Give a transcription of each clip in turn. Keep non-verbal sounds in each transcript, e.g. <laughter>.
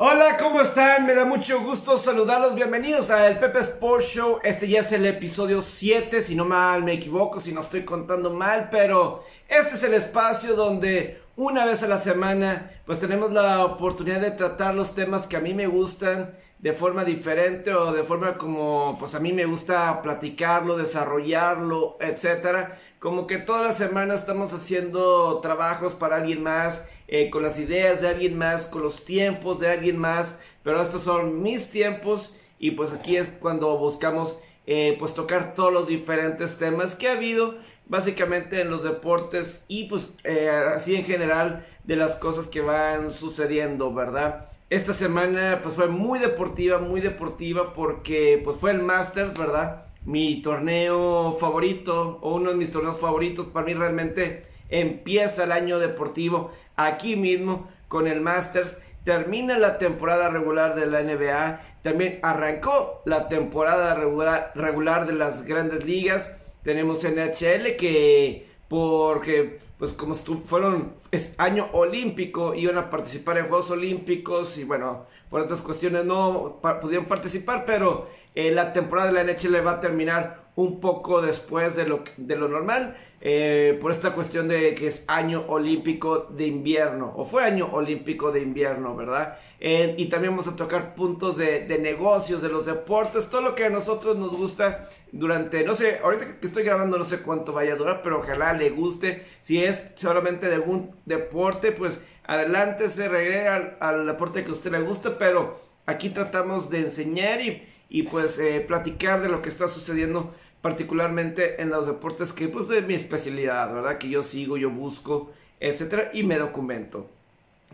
Hola, ¿cómo están? Me da mucho gusto saludarlos. Bienvenidos al Pepe Sports Show. Este ya es el episodio 7, si no mal me equivoco, si no estoy contando mal, pero este es el espacio donde una vez a la semana pues tenemos la oportunidad de tratar los temas que a mí me gustan de forma diferente o de forma como pues a mí me gusta platicarlo, desarrollarlo, etcétera. Como que toda la semana estamos haciendo trabajos para alguien más, eh, con las ideas de alguien más, con los tiempos de alguien más, pero estos son mis tiempos y pues aquí es cuando buscamos eh, pues tocar todos los diferentes temas que ha habido básicamente en los deportes y pues eh, así en general de las cosas que van sucediendo, ¿verdad? Esta semana pues fue muy deportiva, muy deportiva porque pues fue el Masters, ¿verdad? Mi torneo favorito o uno de mis torneos favoritos para mí realmente empieza el año deportivo aquí mismo con el Masters. Termina la temporada regular de la NBA. También arrancó la temporada regular, regular de las grandes ligas. Tenemos NHL que porque pues como fueron es año olímpico iban a participar en Juegos Olímpicos y bueno por otras cuestiones no pudieron participar pero eh, la temporada de la NHL va a terminar un poco después de lo, de lo normal eh, por esta cuestión de que es año olímpico de invierno, o fue año olímpico de invierno, ¿verdad? Eh, y también vamos a tocar puntos de, negocios, de los deportes, todo lo que a nosotros nos gusta durante, no sé, ahorita que estoy grabando no sé cuánto vaya a durar, pero ojalá le guste. Si es solamente de algún deporte, pues adelante, se regrese al, deporte que a usted le guste, pero aquí tratamos de enseñar y, y pues eh, platicar de lo que está sucediendo particularmente en los deportes que pues de mi especialidad, ¿verdad? Que yo sigo, yo busco, etcétera, y me documento.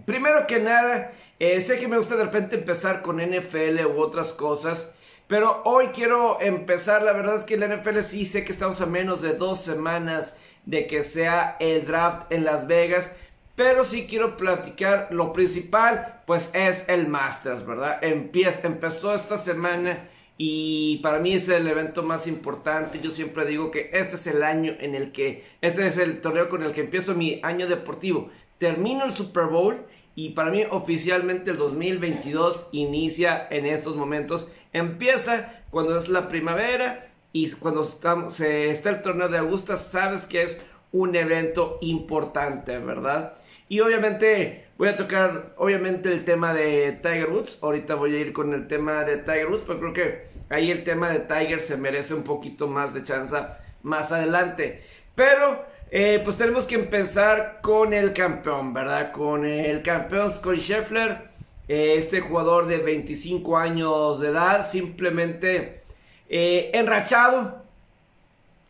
Primero que nada, eh, sé que me gusta de repente empezar con NFL u otras cosas, pero hoy quiero empezar, la verdad es que la NFL sí sé que estamos a menos de dos semanas de que sea el draft en Las Vegas, pero sí quiero platicar lo principal, pues es el Masters, ¿verdad? Empieza, empezó esta semana y para mí es el evento más importante. Yo siempre digo que este es el año en el que, este es el torneo con el que empiezo mi año deportivo. Termino el Super Bowl y para mí oficialmente el 2022 inicia en estos momentos. Empieza cuando es la primavera y cuando estamos, está el torneo de Augusta, sabes que es un evento importante, ¿verdad? Y obviamente voy a tocar, obviamente, el tema de Tiger Woods. Ahorita voy a ir con el tema de Tiger Woods, pero creo que ahí el tema de Tiger se merece un poquito más de chance más adelante. Pero, eh, pues tenemos que empezar con el campeón, ¿verdad? Con el campeón Scotty Scheffler. Eh, este jugador de 25 años de edad, simplemente eh, enrachado.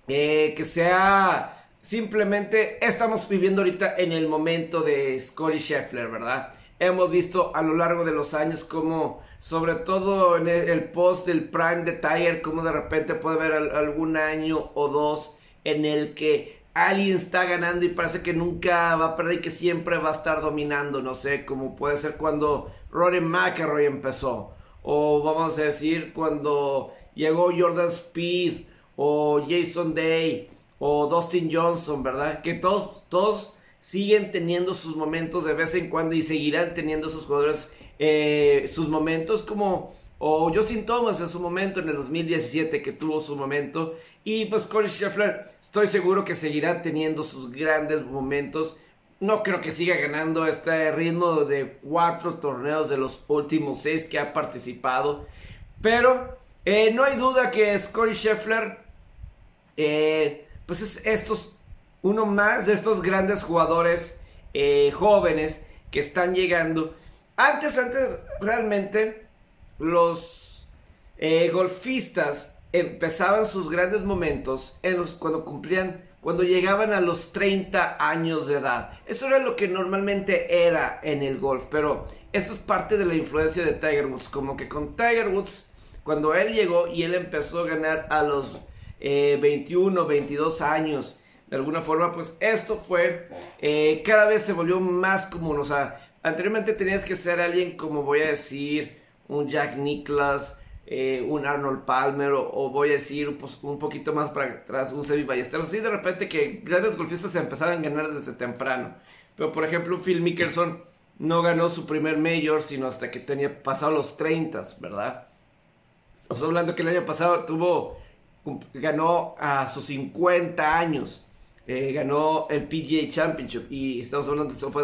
que sea Simplemente estamos viviendo ahorita en el momento de Scotty Scheffler, ¿verdad? Hemos visto a lo largo de los años como, sobre todo en el, post del Prime de Tiger, como de repente puede haber algún año o dos en el que alguien está ganando y parece que nunca va a perder y que siempre va a estar dominando, no sé, como puede ser cuando Rory McIlroy empezó, o vamos a decir cuando llegó Jordan Speed o Jason Day o Dustin Johnson, ¿verdad? Que todos, todos siguen teniendo sus momentos de vez en cuando y seguirán teniendo sus jugadores eh, sus momentos como o Justin Thomas en su momento en el 2017 que tuvo su momento y pues Corey Scheffler estoy seguro que seguirá teniendo sus grandes momentos no creo que siga ganando este ritmo de cuatro torneos de los últimos seis que ha participado pero eh, no hay duda que Scottie Scheffler eh, pues es estos, uno más de estos grandes jugadores eh, jóvenes que están llegando. Antes, antes, realmente, los eh, golfistas empezaban sus grandes momentos en los, cuando cumplían, cuando llegaban a los 30 años de edad. Eso era lo que normalmente era en el golf, pero esto es parte de la influencia de Tiger Woods. Como que con Tiger Woods, cuando él llegó y él empezó a ganar a los 21, eh, 22 años. De alguna forma, pues esto fue, eh, cada vez se volvió más común. O sea, anteriormente tenías que ser alguien como voy a decir, un Jack Nicklaus, eh, un Arnold Palmer, o, voy a decir pues, un poquito más para atrás, un Sebi Ballesteros. Así de repente que grandes golfistas se empezaban a ganar desde temprano. Pero por ejemplo, Phil Mickelson no ganó su primer mayor sino hasta que tenía pasado los 30, ¿verdad? Estamos hablando que el año pasado tuvo, ganó a sus 50 años, eh, ganó el PGA Championship. Y estamos hablando, eso fue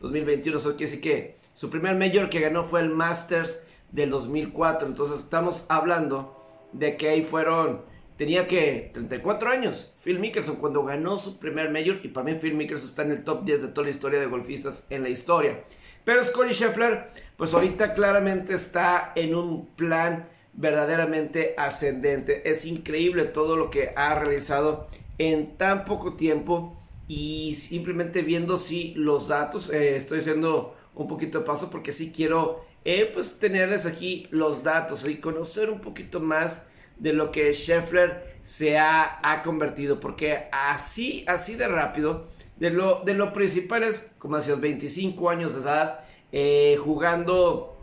2021, eso quiere decir que su primer mayor que ganó fue el Masters del 2004, entonces estamos hablando de que ahí fueron, tenía que 34 años, Phil Mickelson cuando ganó su primer Major y para mí Phil Mickelson está en el top 10 de toda la historia de golfistas en la historia. Pero Scotty Scheffler, pues ahorita claramente está en un plan verdaderamente ascendente. Es increíble todo lo que ha realizado en tan poco tiempo y simplemente viendo si los datos, eh, estoy haciendo un poquito de paso porque sí quiero eh, pues tenerles aquí los datos y conocer un poquito más de lo que Scheffler se ha, convertido, porque así, así de rápido, de lo, de principal es, como decías, 25 años de edad, eh, jugando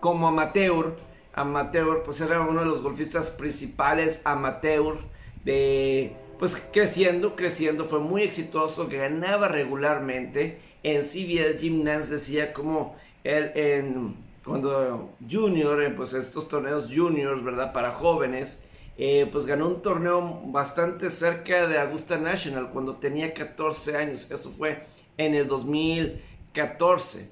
como amateur, amateur, pues era uno de los golfistas principales amateur, de, pues creciendo, creciendo, fue muy exitoso, ganaba regularmente, en CBS Gymnast decía como él en cuando Junior, eh, pues estos torneos juniors, ¿verdad? Para jóvenes, eh, pues ganó un torneo bastante cerca de Augusta National cuando tenía 14 años. Eso fue en el 2014,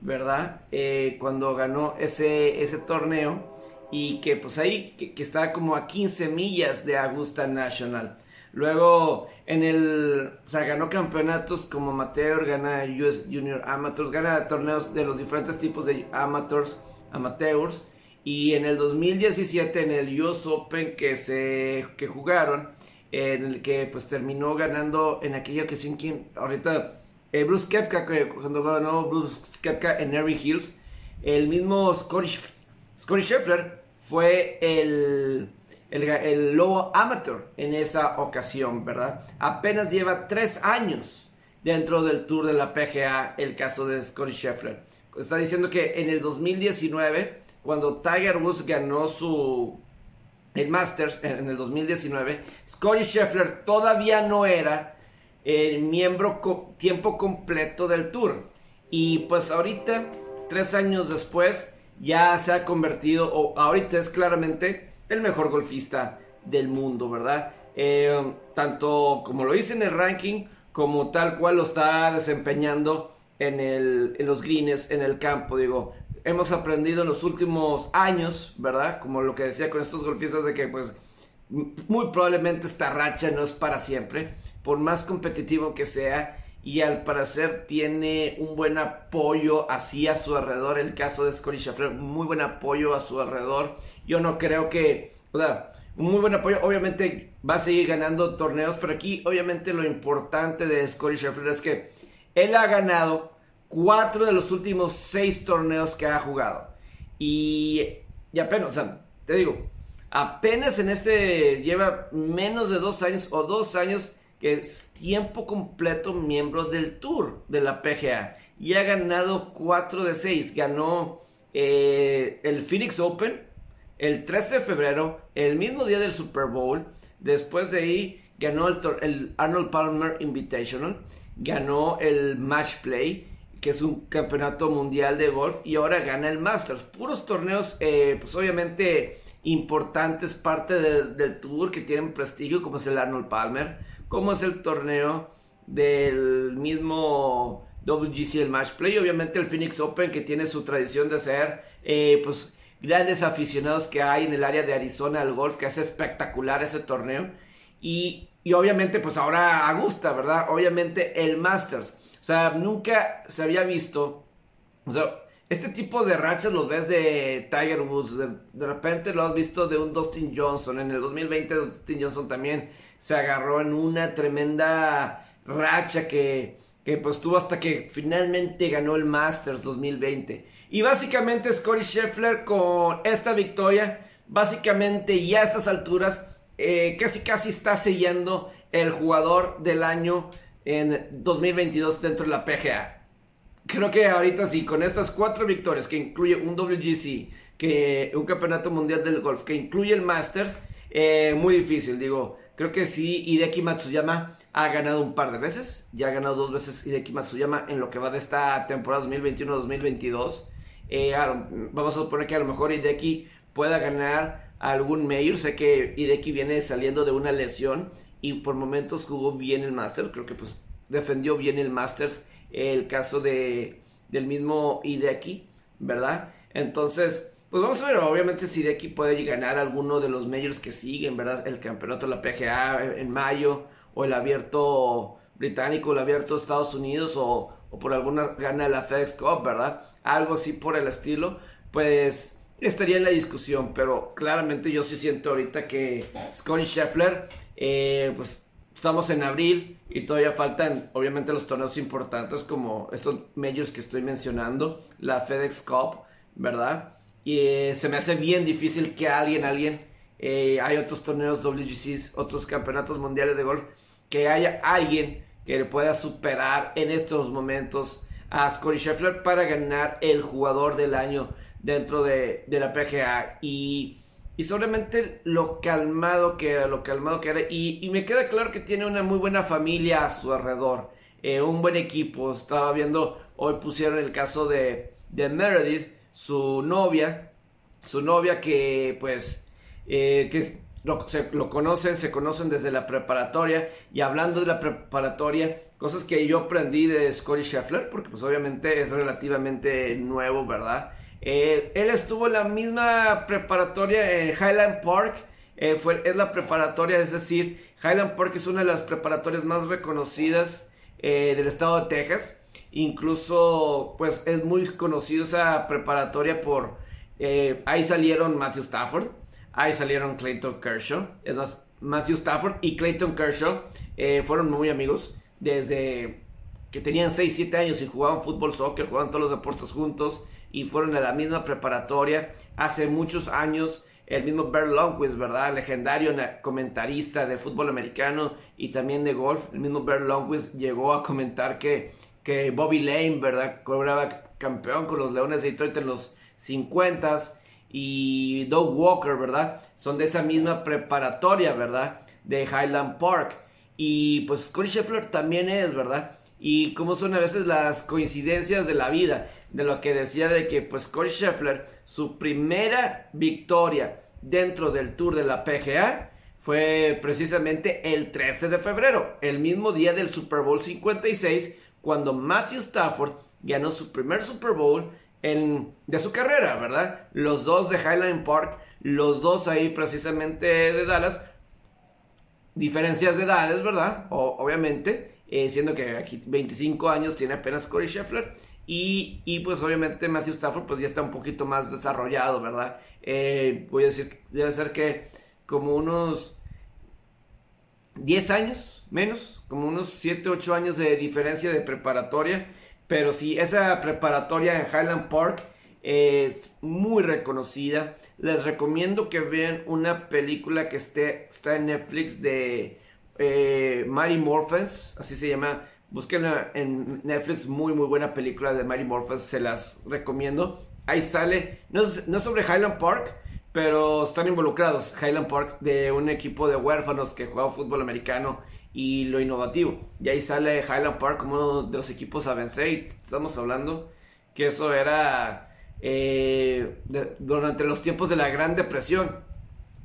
¿verdad? Eh, cuando ganó ese, ese torneo y que pues ahí, que, que está como a 15 millas de Augusta National. Luego, en el, o sea, ganó campeonatos como amateur, gana US Junior Amateurs, gana torneos de los diferentes tipos de amateurs, amateurs. Y en el 2017, en el US Open que se que jugaron, en el que pues terminó ganando en aquella ocasión, quien ahorita, eh, Bruce Kepka, cuando ganó Bruce Kepka en Erin Hills, el mismo Scotty, Scotty Scheffler fue el el, lobo amateur en esa ocasión, ¿verdad? Apenas lleva tres años dentro del Tour de la PGA el caso de Scotty Scheffler. Está diciendo que en el 2019, cuando Tiger Woods ganó su el Masters en el 2019, Scotty Scheffler todavía no era el miembro tiempo completo del Tour. Y pues ahorita, tres años después, ya se ha convertido, o ahorita es claramente el mejor golfista del mundo, ¿verdad? Eh, tanto como lo hice en el ranking, como tal cual lo está desempeñando en, en los greens, en el campo. Digo, hemos aprendido en los últimos años, ¿verdad? Como lo que decía con estos golfistas de que pues muy probablemente esta racha no es para siempre, por más competitivo que sea. Y al parecer tiene un buen apoyo así a su alrededor. El caso de Scotty Scheffler, muy buen apoyo a su alrededor yo no creo que, o sea, muy buen apoyo. Obviamente va a seguir ganando torneos, pero aquí obviamente lo importante de Scotty Scheffler es que él ha ganado cuatro de los últimos seis torneos que ha jugado. Y, y apenas, o sea, te digo, apenas en este lleva menos de dos años o dos años que es tiempo completo miembro del Tour de la PGA. Y ha ganado cuatro de seis. Ganó eh, el Phoenix Open, el 13 de febrero, el mismo día del Super Bowl. Después de ahí ganó el, Arnold Palmer Invitational, ganó el Match Play, que es un campeonato mundial de golf, y ahora gana el Masters. Puros torneos, eh, pues obviamente importantes, parte del, tour que tienen prestigio, como es el Arnold Palmer, como es el torneo del mismo WGC, el Match Play, obviamente el Phoenix Open, que tiene su tradición de ser, eh, pues grandes aficionados que hay en el área de Arizona al golf, que hace espectacular ese torneo. Y, obviamente, pues ahora gusta, ¿verdad? Obviamente el Masters. O sea, nunca se había visto. O sea, este tipo de rachas los ves de Tiger Woods. De, repente lo has visto de un Dustin Johnson. En el 2020 Dustin Johnson también se agarró en una tremenda racha que, que pues tuvo hasta que finalmente ganó el Masters 2020. Y básicamente Scotty Scheffler con esta victoria, básicamente ya a estas alturas, eh, casi casi está sellando el jugador del año en 2022 dentro de la PGA. Creo que ahorita sí, con estas cuatro victorias que incluye un WGC, que un campeonato mundial del golf, que incluye el Masters, eh, muy difícil, digo. Creo que sí, Hideki Matsuyama ha ganado un par de veces. Ya ha ganado dos veces Hideki Matsuyama en lo que va de esta temporada 2021-2022. Eh, vamos a suponer que a lo mejor Hideki pueda ganar algún mayor. Sé que Hideki viene saliendo de una lesión y por momentos jugó bien el Masters. Creo que pues defendió bien el Masters. El caso de, del mismo Hideki, ¿verdad? Entonces, pues vamos a ver, obviamente si Hideki puede ganar alguno de los majors que siguen, ¿verdad? El campeonato de la PGA en mayo, o el abierto británico, el abierto Estados Unidos, o, o por alguna gana la FedEx Cup, ¿verdad? Algo así por el estilo, pues estaría en la discusión, pero claramente yo sí siento ahorita que Scotty Scheffler, eh, pues estamos en abril y todavía faltan obviamente los torneos importantes como estos majors que estoy mencionando, la FedEx Cup, ¿verdad? Y eh, se me hace bien difícil que alguien, alguien, eh, hay otros torneos WGCs, otros campeonatos mundiales de golf, que haya alguien que le pueda superar en estos momentos a Scotty Scheffler para ganar el jugador del año dentro de, la PGA. Y, y solamente lo calmado que era, lo calmado que era. Y, me queda claro que tiene una muy buena familia a su alrededor. Eh, un buen equipo. Estaba viendo, hoy pusieron el caso de, de Meredith, su novia. Su novia que pues eh, que lo, conocen, se conocen desde la preparatoria. Y hablando de la preparatoria, cosas que yo aprendí de Scotty Scheffler, porque pues obviamente es relativamente nuevo, ¿verdad? Eh, él estuvo en la misma preparatoria en Highland Park. Eh, fue, es la preparatoria, es decir, Highland Park es una de las preparatorias más reconocidas del estado de Texas. Incluso, pues es muy conocido esa preparatoria por... ahí salieron Matthew Stafford, Ahí salieron Clayton Kershaw. Es Matthew Stafford y Clayton Kershaw eh, fueron muy amigos desde que tenían 6, 7 años y jugaban fútbol, soccer, jugaban todos los deportes juntos y fueron a la misma preparatoria. Hace muchos años el mismo Bert Longquist, ¿verdad? Legendario comentarista de fútbol americano y también de golf. El mismo Bert Longquist llegó a comentar que, que Bobby Lane, ¿verdad? Cobraba campeón con los Leones de Detroit en los 50s y Doug Walker, ¿verdad? Son de esa misma preparatoria, ¿verdad? De Highland Park. Y pues Corey Scheffler también es, ¿verdad? Y como son a veces las coincidencias de la vida, de lo que decía de que pues Corey Scheffler, su primera victoria dentro del Tour de la PGA fue precisamente el 13 de febrero, el mismo día del Super Bowl 56, cuando Matthew Stafford ganó su primer Super Bowl de su carrera, ¿verdad? Los dos de Highland Park, los dos ahí precisamente de Dallas. Diferencias de edades, ¿verdad? obviamente, eh, siendo que aquí 25 años tiene apenas Corey Scheffler. Y, y, pues obviamente Matthew Stafford pues ya está un poquito más desarrollado, ¿verdad? Eh, voy a decir, debe ser que como unos 10 años menos, como unos 7, 8 años de diferencia de preparatoria. Pero sí, esa preparatoria en Highland Park es muy reconocida. Les recomiendo que vean una película que esté, está en Netflix de eh, Mary Morpheus, así se llama. Búsquenla en Netflix, muy muy buena película de Mary Morpheus, se las recomiendo. Ahí sale, no no sobre Highland Park, pero están involucrados Highland Park de un equipo de huérfanos que juega fútbol americano y lo innovativo. Y ahí sale Highland Park como uno de los equipos a vencer. Estamos hablando que eso era eh, durante los tiempos de la Gran Depresión,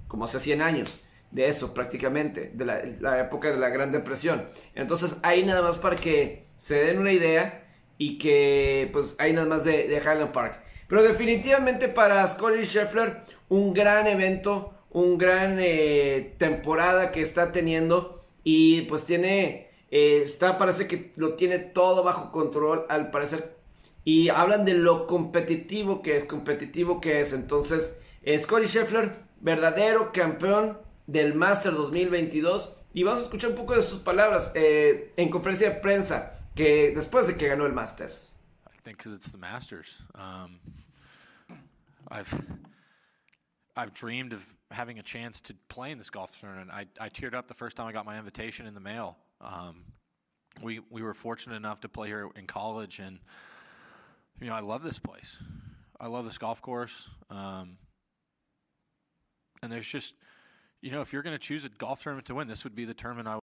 como hace 100 años. De eso prácticamente, de la, época de la Gran Depresión. Entonces ahí nada más para que se den una idea y que pues ahí nada más de, Highland Park. Pero definitivamente para Scotty Scheffler un gran evento, un gran eh, temporada que está teniendo y pues tiene, eh, está, parece que lo tiene todo bajo control al parecer. Y hablan de lo competitivo que es, competitivo que es. Entonces, Scotty Scheffler, verdadero campeón del Master 2022. Y vamos a escuchar un poco de sus palabras eh, en conferencia de prensa que después de que ganó el Masters. Think because it's the Masters. Um, I've I've dreamed of having a chance to play in this golf tournament. I, I teared up the first time I got my invitation in the mail. Um, we we were fortunate enough to play here in college, and you know I love this place. I love this golf course, um, and there's just you know, if you're going to choose a golf tournament to win, this would be the tournament I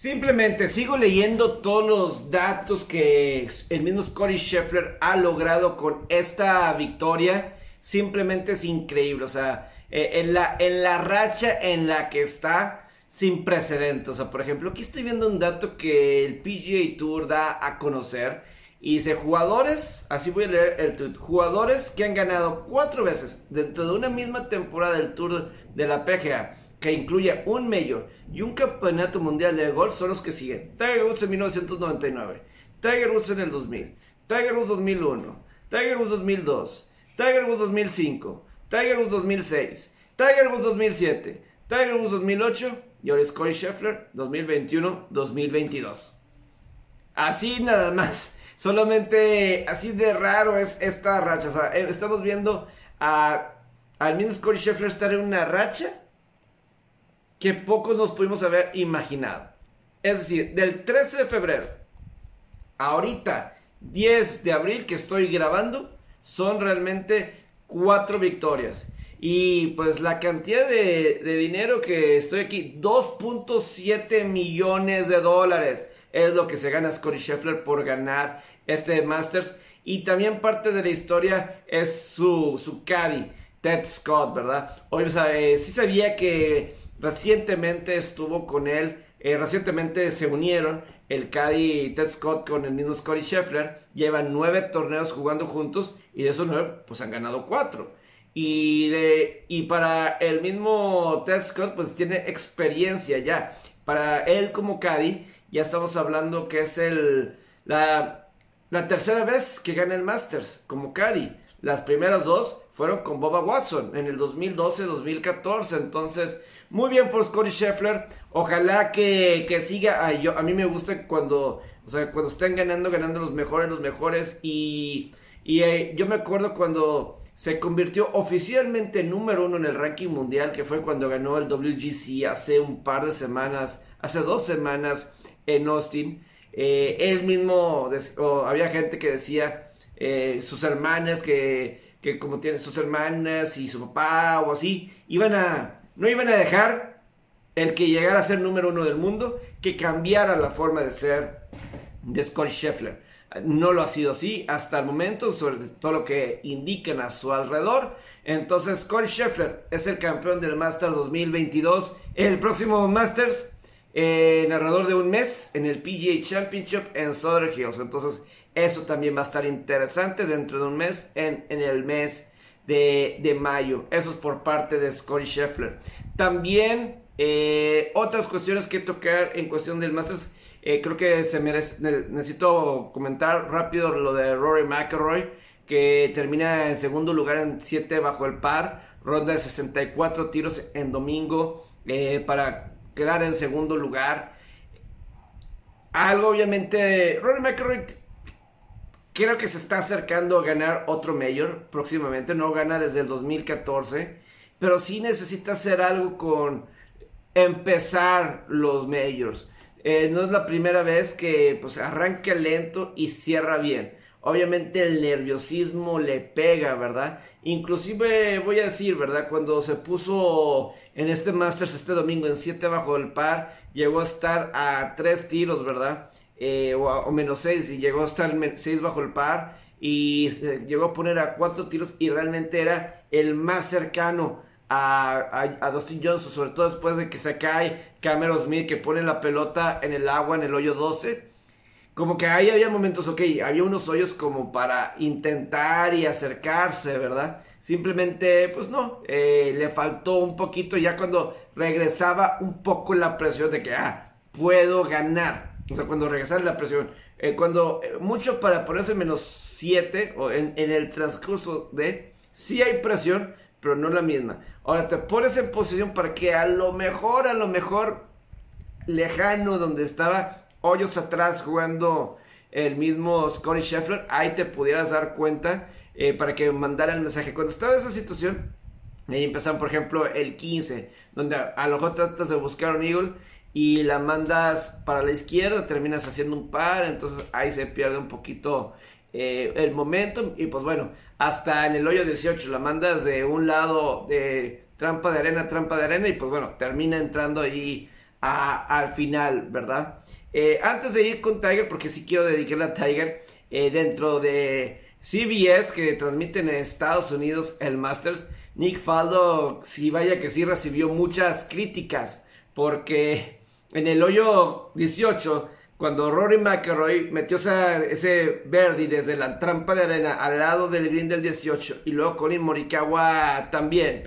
Simplemente sigo leyendo todos los datos que el mismo Scotty Scheffler ha logrado con esta victoria. Simplemente es increíble. O sea, eh, en, la, en la racha en la que está, sin precedentes. O sea, por ejemplo, aquí estoy viendo un dato que el PGA Tour da a conocer. Y dice, jugadores, así voy a leer el tweet, jugadores que han ganado cuatro veces dentro de una misma temporada del Tour de la PGA que incluye un Mayor y un Campeonato Mundial de Golf son los que siguen. Tiger Woods en 1999, Tiger Woods en el 2000, Tiger Woods 2001, Tiger Woods 2002, Tiger Woods 2005, Tiger Woods 2006, Tiger Woods 2007, Tiger Woods 2008 y ahora Scottie Scheffler 2021-2022. Así nada más. Solamente así de raro es esta racha. Eh, estamos viendo a, al mismo Scottie Scheffler estar en una racha que pocos nos pudimos haber imaginado. Es decir, del 13 de febrero ahorita 10 de abril que estoy grabando, son realmente cuatro victorias. Y pues la cantidad de, dinero que estoy aquí, 2.7 millones de dólares, es lo que se gana Scotty Scheffler por ganar este Masters. Y también parte de la historia es su, su caddy, Ted Scott, ¿verdad? Hoy, o sea, eh, sabía que Recientemente estuvo con él, eh, recientemente se unieron el Caddy Ted Scott con el mismo Scotty Scheffler. Llevan nueve torneos jugando juntos y de esos nueve pues han ganado cuatro. Y, de, y para el mismo Ted Scott pues tiene experiencia ya. Para él como Caddy ya estamos hablando que es el, la, la tercera vez que gana el Masters como Caddy. Las primeras dos fueron con Boba Watson en el 2012-2014. Entonces muy bien por Scotty Scheffler. Ojalá que, siga. A, yo, a mí me gusta cuando, o sea, cuando están ganando, ganando los mejores, los mejores. Y, y eh, yo me acuerdo cuando se convirtió oficialmente número uno en el ranking mundial, que fue cuando ganó el WGC hace un par de semanas, hace dos semanas en Austin. Eh, él mismo, había gente que decía, eh, sus hermanas, que, que como tienen sus hermanas y su papá o así, iban a no iban a dejar el que llegara a ser número uno del mundo que cambiara la forma de ser de Scott Scheffler. No lo ha sido así hasta el momento, sobre todo lo que indican a su alrededor. Entonces, Scott Scheffler es el campeón del Masters 2022. El próximo Masters, eh, narrador de un mes en el PGA Championship en Southern Hills. Entonces, eso también va a estar interesante dentro de un mes, en, en el mes de, mayo. Eso es por parte de Scotty Scheffler. También eh, otras cuestiones que tocar en cuestión del Masters. Eh, creo que se merece, necesito comentar rápido lo de Rory McIlroy, que termina en segundo lugar en 7 bajo el par, ronda de 64 tiros en domingo eh, para quedar en segundo lugar. Algo obviamente, Rory McIlroy Creo que se está acercando a ganar otro mayor próximamente. No gana desde el 2014. Pero sí necesita hacer algo con empezar los majors. Eh, no es la primera vez que pues, arranca lento y cierra bien. Obviamente el nerviosismo le pega, ¿verdad? Inclusive voy a decir, ¿verdad? Cuando se puso en este Masters este domingo en 7 bajo el par, llegó a estar a 3 tiros, ¿verdad? Eh, o, menos 6 y llegó a estar 6 bajo el par y se llegó a poner a 4 tiros y realmente era el más cercano a, a, Dustin Johnson, sobre todo después de que se cae Cameron Smith que pone la pelota en el agua en el hoyo 12. Como que ahí había momentos, ok, había unos hoyos como para intentar y acercarse, ¿verdad? Simplemente, pues no, eh, le faltó un poquito ya cuando regresaba un poco la presión de que, ah, puedo ganar. O sea, cuando regresar la presión. Eh, cuando eh, mucho para ponerse menos 7 o en, el transcurso de sí hay presión, pero no la misma. Ahora te pones en posición para que a lo mejor, a lo mejor lejano donde estaba hoyos atrás jugando el mismo Scotty Scheffler, ahí te pudieras dar cuenta eh, para que mandara el mensaje. Cuando estaba en esa situación, ahí empezaron, por ejemplo, el 15, donde a lo mejor tratas de buscar un Eagle y la mandas para la izquierda, terminas haciendo un par, entonces ahí se pierde un poquito eh, el momentum y pues bueno, hasta en el hoyo 18 la mandas de un lado de trampa de arena, trampa de arena y pues bueno, termina entrando ahí al final, ¿verdad? Eh, antes de ir con Tiger, porque sí quiero dedicarle a Tiger, eh, dentro de CBS que transmiten en Estados Unidos el Masters, Nick Faldo, sí vaya que sí recibió muchas críticas, porque en el hoyo 18 cuando Rory McIlroy metió ese Verdi desde la trampa de arena al lado del green del 18 y luego Colin Morikawa también.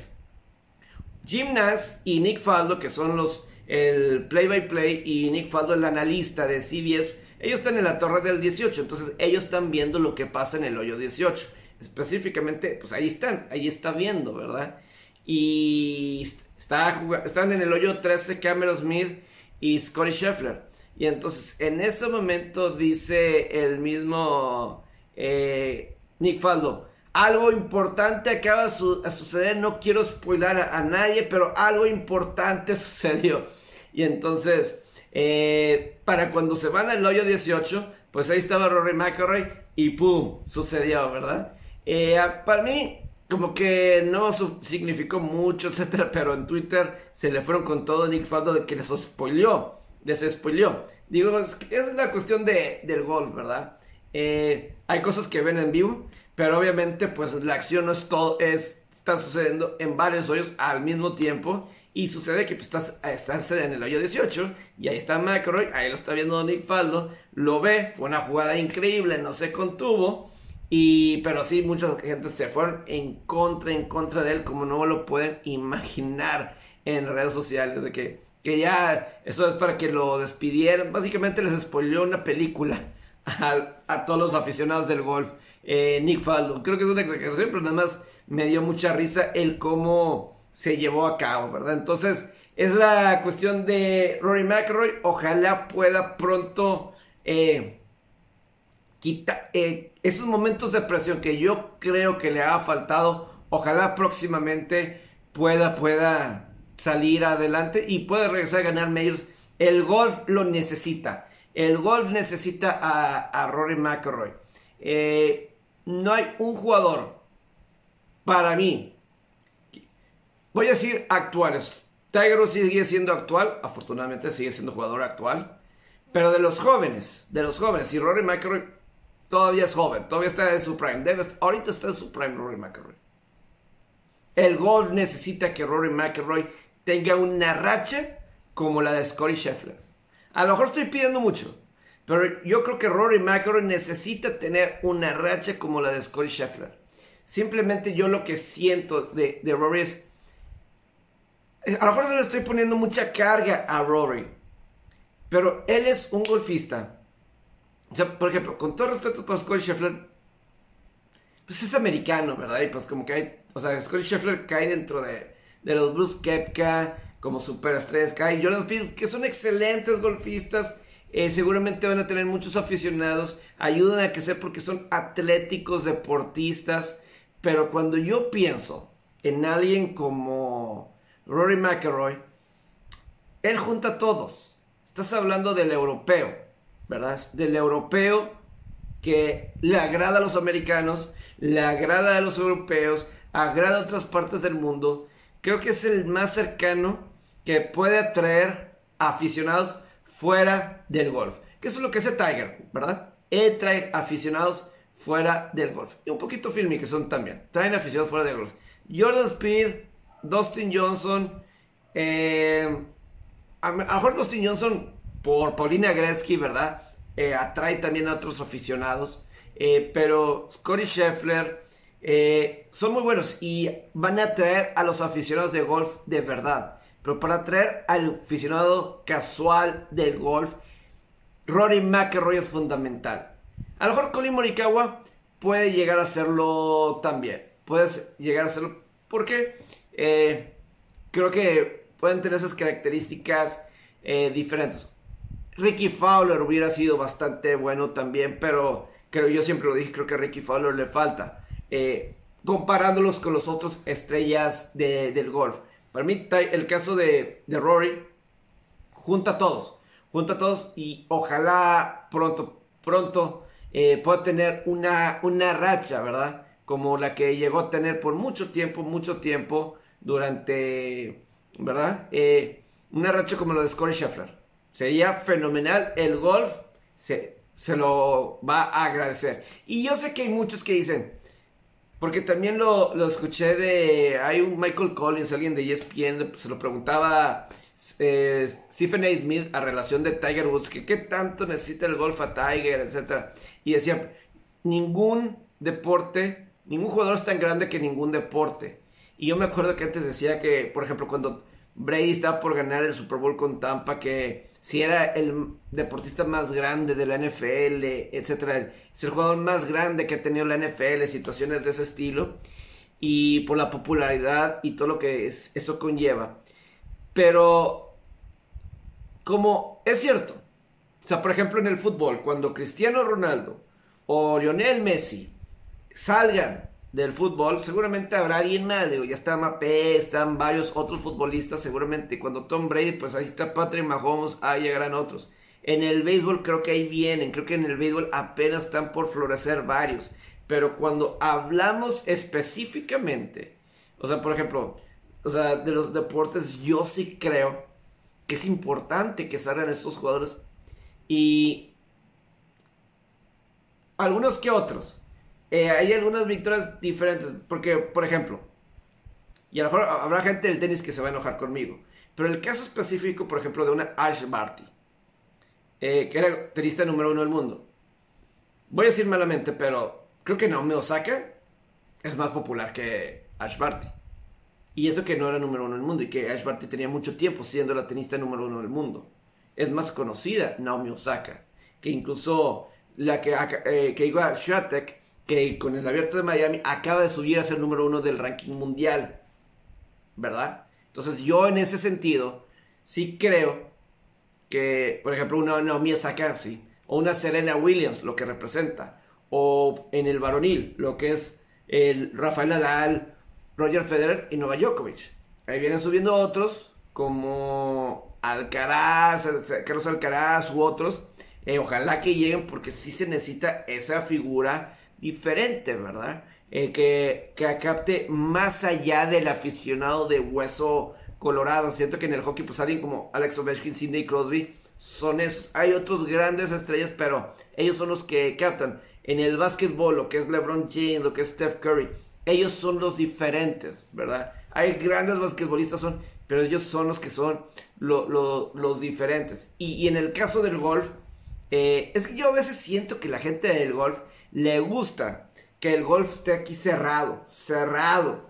Jim Nance y Nick Faldo, que son los el play by play y Nick Faldo el analista de CBS, ellos están en la torre del 18, entonces ellos están viendo lo que pasa en el hoyo 18. Específicamente, pues ahí están, ahí está viendo, ¿verdad? Y está, están en el hoyo 13 Cameron Smith y Scotty Scheffler. Y entonces en ese momento dice el mismo eh, Nick Faldo, algo importante acaba de suceder, no quiero spoilar a, nadie, pero algo importante <laughs> sucedió. Y entonces, eh, para cuando se van al hoyo 18, pues ahí estaba Rory McIlroy y ¡pum! sucedió, ¿verdad? Eh, para mí, como que no significó mucho, etcétera, pero en Twitter se le fueron con todo Nick Faldo de que les spoileó desespoileó. Digo, es, es la cuestión de, del golf, ¿verdad? Eh, hay cosas que ven en vivo, pero obviamente pues la acción no es todo, es, está sucediendo en varios hoyos al mismo tiempo. Y sucede que pues, estás, estás en el hoyo 18 y ahí está McElroy, ahí lo está viendo Nick Faldo, lo ve, fue una jugada increíble, no se contuvo. Y, pero sí, mucha gente se fueron en contra, en contra de él, como no lo pueden imaginar en redes sociales, de que que ya eso es para que lo despidieran. Básicamente les spoileó una película a, todos los aficionados del golf. Eh, Nick Faldo. Creo que es una exageración, pero nada más me dio mucha risa el cómo se llevó a cabo, ¿verdad? Entonces, es la cuestión de Rory McIlroy. Ojalá pueda pronto eh, quitar eh, esos momentos de presión que yo creo que le ha faltado. Ojalá próximamente pueda, pueda salir adelante y puede regresar a ganar medios. El golf lo necesita. El golf necesita a, Rory McIlroy. Eh, no hay un jugador para mí. Voy a decir actuales. Tiger sigue siendo actual. Afortunadamente sigue siendo jugador actual. Pero de los jóvenes, de los jóvenes, y Rory McIlroy todavía es joven, todavía está en su prime. ahorita está en su prime Rory McIlroy. El golf necesita que Rory McIlroy tenga una racha como la de Scotty Scheffler. A lo mejor estoy pidiendo mucho, pero yo creo que Rory McIlroy necesita tener una racha como la de Scotty Scheffler. Simplemente yo lo que siento de, de Rory es... Eh, a lo mejor no le estoy poniendo mucha carga a Rory, pero él es un golfista. O sea, por ejemplo, con todo respeto para Scotty Scheffler, pues es americano, ¿verdad? Y pues como que hay, o sea, Scotty Scheffler cae dentro de los Bruce Kepka, como superestrellas Kai Jordan Speed, que son excelentes golfistas. Eh, seguramente van a tener muchos aficionados. Ayudan a crecer porque son atléticos, deportistas. Pero cuando yo pienso en alguien como Rory McIlroy, él junta a todos. Estás hablando del europeo, ¿verdad? Del europeo que le agrada a los americanos, le agrada a los europeos, agrada a otras partes del mundo creo que es el más cercano que puede atraer aficionados fuera del golf. Que eso es lo que hace Tiger, ¿verdad? Él trae aficionados fuera del golf. Y un poquito filmy que son también. Traen aficionados fuera del golf. Jordan Speed, Dustin Johnson. Eh, a, lo mejor Dustin Johnson por Paulina Gretzky, ¿verdad? Eh, atrae también a otros aficionados. Eh, pero Scotty Scheffler, eh, son muy buenos y van a atraer a los aficionados de golf de verdad. Pero para atraer al aficionado casual del golf, Rory McIlroy es fundamental. A lo mejor Colin Morikawa puede llegar a hacerlo también. Puedes llegar a hacerlo porque creo que pueden tener esas características diferentes. Ricky Fowler hubiera sido bastante bueno también, pero creo yo siempre lo dije, creo que a Ricky Fowler le falta. Eh, comparándolos con los otros estrellas del golf. Para mí, el caso de, Rory junta a todos, junta a todos y ojalá pronto, pronto eh, pueda tener una, una racha, ¿verdad? Como la que llegó a tener por mucho tiempo, mucho tiempo durante, ¿verdad? Eh, una racha como la de Scottie Scheffler. Sería fenomenal. El golf se, se lo va a agradecer. Y yo sé que hay muchos que dicen, porque también lo, lo escuché de, hay un Michael Collins, alguien de ESPN, se lo preguntaba eh, Stephen A. Smith a relación de Tiger Woods, que qué tanto necesita el golf a Tiger, etcétera. Y decía, ningún deporte, ningún jugador es tan grande que ningún deporte. Y yo me acuerdo que antes decía que, por ejemplo, cuando Brady estaba por ganar el Super Bowl con Tampa, que si era el deportista más grande de la NFL, etcétera, es el jugador más grande que ha tenido la NFL, situaciones de ese estilo, y por la popularidad y todo lo que eso conlleva. Pero, como es cierto, o sea, por ejemplo en el fútbol, cuando Cristiano Ronaldo o Lionel Messi salgan del fútbol, seguramente habrá alguien más, digo, ya está Mbappé, están varios otros futbolistas, seguramente cuando Tom Brady, pues ahí está Patrick Mahomes, ahí llegarán otros. En el béisbol creo que ahí vienen, creo que en el béisbol apenas están por florecer varios, pero cuando hablamos específicamente, o sea, por ejemplo, o sea, de los deportes, yo sí creo que es importante que salgan estos jugadores y algunos que otros. Eh, hay algunas victorias diferentes, porque, por ejemplo, y a lo mejor habrá gente del tenis que se va a enojar conmigo, pero el caso específico, por ejemplo, de una Ash Barty, eh, que era tenista número uno del mundo. Voy a decir malamente, pero creo que Naomi Osaka es más popular que Ash Barty. Y eso que no era número uno del mundo y que Ash Barty tenía mucho tiempo siendo la tenista número uno del mundo. Es más conocida Naomi Osaka, que incluso la que, eh, que iba a Swiatek, que con el abierto de Miami acaba de subir a ser número uno del ranking mundial. ¿Verdad? Entonces yo en ese sentido sí creo que, por ejemplo, una Naomi Osaka, sí, o una Serena Williams, lo que representa, o en el varonil, lo que es el Rafael Nadal, Roger Federer y Novak Djokovic. Ahí vienen subiendo otros como Alcaraz, Carlos Alcaraz u otros. Eh, ojalá que lleguen porque sí se necesita esa figura diferente, ¿verdad? Eh, que, que capte más allá del aficionado de hueso colorado. Siento que en el hockey, pues alguien como Alex Ovechkin, Sidney Crosby, son esos. Hay otros grandes estrellas, pero ellos son los que captan. En el básquetbol, lo que es LeBron James, lo que es Steph Curry, ellos son los diferentes, ¿verdad? Hay grandes basquetbolistas, son, pero ellos son los que son los diferentes. Y, en el caso del golf, eh, es que yo a veces siento que la gente del golf le gusta que el golf esté aquí cerrado, cerrado,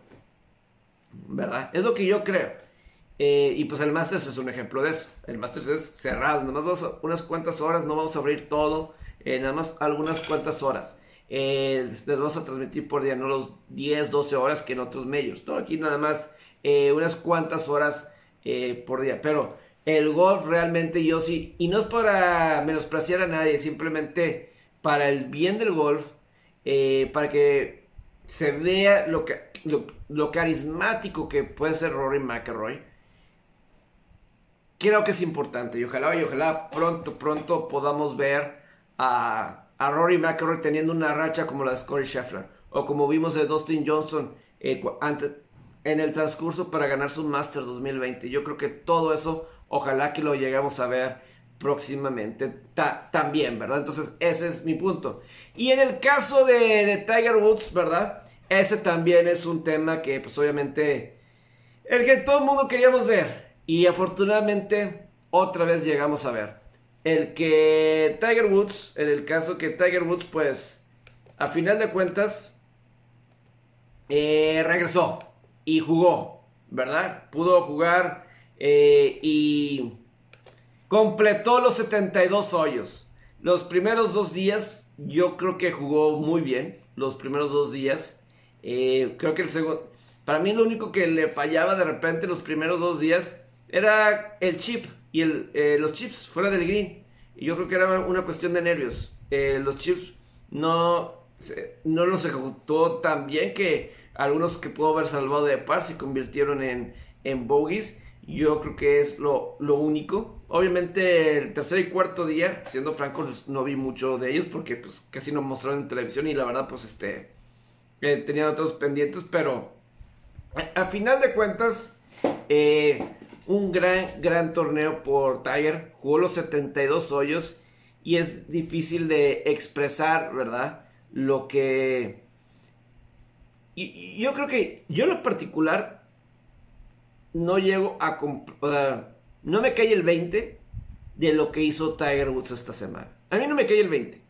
¿verdad? Es lo que yo creo. Eh, y pues el Masters es un ejemplo de eso. El Masters es cerrado, nada más unas cuantas horas, no vamos a abrir todo, eh, nada más algunas cuantas horas. Eh, les vamos a transmitir por día, no los 10, 12 horas que en otros medios. ¿no? Aquí nada más eh, unas cuantas horas por día. Pero el golf realmente yo sí, y no es para menospreciar a nadie, simplemente para el bien del golf, para que se vea lo, que, lo, carismático que puede ser Rory McIlroy. Creo que es importante y ojalá y ojalá pronto, pronto podamos ver a a Rory McIlroy teniendo una racha como la de Scottie Scheffler o como vimos de Dustin Johnson eh, en el transcurso para ganar su Masters 2020. Yo creo que todo eso, ojalá que lo lleguemos a ver próximamente también, ¿verdad? Entonces ese es mi punto. Y en el caso de, Tiger Woods, ¿verdad? Ese también es un tema que pues obviamente el que todo el mundo queríamos ver y afortunadamente otra vez llegamos a ver el que Tiger Woods, en el caso que Tiger Woods, pues, a final de cuentas, eh, regresó y jugó, ¿verdad? Pudo jugar eh, y completó los 72 hoyos. Los primeros dos días, yo creo que jugó muy bien. Los primeros dos días. Eh, creo que el segundo. Para mí, lo único que le fallaba de repente los primeros dos días era el chip y el, eh, los chips fuera del green. Y yo creo que era una cuestión de nervios. Eh, los chips no, no los ejecutó tan bien que algunos que pudo haber salvado de par se convirtieron en, en bogies. Yo creo que es lo, lo único. Obviamente el tercer y cuarto día, siendo franco, pues, no vi mucho de ellos porque pues casi no mostraron en televisión y la verdad pues este eh, tenían otros pendientes, pero a, final de cuentas eh, un gran, gran torneo por Tiger. Jugó los 72 hoyos y es difícil de expresar, ¿verdad? Lo que... Y, yo creo que yo en lo particular no llego a... no me cae el 20 de lo que hizo Tiger Woods esta semana. A mí no me cae el 20,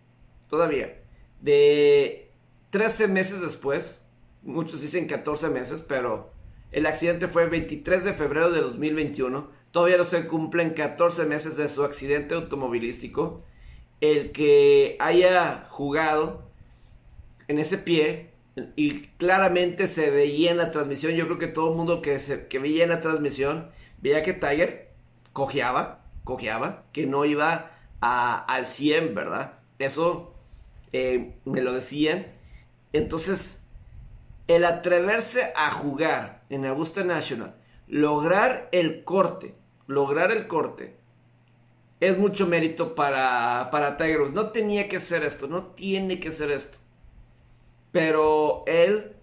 todavía. De 13 meses después, muchos dicen 14 meses, pero el accidente fue el 23 de febrero de 2021. Todavía no se cumplen 14 meses de su accidente automovilístico. El que haya jugado en ese pie y claramente se veía en la transmisión, yo creo que todo el mundo que, se, que veía en la transmisión veía que Tiger cojeaba, cojeaba, que no iba al 100, ¿verdad? Eso eh, me lo decían. Entonces, el atreverse a jugar en Augusta National, lograr el corte, lograr el corte, es mucho mérito para, para Tiger Woods. No tenía que hacer esto, no tiene que hacer esto. Pero él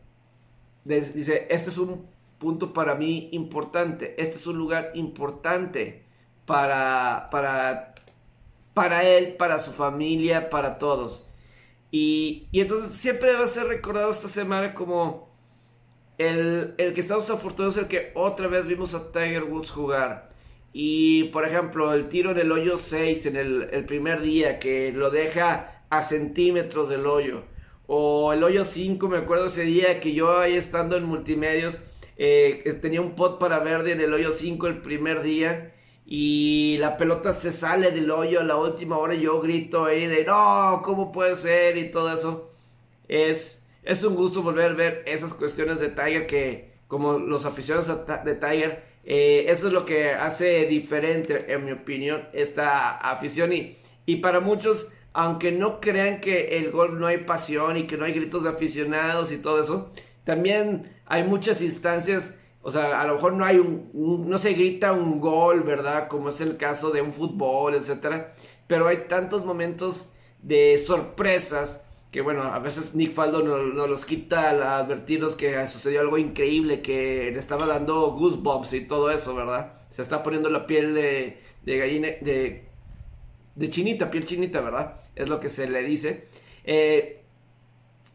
dice, este es un punto para mí importante, este es un lugar importante para, para, para él, para su familia, para todos. Y, entonces siempre va a ser recordado esta semana como el, el que estamos afortunados, el que otra vez vimos a Tiger Woods jugar. Y por ejemplo, el tiro en el hoyo 6 en el, el primer día, que lo deja a centímetros del hoyo. O el hoyo 5, me acuerdo ese día que yo ahí estando en multimedios, eh, tenía un pot para verde en el hoyo 5 el primer día y la pelota se sale del hoyo a la última hora y yo grito ahí de no, ¿cómo puede ser? y todo eso. Es, es un gusto volver a ver esas cuestiones de Tiger que como los aficionados de Tiger, eh, eso es lo que hace diferente, en mi opinión, esta afición y, y para muchos, aunque no crean que el golf no hay pasión y que no hay gritos de aficionados y todo eso, también hay muchas instancias o sea, a lo mejor no hay un, no se grita un gol, ¿verdad? Como es el caso de un fútbol, etcétera. Pero hay tantos momentos de sorpresas que, bueno, a veces Nick Faldo nos, los quita al advertirnos que sucedió algo increíble, que le estaba dando goosebumps y todo eso, ¿verdad? Se está poniendo la piel de, de gallina, de, de chinita, piel chinita, ¿verdad? Es lo que se le dice. Eh,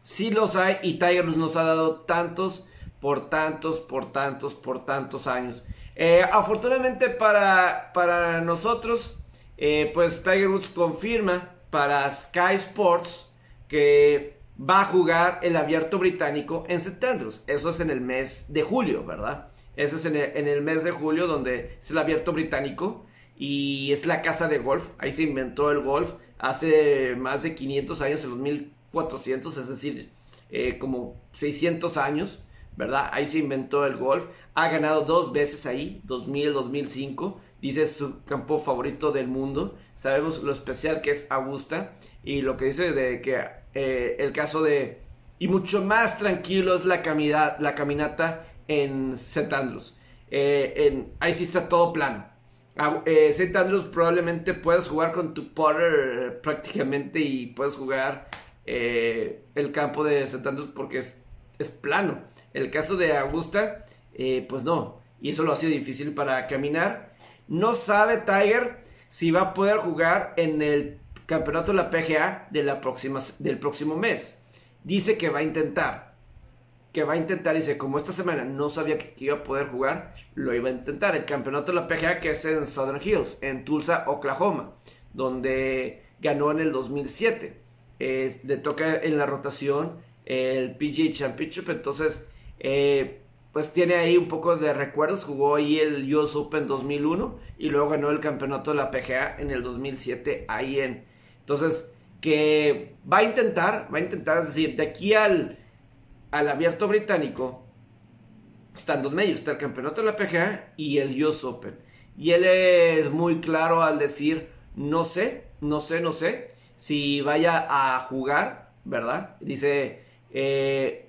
sí los hay y Tiger nos ha dado tantos por tantos, por tantos, por tantos años. Eh, afortunadamente para, para nosotros, eh, pues Tiger Woods confirma para Sky Sports que va a jugar el abierto británico en St. Eso es en el mes de julio, ¿verdad? Eso es en el, en el, mes de julio donde es el abierto británico y es la casa de golf. Ahí se inventó el golf hace más de 500 años, en los 1400, es decir, eh, como 600 años. ¿verdad? Ahí se inventó el golf. Ha ganado dos veces ahí, 2000, 2005. Dice su campo favorito del mundo. Sabemos lo especial que es Augusta y lo que dice de que eh, el caso de... Y mucho más tranquilo es la, la caminata en St. Andrews. Eh, en, ahí sí está todo plano. St. Andrews probablemente puedas jugar con tu putter prácticamente y puedes jugar el campo de. Andrews porque es, es plano. El caso de Augusta, eh, pues no. Y eso lo hace difícil para caminar. No sabe Tiger si va a poder jugar en el campeonato de la PGA de la próxima, del próximo mes. Dice que va a intentar. Que va a intentar. Dice, como esta semana no sabía que iba a poder jugar, lo iba a intentar. El campeonato de la PGA que es en Southern Hills, en Tulsa, Oklahoma, donde ganó en el 2007. Le toca en la rotación el PGA Championship. Entonces, eh, pues tiene ahí un poco de recuerdos. Jugó ahí el US Open 2001 y luego ganó el campeonato de la PGA en el 2007 ahí en. Entonces, que va a intentar, va a intentar, es decir, de aquí al, al abierto británico están dos medios, está el campeonato de la PGA y el US Open. Y él es muy claro al decir, no sé, no sé, no sé si vaya a jugar, ¿verdad? Dice, eh,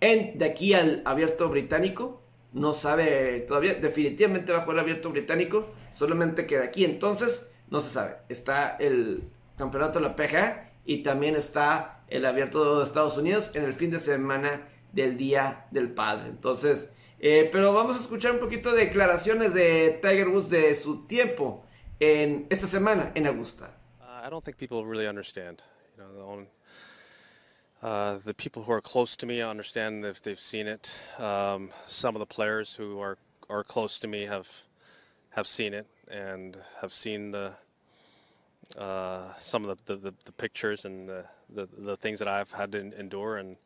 de aquí al abierto británico, no sabe todavía. Definitivamente va a jugar abierto británico, solamente que de aquí entonces no se sabe. Está el campeonato de la PGA y también está el abierto de Estados Unidos en el fin de semana del Día del Padre. Entonces, eh, pero vamos a escuchar un poquito de declaraciones de Tiger Woods de su tiempo en esta semana en Augusta. I don't think people really understand. You know, the, uh, the people who are close to me understand if they've seen it. Um, some of the players who are are close to me have have seen it and have seen the uh, some of the, the, the, pictures and the, the, the, things that I've had to endure, and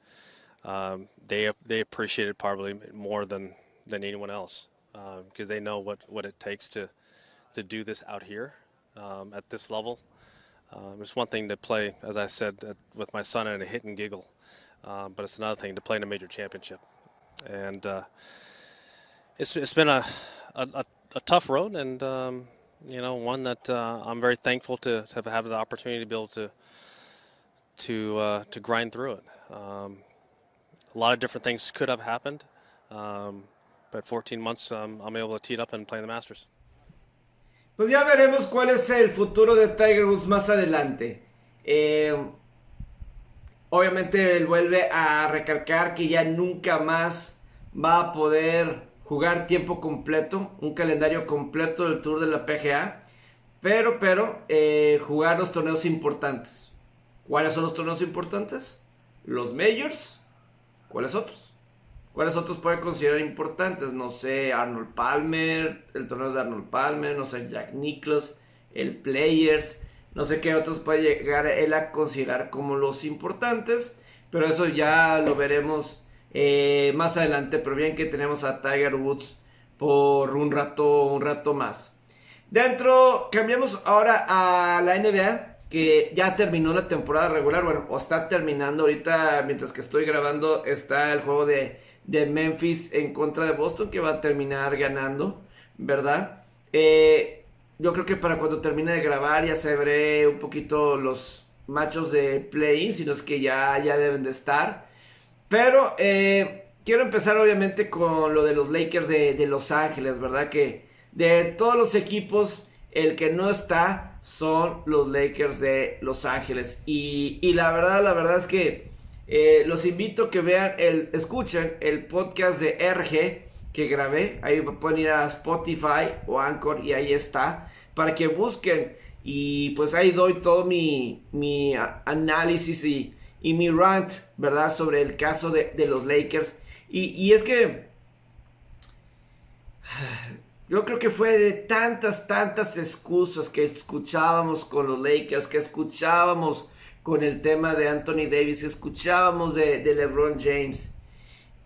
um, they they appreciate it probably more than than anyone else because uh, they know what, what it takes to to do this out here um, at this level. Um, it's one thing to play, as I said, with my son and a hit and giggle, uh, but it's another thing to play in a major championship. And uh, it's, it's been a, a, a tough road, and um, you know, one that uh, I'm very thankful to, to have the opportunity to be able to to uh, to grind through it. Um, a lot of different things could have happened, um, but 14 months, um, I'm able to tee it up and play the Masters. Pues ya veremos cuál es el futuro de Tiger Woods más adelante. Eh, obviamente él vuelve a recalcar que ya nunca más va a poder jugar tiempo completo, un calendario completo del Tour de la PGA, pero, pero, eh, jugar los torneos importantes. ¿Cuáles son los torneos importantes? Los Majors. ¿Cuáles otros? ¿Cuáles otros puede considerar importantes? No sé, Arnold Palmer, el torneo de Arnold Palmer, no sé, Jack Nicklaus, el Players, no sé qué otros puede llegar él a considerar como los importantes, pero eso ya lo veremos eh, más adelante, pero bien que tenemos a Tiger Woods por un rato, un rato más. Dentro, cambiamos ahora a la NBA, que ya terminó la temporada regular, bueno, o está terminando ahorita, mientras que estoy grabando, está el juego de de Memphis en contra de Boston que va a terminar ganando, ¿verdad? Eh, yo creo que para cuando termine de grabar ya se veré un poquito los machos de play-in, sino es que ya, ya deben de estar. Pero eh, quiero empezar obviamente con lo de los Lakers de, Los Ángeles, ¿verdad? Que de todos los equipos, el que no está son los Lakers de Los Ángeles. Y, y la verdad, la verdad es que eh, los invito a que vean, el, escuchen el podcast de RG que grabé. Ahí pueden ir a Spotify o Anchor y ahí está. Para que busquen. Y pues ahí doy todo mi, mi análisis y, y, mi rant, ¿verdad? Sobre el caso de, de los Lakers. Y, y es que... <sighs> Yo creo que fue de tantas, tantas excusas que escuchábamos con los Lakers, que escuchábamos con el tema de Anthony Davis, escuchábamos de, LeBron James.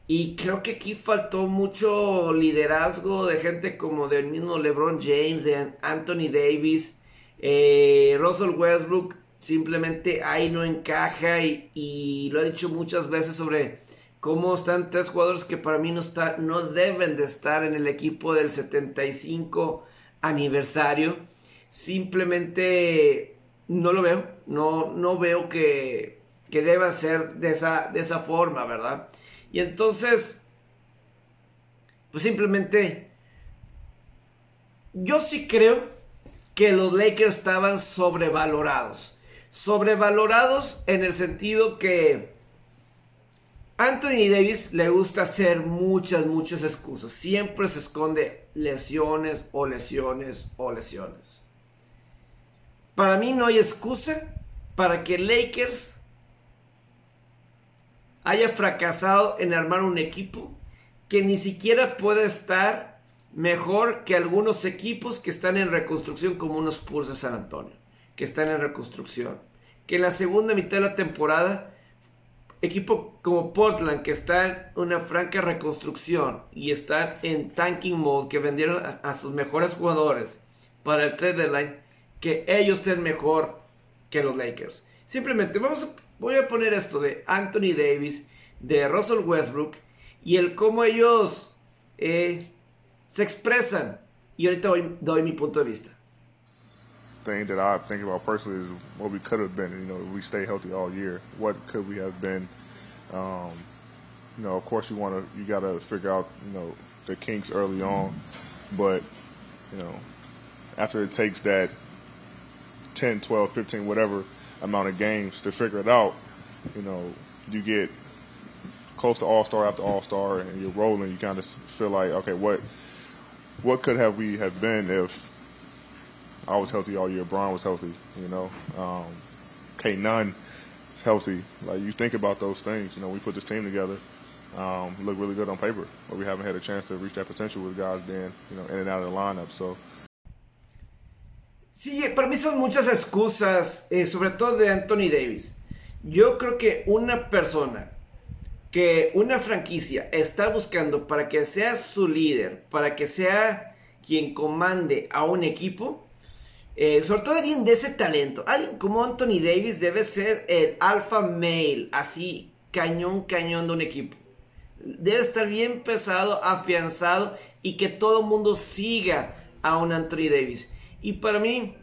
Y creo que aquí faltó mucho liderazgo de gente como del mismo LeBron James, de Anthony Davis, eh, Russell Westbrook simplemente ahí no encaja y, lo he dicho muchas veces sobre cómo están tres jugadores que para mí no, está, no deben de estar en el equipo del 75 aniversario. Simplemente no lo veo, no, no veo que, que deba ser de esa, de esa forma, ¿verdad? Y entonces, pues simplemente, yo sí creo que los Lakers estaban sobrevalorados. Sobrevalorados en el sentido que Anthony Davis le gusta hacer muchas, muchas excusas. Siempre se esconde lesiones o lesiones o lesiones. Para mí no hay excusa para que Lakers haya fracasado en armar un equipo que ni siquiera puede estar mejor que algunos equipos que están en reconstrucción como unos Spurs de San Antonio, que están en reconstrucción. Que en la segunda mitad de la temporada, equipo como Portland, que está en una franca reconstrucción y está en tanking mode, que vendieron a, a sus mejores jugadores para el trade deadline, que ellos estén mejor que los Lakers. Simplemente vamos a, voy a poner esto de Anthony Davis, de Russell Westbrook y el cómo ellos eh, se expresan. Y ahorita doy, mi punto de vista. Thing that I think about personally is what we could have been. You know, if we stay healthy all year. What could we have been? Um, you know, of course, you want to, you got to figure out, you know, the kinks early on, but you know, after it takes that 10, 12, 15, whatever amount of games to figure it out, you know, you get close to All Star after All Star, and you're rolling. You kind of feel like, okay, what what could have we have been if I was healthy all year, Brian was healthy, you know, um, K Nunn is healthy. Like you think about those things. You know, we put this team together. Um, look really good on paper, but we haven't had a chance to reach that potential with guys being, you know, in and out of the lineup. So. Sí, para mí son muchas excusas, eh, sobre todo de Anthony Davis. Yo creo que una persona que una franquicia está buscando para que sea su líder, para que sea quien comande a un equipo, eh, sobre todo alguien de ese talento, alguien como Anthony Davis debe ser el alfa male, así, cañón, cañón de un equipo. Debe estar bien pesado, afianzado y que todo el mundo siga a un Anthony Davis. Y para mí,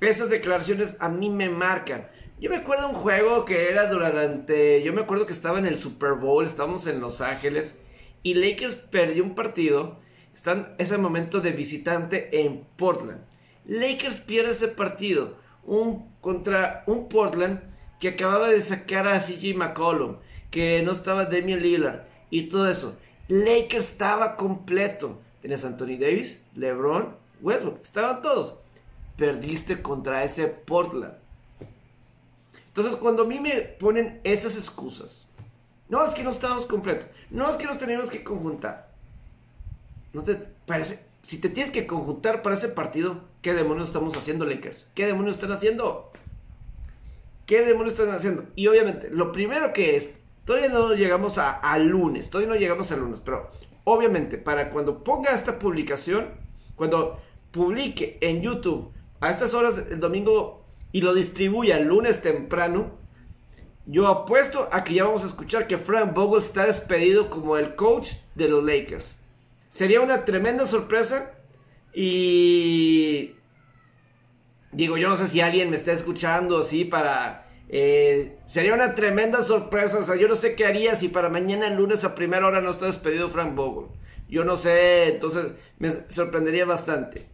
esas declaraciones a mí me marcan. Yo me acuerdo un juego que era durante. Yo me acuerdo que estaba en el Super Bowl, estábamos en Los Ángeles y Lakers perdió un partido. Están ese momento de visitante en Portland. Lakers pierde ese partido un, contra un Portland que acababa de sacar a CJ McCollum, que no estaba Damian Lillard y todo eso. Lakers estaba completo. Tenías Anthony Davis, LeBron, Westbrook, estaban todos perdiste contra ese Portland. Entonces, cuando a mí me ponen esas excusas, no es que no estamos completos, no es que nos tenemos que conjuntar. ¿No te parece? Si te tienes que conjuntar para ese partido, ¿qué demonios estamos haciendo, Lakers? ¿Qué demonios están haciendo? ¿Qué demonios están haciendo? Y obviamente, lo primero que es, todavía no llegamos a, lunes, todavía no llegamos a lunes, pero obviamente, para cuando ponga esta publicación, cuando publique en YouTube a estas horas el domingo y lo distribuya el lunes temprano, yo apuesto a que ya vamos a escuchar que Frank Vogel está despedido como el coach de los Lakers. Sería una tremenda sorpresa y digo, yo no sé si alguien me está escuchando así para... Eh, sería una tremenda sorpresa. O sea, yo no sé qué haría si para mañana el lunes a primera hora no está despedido Frank Vogel. Yo no sé, entonces me sorprendería bastante.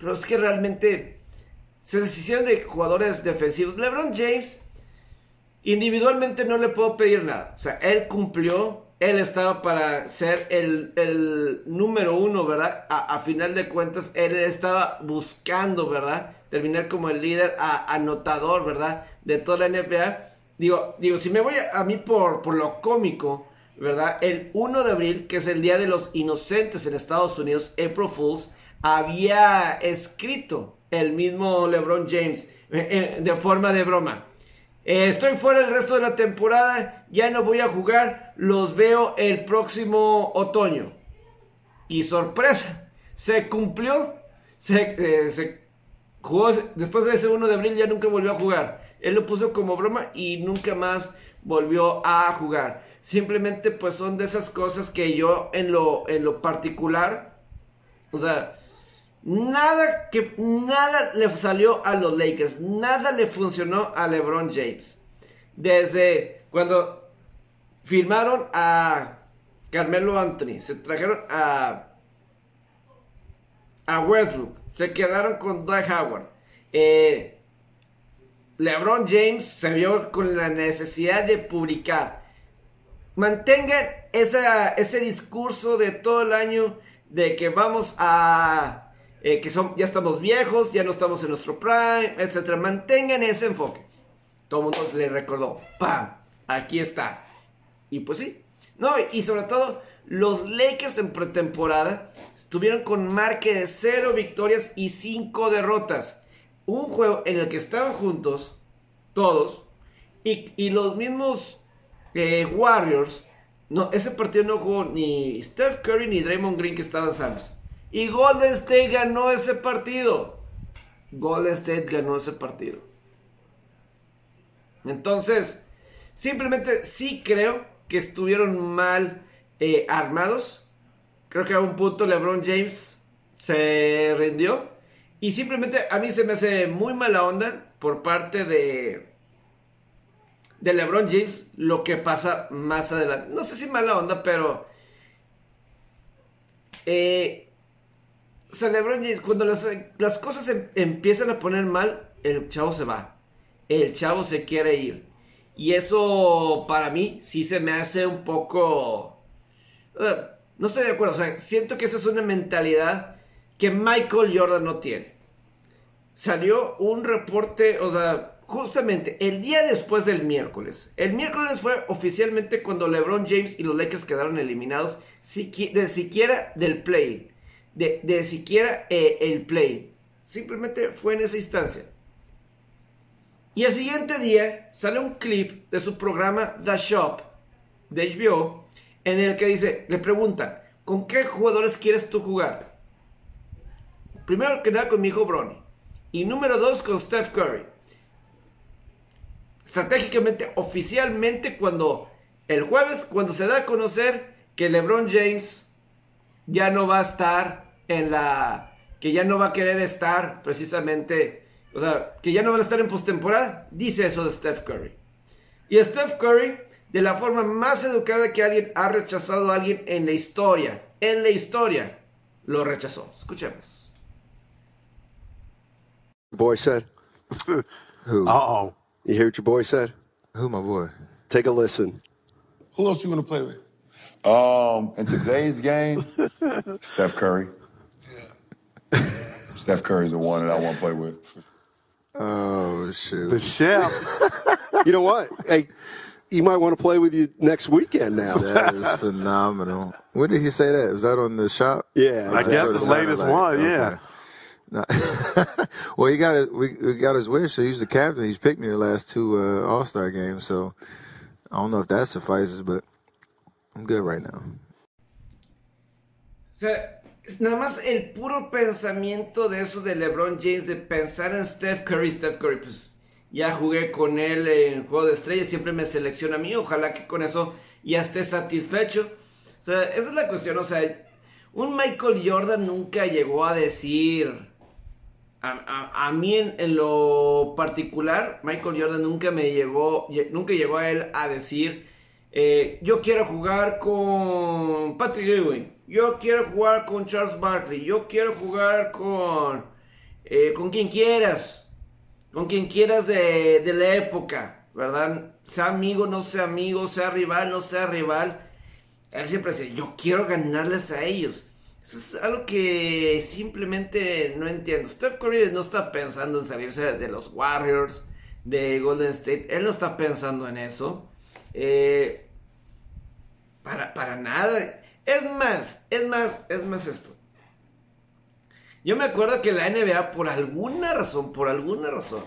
Pero es que realmente se deshicieron de jugadores defensivos. LeBron James, individualmente no le puedo pedir nada. O sea, él cumplió, él estaba para ser el, número uno, ¿verdad? A, final de cuentas, él estaba buscando, ¿verdad? Terminar como el líder anotador, ¿verdad? De toda la NBA. Digo, digo si me voy a, mí por, por lo cómico, ¿verdad? El 1 de abril, que es el Día de los Inocentes en Estados Unidos, April Fools, había escrito el mismo LeBron James eh, eh, de forma de broma. Eh, estoy fuera el resto de la temporada, ya no voy a jugar, los veo el próximo otoño. Y sorpresa, se cumplió, se, jugó, después de ese 1 de abril ya nunca volvió a jugar. Él lo puso como broma y nunca más volvió a jugar. Simplemente pues son de esas cosas que yo en lo, en lo particular, o sea, Nada que nada le salió a los Lakers, nada le funcionó a LeBron James. Desde cuando firmaron a Carmelo Anthony, se trajeron a a Westbrook, se quedaron con Dwight Howard. Eh, LeBron James se vio con la necesidad de publicar. Mantengan ese discurso de todo el año de que vamos a eh, que son, ya estamos viejos, ya no estamos en nuestro prime, etc. Mantengan ese enfoque. Todo el mundo le recordó, ¡pam! Aquí está. Y pues sí. No, y sobre todo, los Lakers en pretemporada estuvieron con marque de 0 victorias y 5 derrotas. Un juego en el que estaban juntos, todos, y, los mismos eh, Warriors. No, ese partido no jugó ni Steph Curry ni Draymond Green que estaban sanos. Y Golden State ganó ese partido. Golden State ganó ese partido. Entonces, simplemente sí creo que estuvieron mal eh, armados. Creo que a un punto LeBron James se rindió. Y simplemente a mí se me hace muy mala onda por parte de, de LeBron James lo que pasa más adelante. No sé si mala onda, pero Eh, o sea, LeBron James, cuando las, las cosas em- empiezan a poner mal, el chavo se va. El chavo se quiere ir. Y eso para mí sí se me hace un poco... eh, no estoy de acuerdo. O sea, siento que esa es una mentalidad que Michael Jordan no tiene. Salió un reporte, o sea, justamente el día después del miércoles. El miércoles fue oficialmente cuando LeBron James y los Lakers quedaron eliminados de siquiera del play. De, de siquiera eh, el play. Simplemente fue en esa instancia. Y el siguiente día sale un clip de su programa The Shop de HBO en el que dice, le preguntan, ¿con qué jugadores quieres tú jugar? Primero que nada con mi hijo Bronny. Y número dos con Steph Curry. Estratégicamente, oficialmente, cuando el jueves, cuando se da a conocer que LeBron James ya no va a estar en la. que ya no va a querer estar precisamente. O sea, que ya no van a estar en postemporada. Dice eso de Steph Curry. Y Steph Curry, de la forma más educada que alguien ha rechazado a alguien en la historia. En la historia. Lo rechazó. Escuchemos. boy said? Who? Uh-oh. You hear what your boy said? Who, my boy? Take a listen. Who else you want to play with? Um, in today's game, <laughs> Steph Curry. Steph Curry's the one that I want to play with. Oh shoot! The chef. <laughs> you know what? Hey, he might want to play with you next weekend now. That is phenomenal. When did he say that? Was that on the shop? Yeah, I guess sort the latest like- one, okay. yeah. No. <laughs> well, he got it. We, we got his wish. So he's the captain. He's picked me the last two uh, All Star games. So I don't know if that suffices, but Good right now. O sea, es nada más el puro pensamiento de eso de LeBron James, de pensar en Steph Curry. Steph Curry, pues ya jugué con él en Juego de Estrellas, siempre me selecciona a mí. Ojalá que con eso ya esté satisfecho. O sea, esa es la cuestión. O sea, un Michael Jordan nunca llegó a decir. A, a- a mí en, en lo particular, Michael Jordan nunca me llegó, lle- nunca llegó a él a decir, eh, yo quiero jugar con Patrick Ewing, yo quiero jugar con Charles Barkley, yo quiero jugar con, eh, con quien quieras, con quien quieras de, de la época, ¿verdad? Sea amigo, no sea amigo, sea rival, no sea rival. Él siempre dice, yo quiero ganarles a ellos. Eso es algo que simplemente no entiendo. Steph Curry no está pensando en salirse de los Warriors, de Golden State. Él no está pensando en eso. Eh, para, para nada. Es más, es más, es más esto. Yo me acuerdo que la NBA, por alguna razón, por alguna razón,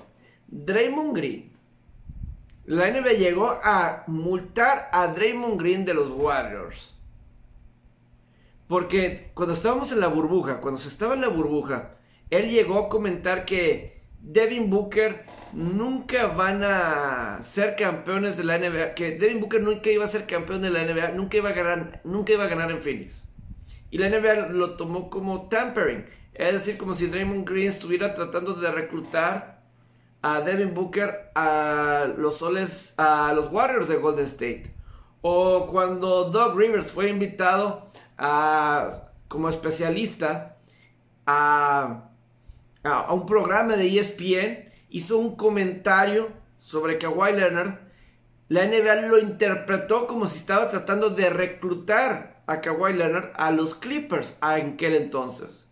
Draymond Green, la NBA llegó a multar a Draymond Green de los Warriors. Porque cuando estábamos en la burbuja, cuando se estaba en la burbuja, él llegó a comentar que Devin Booker nunca van a ser campeones de la NBA, que Devin Booker nunca iba a ser campeón de la NBA, nunca iba a ganar, nunca iba a ganar en Phoenix. Y la NBA lo tomó como tampering, es decir, como si Draymond Green estuviera tratando de reclutar a Devin Booker a los soles, a los Warriors de Golden State. O cuando Doug Rivers fue invitado a, como especialista a, a, un programa de ESPN, hizo un comentario sobre Kawhi Leonard. La NBA lo interpretó como si estaba tratando de reclutar a Kawhi Leonard a los Clippers a aquel entonces.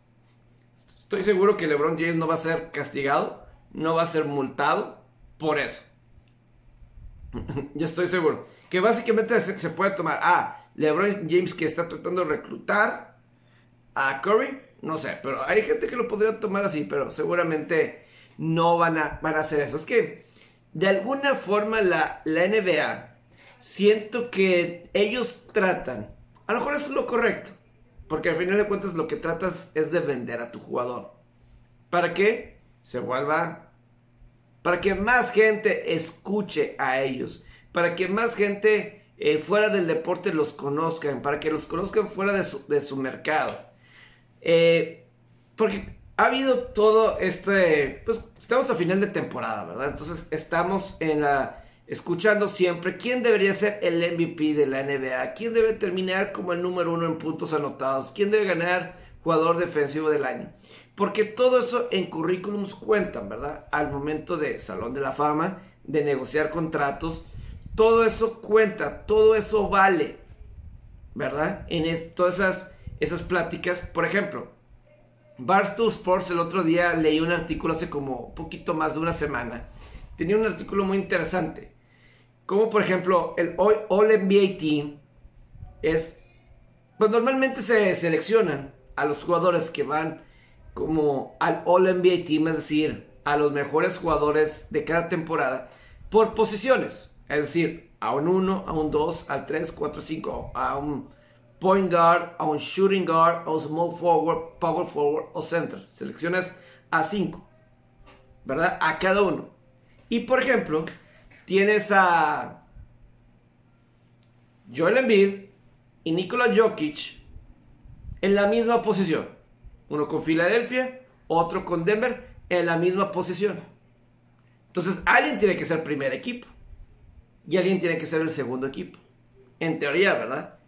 Estoy seguro que LeBron James no va a ser castigado, no va a ser multado por eso. <laughs> Yo estoy seguro. Que básicamente se, se puede tomar. Ah, LeBron James que está tratando de reclutar a Curry. No sé, pero hay gente que lo podría tomar así, pero seguramente no van a, van a hacer eso. Es que de alguna forma la, la NBA, siento que ellos tratan, a lo mejor eso es lo correcto, porque al final de cuentas lo que tratas es de vender a tu jugador. ¿Para que Se vuelva... Para que más gente escuche a ellos. Para que más gente eh, fuera del deporte los conozcan. Para que los conozcan fuera de su, de su mercado. Eh, porque ha habido todo este... Pues estamos a final de temporada, ¿verdad? Entonces estamos en la... escuchando siempre quién debería ser el MVP de la NBA, quién debe terminar como el número uno en puntos anotados, quién debe ganar jugador defensivo del año. Porque todo eso en currículums cuentan, ¿verdad? Al momento de Salón de la Fama, de negociar contratos, todo eso cuenta, todo eso vale, ¿verdad? En todas esas, esas pláticas, por ejemplo, Barstool Sports el otro día leí un artículo hace como poquito más de una semana. Tenía un artículo muy interesante. Como por ejemplo, el All NBA Team es, pues normalmente se seleccionan a los jugadores que van como al All NBA Team, es decir, a los mejores jugadores de cada temporada por posiciones. Es decir, a un 1, a un 2, al 3, 4, 5, a un point guard, a un shooting guard, a un small forward, power forward o center. Seleccionas a 5, ¿verdad? A cada uno. Y por ejemplo, tienes a Joel Embiid y Nikola Jokic en la misma posición. Uno con Filadelfia, otro con Denver en la misma posición. Entonces, alguien tiene que ser primer equipo y alguien tiene que ser el segundo equipo. En teoría, ¿verdad?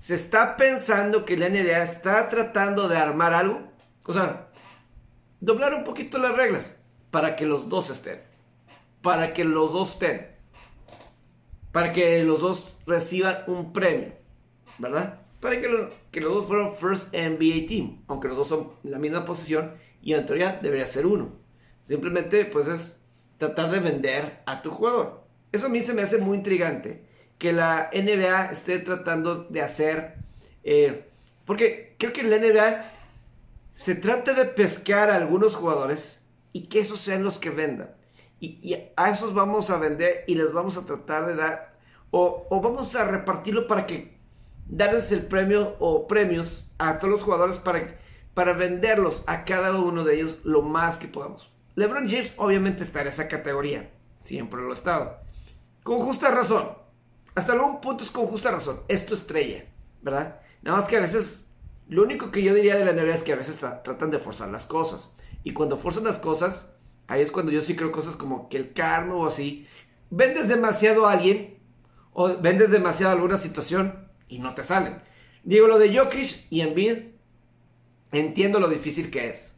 Se está pensando que la NBA está tratando de armar algo, o sea, doblar un poquito las reglas para que los dos estén, para que los dos estén, para que los dos reciban un premio, ¿verdad? Para que, que los dos fueran First NBA Team, aunque los dos son la misma posición y en teoría debería ser uno. Simplemente, pues es tratar de vender a tu jugador. Eso a mí se me hace muy intrigante. Que la NBA esté tratando de hacer. Eh, porque creo que en la NBA se trata de pescar a algunos jugadores y que esos sean los que vendan. Y, a esos vamos a vender y les vamos a tratar de dar. O, vamos a repartirlo para que darles el premio o premios a todos los jugadores para, para venderlos a cada uno de ellos lo más que podamos. LeBron James obviamente está en esa categoría. Siempre lo ha estado. Con justa razón. Hasta algún punto es con justa razón. Es estrella, ¿verdad? Nada más que a veces, lo único que yo diría de la NBA es que a veces tratan de forzar las cosas. Y cuando forzan las cosas, ahí es cuando yo sí creo cosas como que el karma o así. Vendes demasiado a alguien o vendes demasiado a alguna situación y no te salen. Digo, lo de Jokic y Embiid, entiendo lo difícil que es.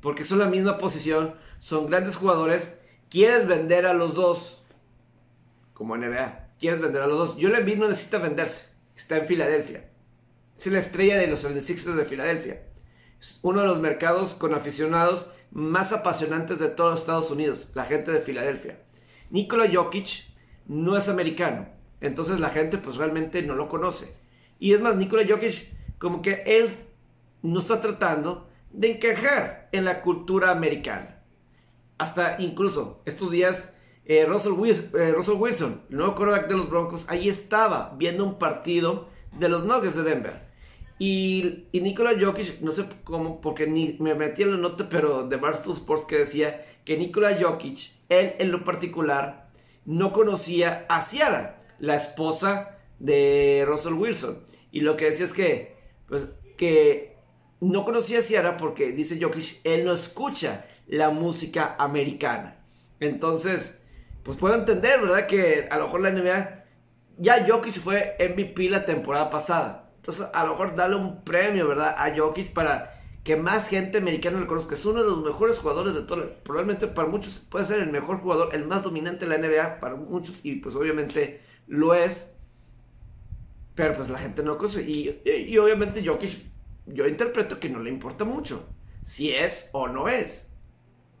Porque son la misma posición, son grandes jugadores. Quieres vender a los dos, como NBA. Quieres vender a los dos. Yo Embiid no necesita venderse. Está en Filadelfia. Es la estrella de los 76ers de Filadelfia. Uno de los mercados con aficionados más apasionantes de todos los Estados Unidos. La gente de Filadelfia. Nikola Jokic no es americano. Entonces la gente pues realmente no lo conoce. Y es más, Nikola Jokic como que él no está tratando de encajar en la cultura americana. Hasta incluso estos días eh, Russell, Wilson, eh, Russell, Wilson, el nuevo quarterback de los Broncos, ahí estaba viendo un partido de los Nuggets de Denver. Y, y Nikola Jokic, no sé cómo, porque ni me metí en la nota, pero de Barstool Sports que decía que Nikola Jokic, él en lo particular, no conocía a Ciara, la esposa de Russell Wilson. Y lo que decía es que, pues, que no conocía a Ciara porque, dice Jokic, él no escucha la música americana. Entonces, pues puedo entender, ¿verdad? Que a lo mejor la NBA, ya Jokic fue MVP la temporada pasada. Entonces, a lo mejor darle un premio, ¿verdad? A Jokic para que más gente americana lo conozca. Es uno de los mejores jugadores de todo. Probablemente para muchos puede ser el mejor jugador, el más dominante de la NBA, para muchos. Y pues obviamente lo es. Pero pues la gente no lo conoce. Y, y, obviamente Jokic, yo interpreto que no le importa mucho. Si es o no es.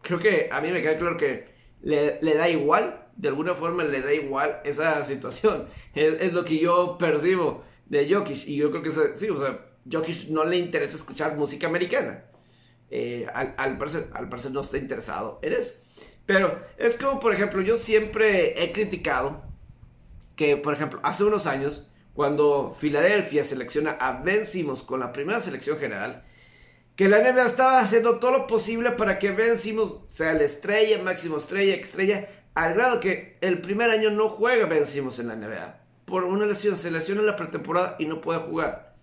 Creo que a mí me queda claro que le, da igual. De alguna forma le da igual esa situación. Es, lo que yo percibo de Jokic. Y yo creo que sí, o sea, Jokic no le interesa escuchar música americana. Eh, al, al, parecer, al parecer no está interesado en eso. Pero es como, por ejemplo, yo siempre he criticado que, por ejemplo, hace unos años, cuando Filadelfia selecciona a Ben Simmons con la primera selección general, que la NBA estaba haciendo todo lo posible para que Ben Simmons sea la estrella, máximo estrella, estrella, al grado que el primer año no juega Ben Simmons en la NBA. Por una lesión, se lesiona en la pretemporada y no puede jugar.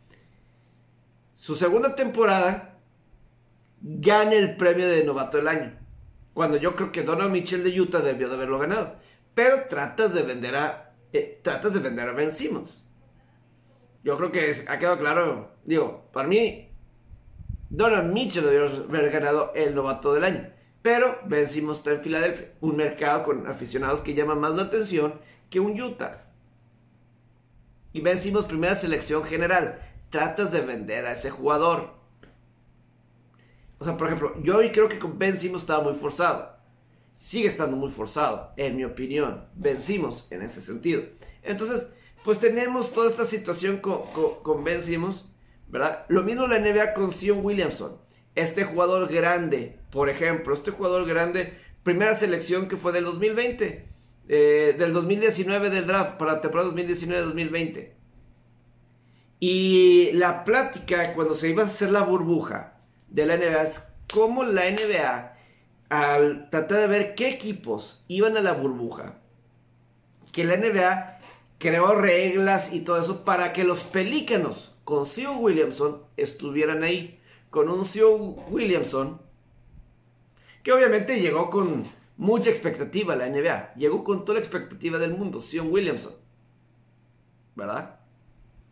Su segunda temporada gana el premio de novato del año. Cuando yo creo que Donald Mitchell de Utah debió de haberlo ganado. pero tratas de vender a, eh, tratas de vender a Ben Simmons. Yo creo que ha quedado claro, digo, para mí, Donovan Mitchell debió haber ganado el novato del año. Pero Ben Simmons está en Filadelfia, un mercado con aficionados que llama más la atención que un Utah. Y Ben Simmons, primera selección general. Tratas de vender a ese jugador. O sea, por ejemplo, yo hoy creo que con Ben Simmons estaba muy forzado. Sigue estando muy forzado, en mi opinión. Vencimos en ese sentido. Entonces, pues tenemos toda esta situación con, con, Ben Simmons, Lo mismo la NBA con Sion Williamson. Este jugador grande, por ejemplo, este jugador grande, primera selección que fue del 2020, eh, del 2019 del draft, para la temporada 2019-2020. Y la plática cuando se iba a hacer la burbuja de la NBA es cómo la NBA, al tratar de ver qué equipos iban a la burbuja, que la NBA creó reglas y todo eso para que los pelícanos con Sion Williamson estuvieran ahí con un Sion Williamson, que obviamente llegó con mucha expectativa a la NBA. Llegó con toda la expectativa del mundo, Sion Williamson. ¿Verdad?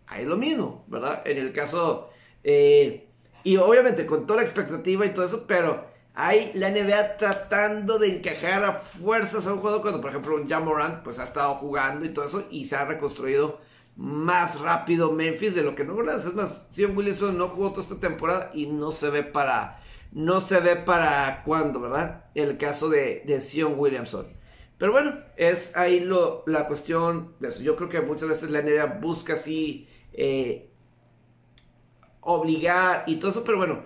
Ahí lo mismo, ¿verdad? En el caso... Eh, y obviamente con toda la expectativa y todo eso, pero hay la NBA tratando de encajar a fuerzas a un jugador cuando, por ejemplo, un Jamorant pues ha estado jugando y todo eso y se ha reconstruido más rápido Memphis de lo que no. Es más, Sion Williamson no jugó toda esta temporada y no se ve para, no se ve para cuándo, ¿verdad? El caso de, de Sion Williamson. Pero bueno, es ahí lo, la cuestión eso. Yo creo que muchas veces la NBA busca así eh, obligar y todo eso, pero bueno.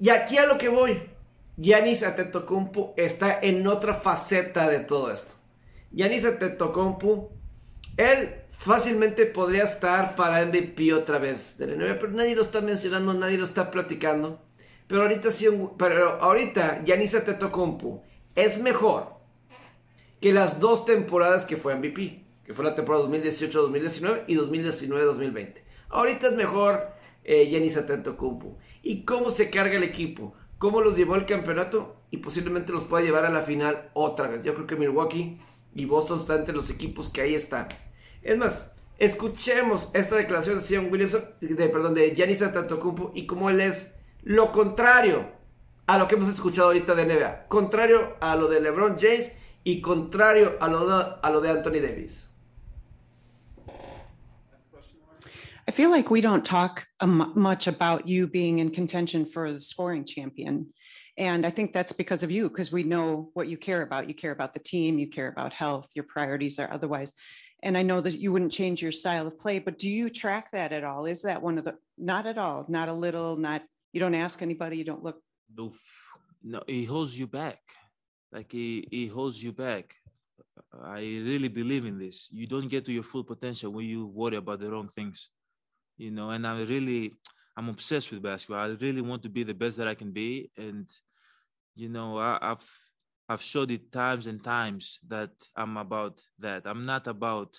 Y aquí a lo que voy. Yanis Atetokounmpo está en otra faceta de todo esto. Yanis Atetokounmpo, él fácilmente podría estar para MVP otra vez de la NBA, pero nadie lo está mencionando, nadie lo está platicando. Pero ahorita sí, pero ahorita Antetokounmpo es mejor que las dos temporadas que fue MVP, que fue la temporada 2018-2019 y 2019-2020. Ahorita es mejor eh, Yanis Antetokounmpo. ¿Y cómo se carga el equipo? ¿Cómo los llevó al campeonato? Y posiblemente los pueda llevar a la final otra vez. Yo creo que Milwaukee y Boston están entre los equipos que ahí están. Es más, escuchemos esta declaración de Sion Williamson, de, perdón, de Giannis Antetokounmpo y cómo él es lo contrario a lo que hemos escuchado ahorita de NBA. Contrario a lo de LeBron James y contrario a lo de, a lo de Anthony Davis. I feel like we don't talk much about you being in contention for the scoring champion. And I think that's because of you, because we know what you care about. You care about the team, you care about health, your priorities are otherwise and I know that you wouldn't change your style of play, but do you track that at all? Is that one of the not at all, not a little, not you don't ask anybody, you don't look. No, no, he holds you back. Like he, he holds you back. I really believe in this. You don't get to your full potential when you worry about the wrong things. You know, and I really I'm obsessed with basketball. I really want to be the best that I can be. And you know, I, I've I've showed it times and times that I'm about that. I'm not about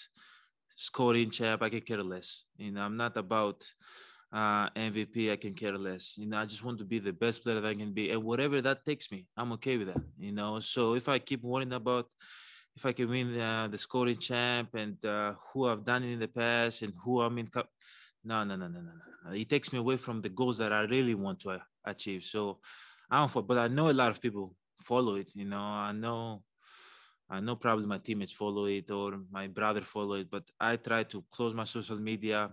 scoring champ. I can care less. You know, I'm not about uh, MVP. I can care less. You know, I just want to be the best player that I can be, and whatever that takes me, I'm okay with that. You know, so if I keep worrying about if I can win uh, the scoring champ and uh, who I've done it in the past and who I'm in cup, no, no, no, no, no, no. It takes me away from the goals that I really want to uh, achieve. So I don't. But I know a lot of people follow it. You know, I know, I know probably my teammates follow it or my brother follow it, but I try to close my social media,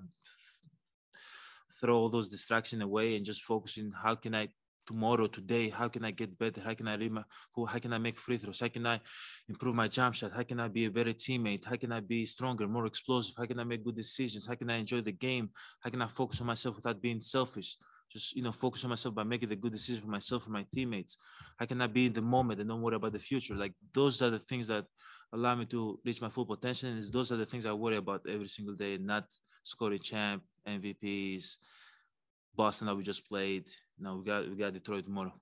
throw all those distractions away, and just focus on how can I tomorrow, today, how can I get better? How can I read my, who, how can I make free throws? How can I improve my jump shot? How can I be a better teammate? How can I be stronger, more explosive? How can I make good decisions? How can I enjoy the game? How can I focus on myself without being selfish? Just you know focus on myself by making the good decision for myself and my teammates. I cannot be in the moment and don't worry about the future. Like those are the things that allow me to reach my full potential and those are the things i worry about every single day not scoring champ mvps boston that we just played. Now we got we got detroit tomorrow.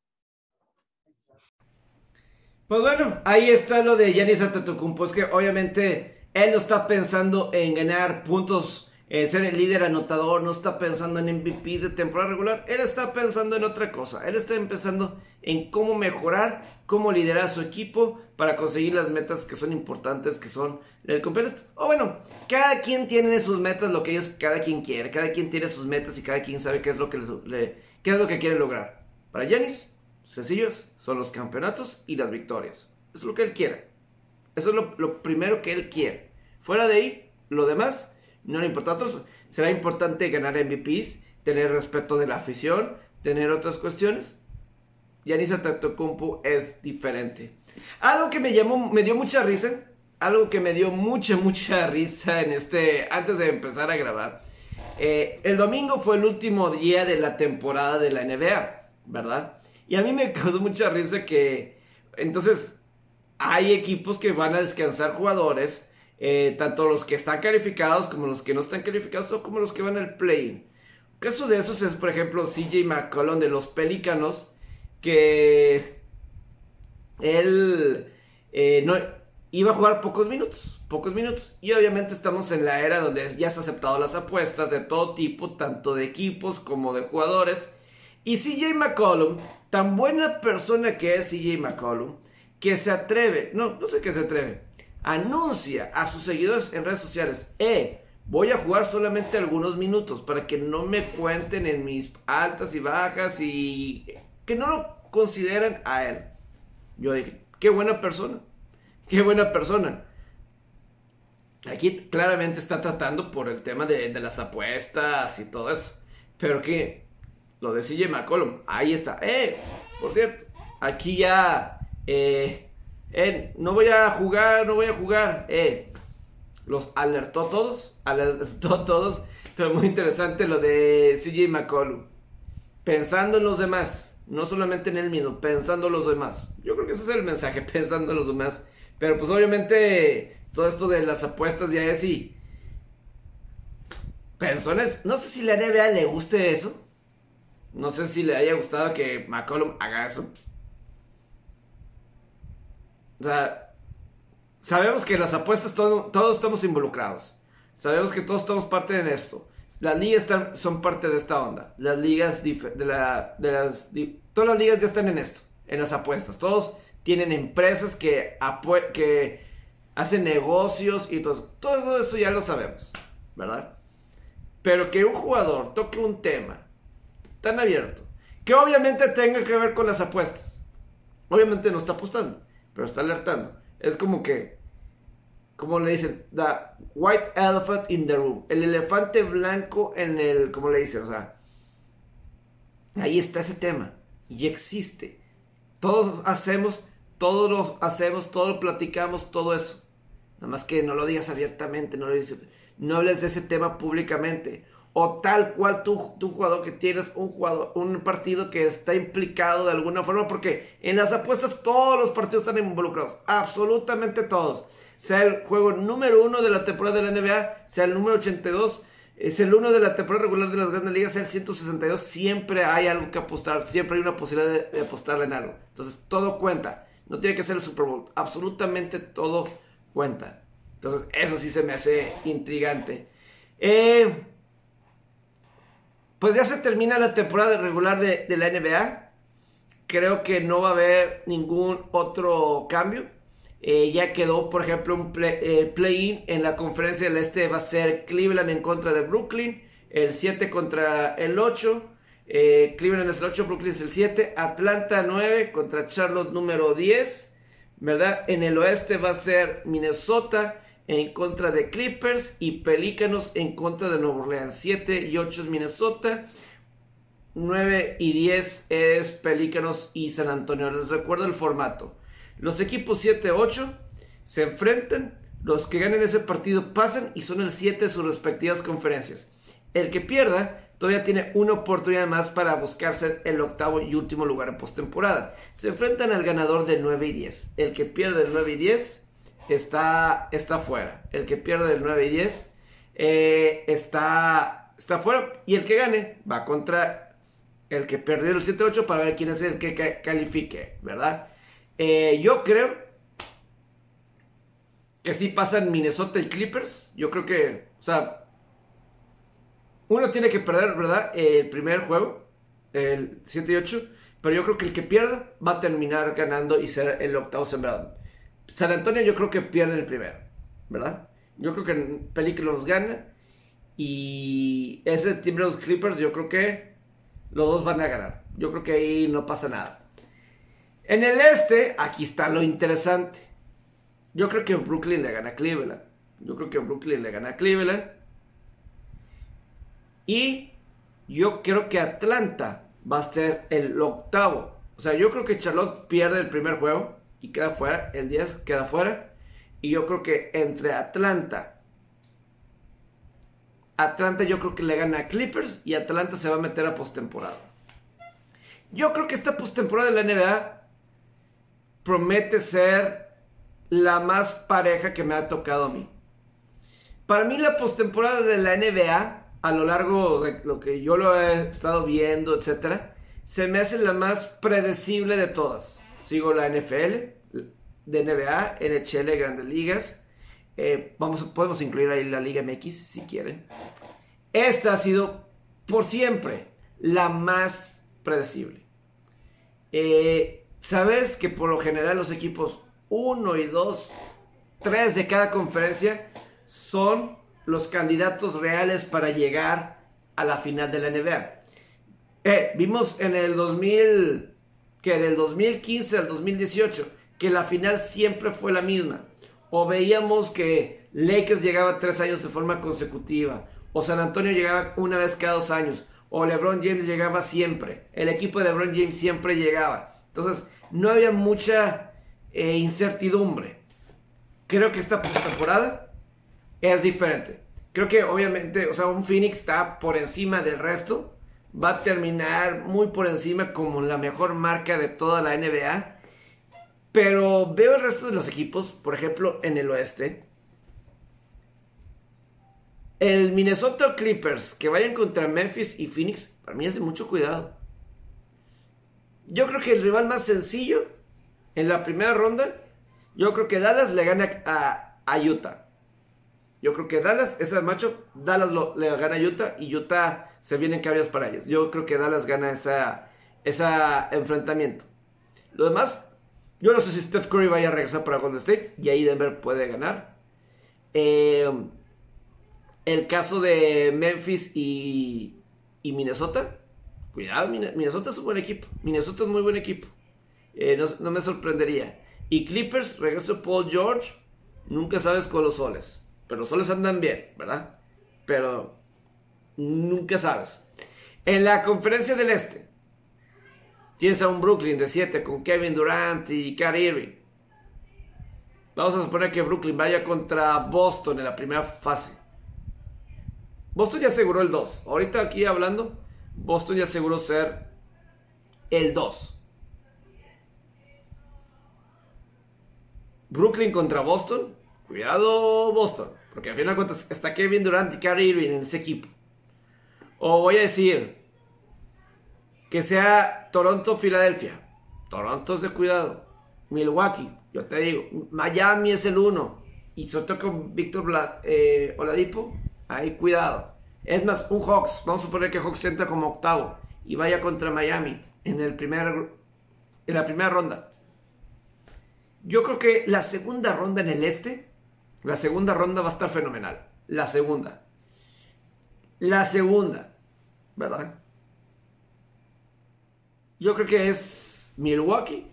Pues bueno, ahí está lo de Giannis Antetokounmpo, es que obviamente él no está pensando en ganar puntos en ser el líder anotador, no está pensando en MVPs de temporada regular, él está pensando en otra cosa, él está empezando en cómo mejorar, cómo liderar a su equipo para conseguir las metas que son importantes, que son el campeonato. O bueno, cada quien tiene sus metas, lo que ellos, cada quien quiere, cada quien tiene sus metas y cada quien sabe qué es lo que, le, qué es lo que quiere lograr. Para Yanis, sencillos, son los campeonatos y las victorias. Eso es lo que él quiere. Eso es lo primero que él quiere. Fuera de ahí, lo demás no le importa a otros. Será importante ganar MVPs, tener respeto de la afición, tener otras cuestiones. Yanis Antetokounmpo es diferente. Algo que me llamó, me dio mucha risa, algo que me dio mucha, <laughs> mucha risa en este, antes de empezar a grabar. Eh, el domingo fue el último día de la temporada de la NBA, ¿verdad? Y a mí me <laughs> causó mucha risa que, entonces, hay equipos que van a descansar jugadores eh, tanto los que están calificados como los que no están calificados o como los que van al play. Un caso de esos es, por ejemplo, CJ McCollum de los Pelícanos, que él eh, no, iba a jugar pocos minutos, pocos minutos. Y obviamente estamos en la era donde ya se han aceptado las apuestas de todo tipo, tanto de equipos como de jugadores. Y CJ McCollum, tan buena persona que es CJ McCollum, que se atreve, no, no sé qué se atreve, anuncia a sus seguidores en redes sociales, eh, voy a jugar solamente algunos minutos para que no me cuenten en mis altas y bajas y que no lo consideren a él. Yo dije, qué buena persona, qué buena persona. Aquí claramente está tratando por el tema de, las apuestas y todo eso. Pero que lo de CJ McCollum, ahí está. Eh, por cierto, aquí ya eh, no voy a jugar, no voy a jugar. Eh, los alertó todos, alertó todos. Pero muy interesante lo de CJ McCollum. Pensando en los demás, no solamente en él mismo, pensando en los demás. Yo creo que ese es el mensaje, <laughs> pensando en los demás. Pero pues obviamente todo esto de las apuestas ya es y... Personas, no sé si la NBA le guste eso. No sé si le haya gustado que McCollum haga eso. O sea, sabemos que las apuestas todos estamos involucrados. Sabemos que todos estamos parte de esto. Las ligas son parte de esta onda. Las ligas de, la, de las... todas las ligas ya están en esto, en las apuestas. Todos tienen empresas que, que hacen negocios y todo, todo eso ya lo sabemos, ¿verdad? Pero que un jugador toque un tema tan abierto, que obviamente tenga que ver con las apuestas, obviamente no está apostando pero está alertando. Es como que, como le dicen, the white elephant in the room, el elefante blanco en el, como le dicen, o sea, ahí está ese tema y existe. Todos hacemos, todos lo hacemos, todos lo platicamos, todo eso. Nada más que no lo digas abiertamente, no, lo dices, no hables de ese tema públicamente o tal cual tú, tu jugador que tienes un jugador, un partido que está implicado de alguna forma, porque en las apuestas todos los partidos están involucrados, absolutamente todos. Sea el juego número uno de la temporada de la NBA, sea el número 82, es el uno de la temporada regular de las grandes ligas, sea el 162, siempre hay algo que apostar, siempre hay una posibilidad de, de apostarle en algo. Entonces todo cuenta, no tiene que ser el Super Bowl, absolutamente todo cuenta. Entonces eso sí se me hace intrigante. Eh, pues ya se termina la temporada regular de, la NBA. Creo que no va a haber ningún otro cambio. Eh, ya quedó, por ejemplo, un eh, play-in en la conferencia del este. Va a ser Cleveland en contra de Brooklyn. El 7 contra el 8. Eh, Cleveland es el 8, Brooklyn es el 7. Atlanta 9 contra Charlotte número 10. ¿Verdad? En el oeste va a ser Minnesota en contra de Clippers y Pelícanos en contra de Nueva Orleans. 7 y 8 es Minnesota. 9 y 10 es Pelícanos y San Antonio. Les recuerdo el formato. Los equipos 7-8 se enfrentan. Los que ganen ese partido pasan y son el 7 de sus respectivas conferencias. El que pierda todavía tiene una oportunidad más para buscarse el octavo y último lugar en postemporada. Se enfrentan al ganador de 9 y 10. El que pierde el 9 y 10 está, está fuera. El que pierde el 9 y 10 eh, está, está fuera. Y el que gane va contra el que perdió el 7-8 para ver quién es el que califique, ¿verdad? Eh, yo creo que si pasan Minnesota y Clippers. Yo creo que, o sea, uno tiene que perder, ¿verdad? El primer juego, el 7 y 8, pero yo creo que el que pierda va a terminar ganando y ser el octavo sembrado. San Antonio yo creo que pierde el primero, ¿verdad? Yo creo que Película los gana y ese los Clippers yo creo que los dos van a ganar. Yo creo que ahí no pasa nada. En el este, aquí está lo interesante. Yo creo que Brooklyn le gana a Cleveland. Yo creo que Brooklyn le gana a Cleveland. Y yo creo que Atlanta va a ser el octavo. O sea, yo creo que Charlotte pierde el primer juego y queda fuera. El 10 queda fuera. Y yo creo que entre Atlanta. Atlanta yo creo que le gana a Clippers y Atlanta se va a meter a postemporada. Yo creo que esta postemporada de la NBA promete ser la más pareja que me ha tocado a mí. Para mí la postemporada de la NBA, a lo largo de lo que yo lo he estado viendo, etcétera, se me hace la más predecible de todas. Sigo la NFL, de NBA, NHL, Grandes Ligas. Eh, vamos, podemos incluir ahí la Liga MX si quieren. Esta ha sido por siempre la más predecible. Eh, Sabes que por lo general los equipos 1 y 2, 3 de cada conferencia son los candidatos reales para llegar a la final de la NBA. Eh, vimos en el 2000, que del 2015 al 2018, que la final siempre fue la misma. O veíamos que Lakers llegaba tres años de forma consecutiva. O San Antonio llegaba una vez cada dos años. O LeBron James llegaba siempre. El equipo de LeBron James siempre llegaba. Entonces, no había mucha eh, incertidumbre. Creo que esta temporada es diferente. Creo que obviamente, o sea, un Phoenix está por encima del resto. Va a terminar muy por encima como la mejor marca de toda la NBA. Pero veo el resto de los equipos, por ejemplo, en el oeste. El Minnesota Clippers que vayan contra Memphis y Phoenix, para mí es de mucho cuidado. Yo creo que el rival más sencillo en la primera ronda, yo creo que Dallas le gana a, Utah. Yo creo que Dallas, ese macho, Dallas le gana a Utah y Utah se vienen caballos para ellos. Yo creo que Dallas gana ese esa enfrentamiento. Lo demás, yo no sé si Steph Curry vaya a regresar para Golden State y ahí Denver puede ganar. Eh, el caso de Memphis y, y Minnesota, Cuidado, Minnesota es un buen equipo. Minnesota es muy buen equipo. Eh, no, me sorprendería. Y Clippers, regreso Paul George. Nunca sabes con los soles. Pero los soles andan bien, ¿verdad? Pero nunca sabes. En la conferencia del Este, tienes a un Brooklyn de 7 con Kevin Durant y Kyrie Irving. Vamos a suponer que Brooklyn vaya contra Boston en la primera fase. Boston ya aseguró el 2. Ahorita aquí hablando, Boston ya aseguró ser el 2. Brooklyn contra Boston. Cuidado Boston. Porque al final de cuentas está Kevin Durant y Kyrie Irving en ese equipo. O voy a decir que sea Toronto-Filadelfia. Toronto es de cuidado. Milwaukee, yo te digo. Miami es el 1. Y todo con Víctor eh, Oladipo. Ahí cuidado. Es más, un Hawks, vamos a suponer que Hawks entra como octavo y vaya contra Miami en, el primer, en la primera ronda. Yo creo que la segunda ronda en el este, la segunda ronda va a estar fenomenal. La segunda. La segunda, ¿verdad? Yo creo que es Milwaukee.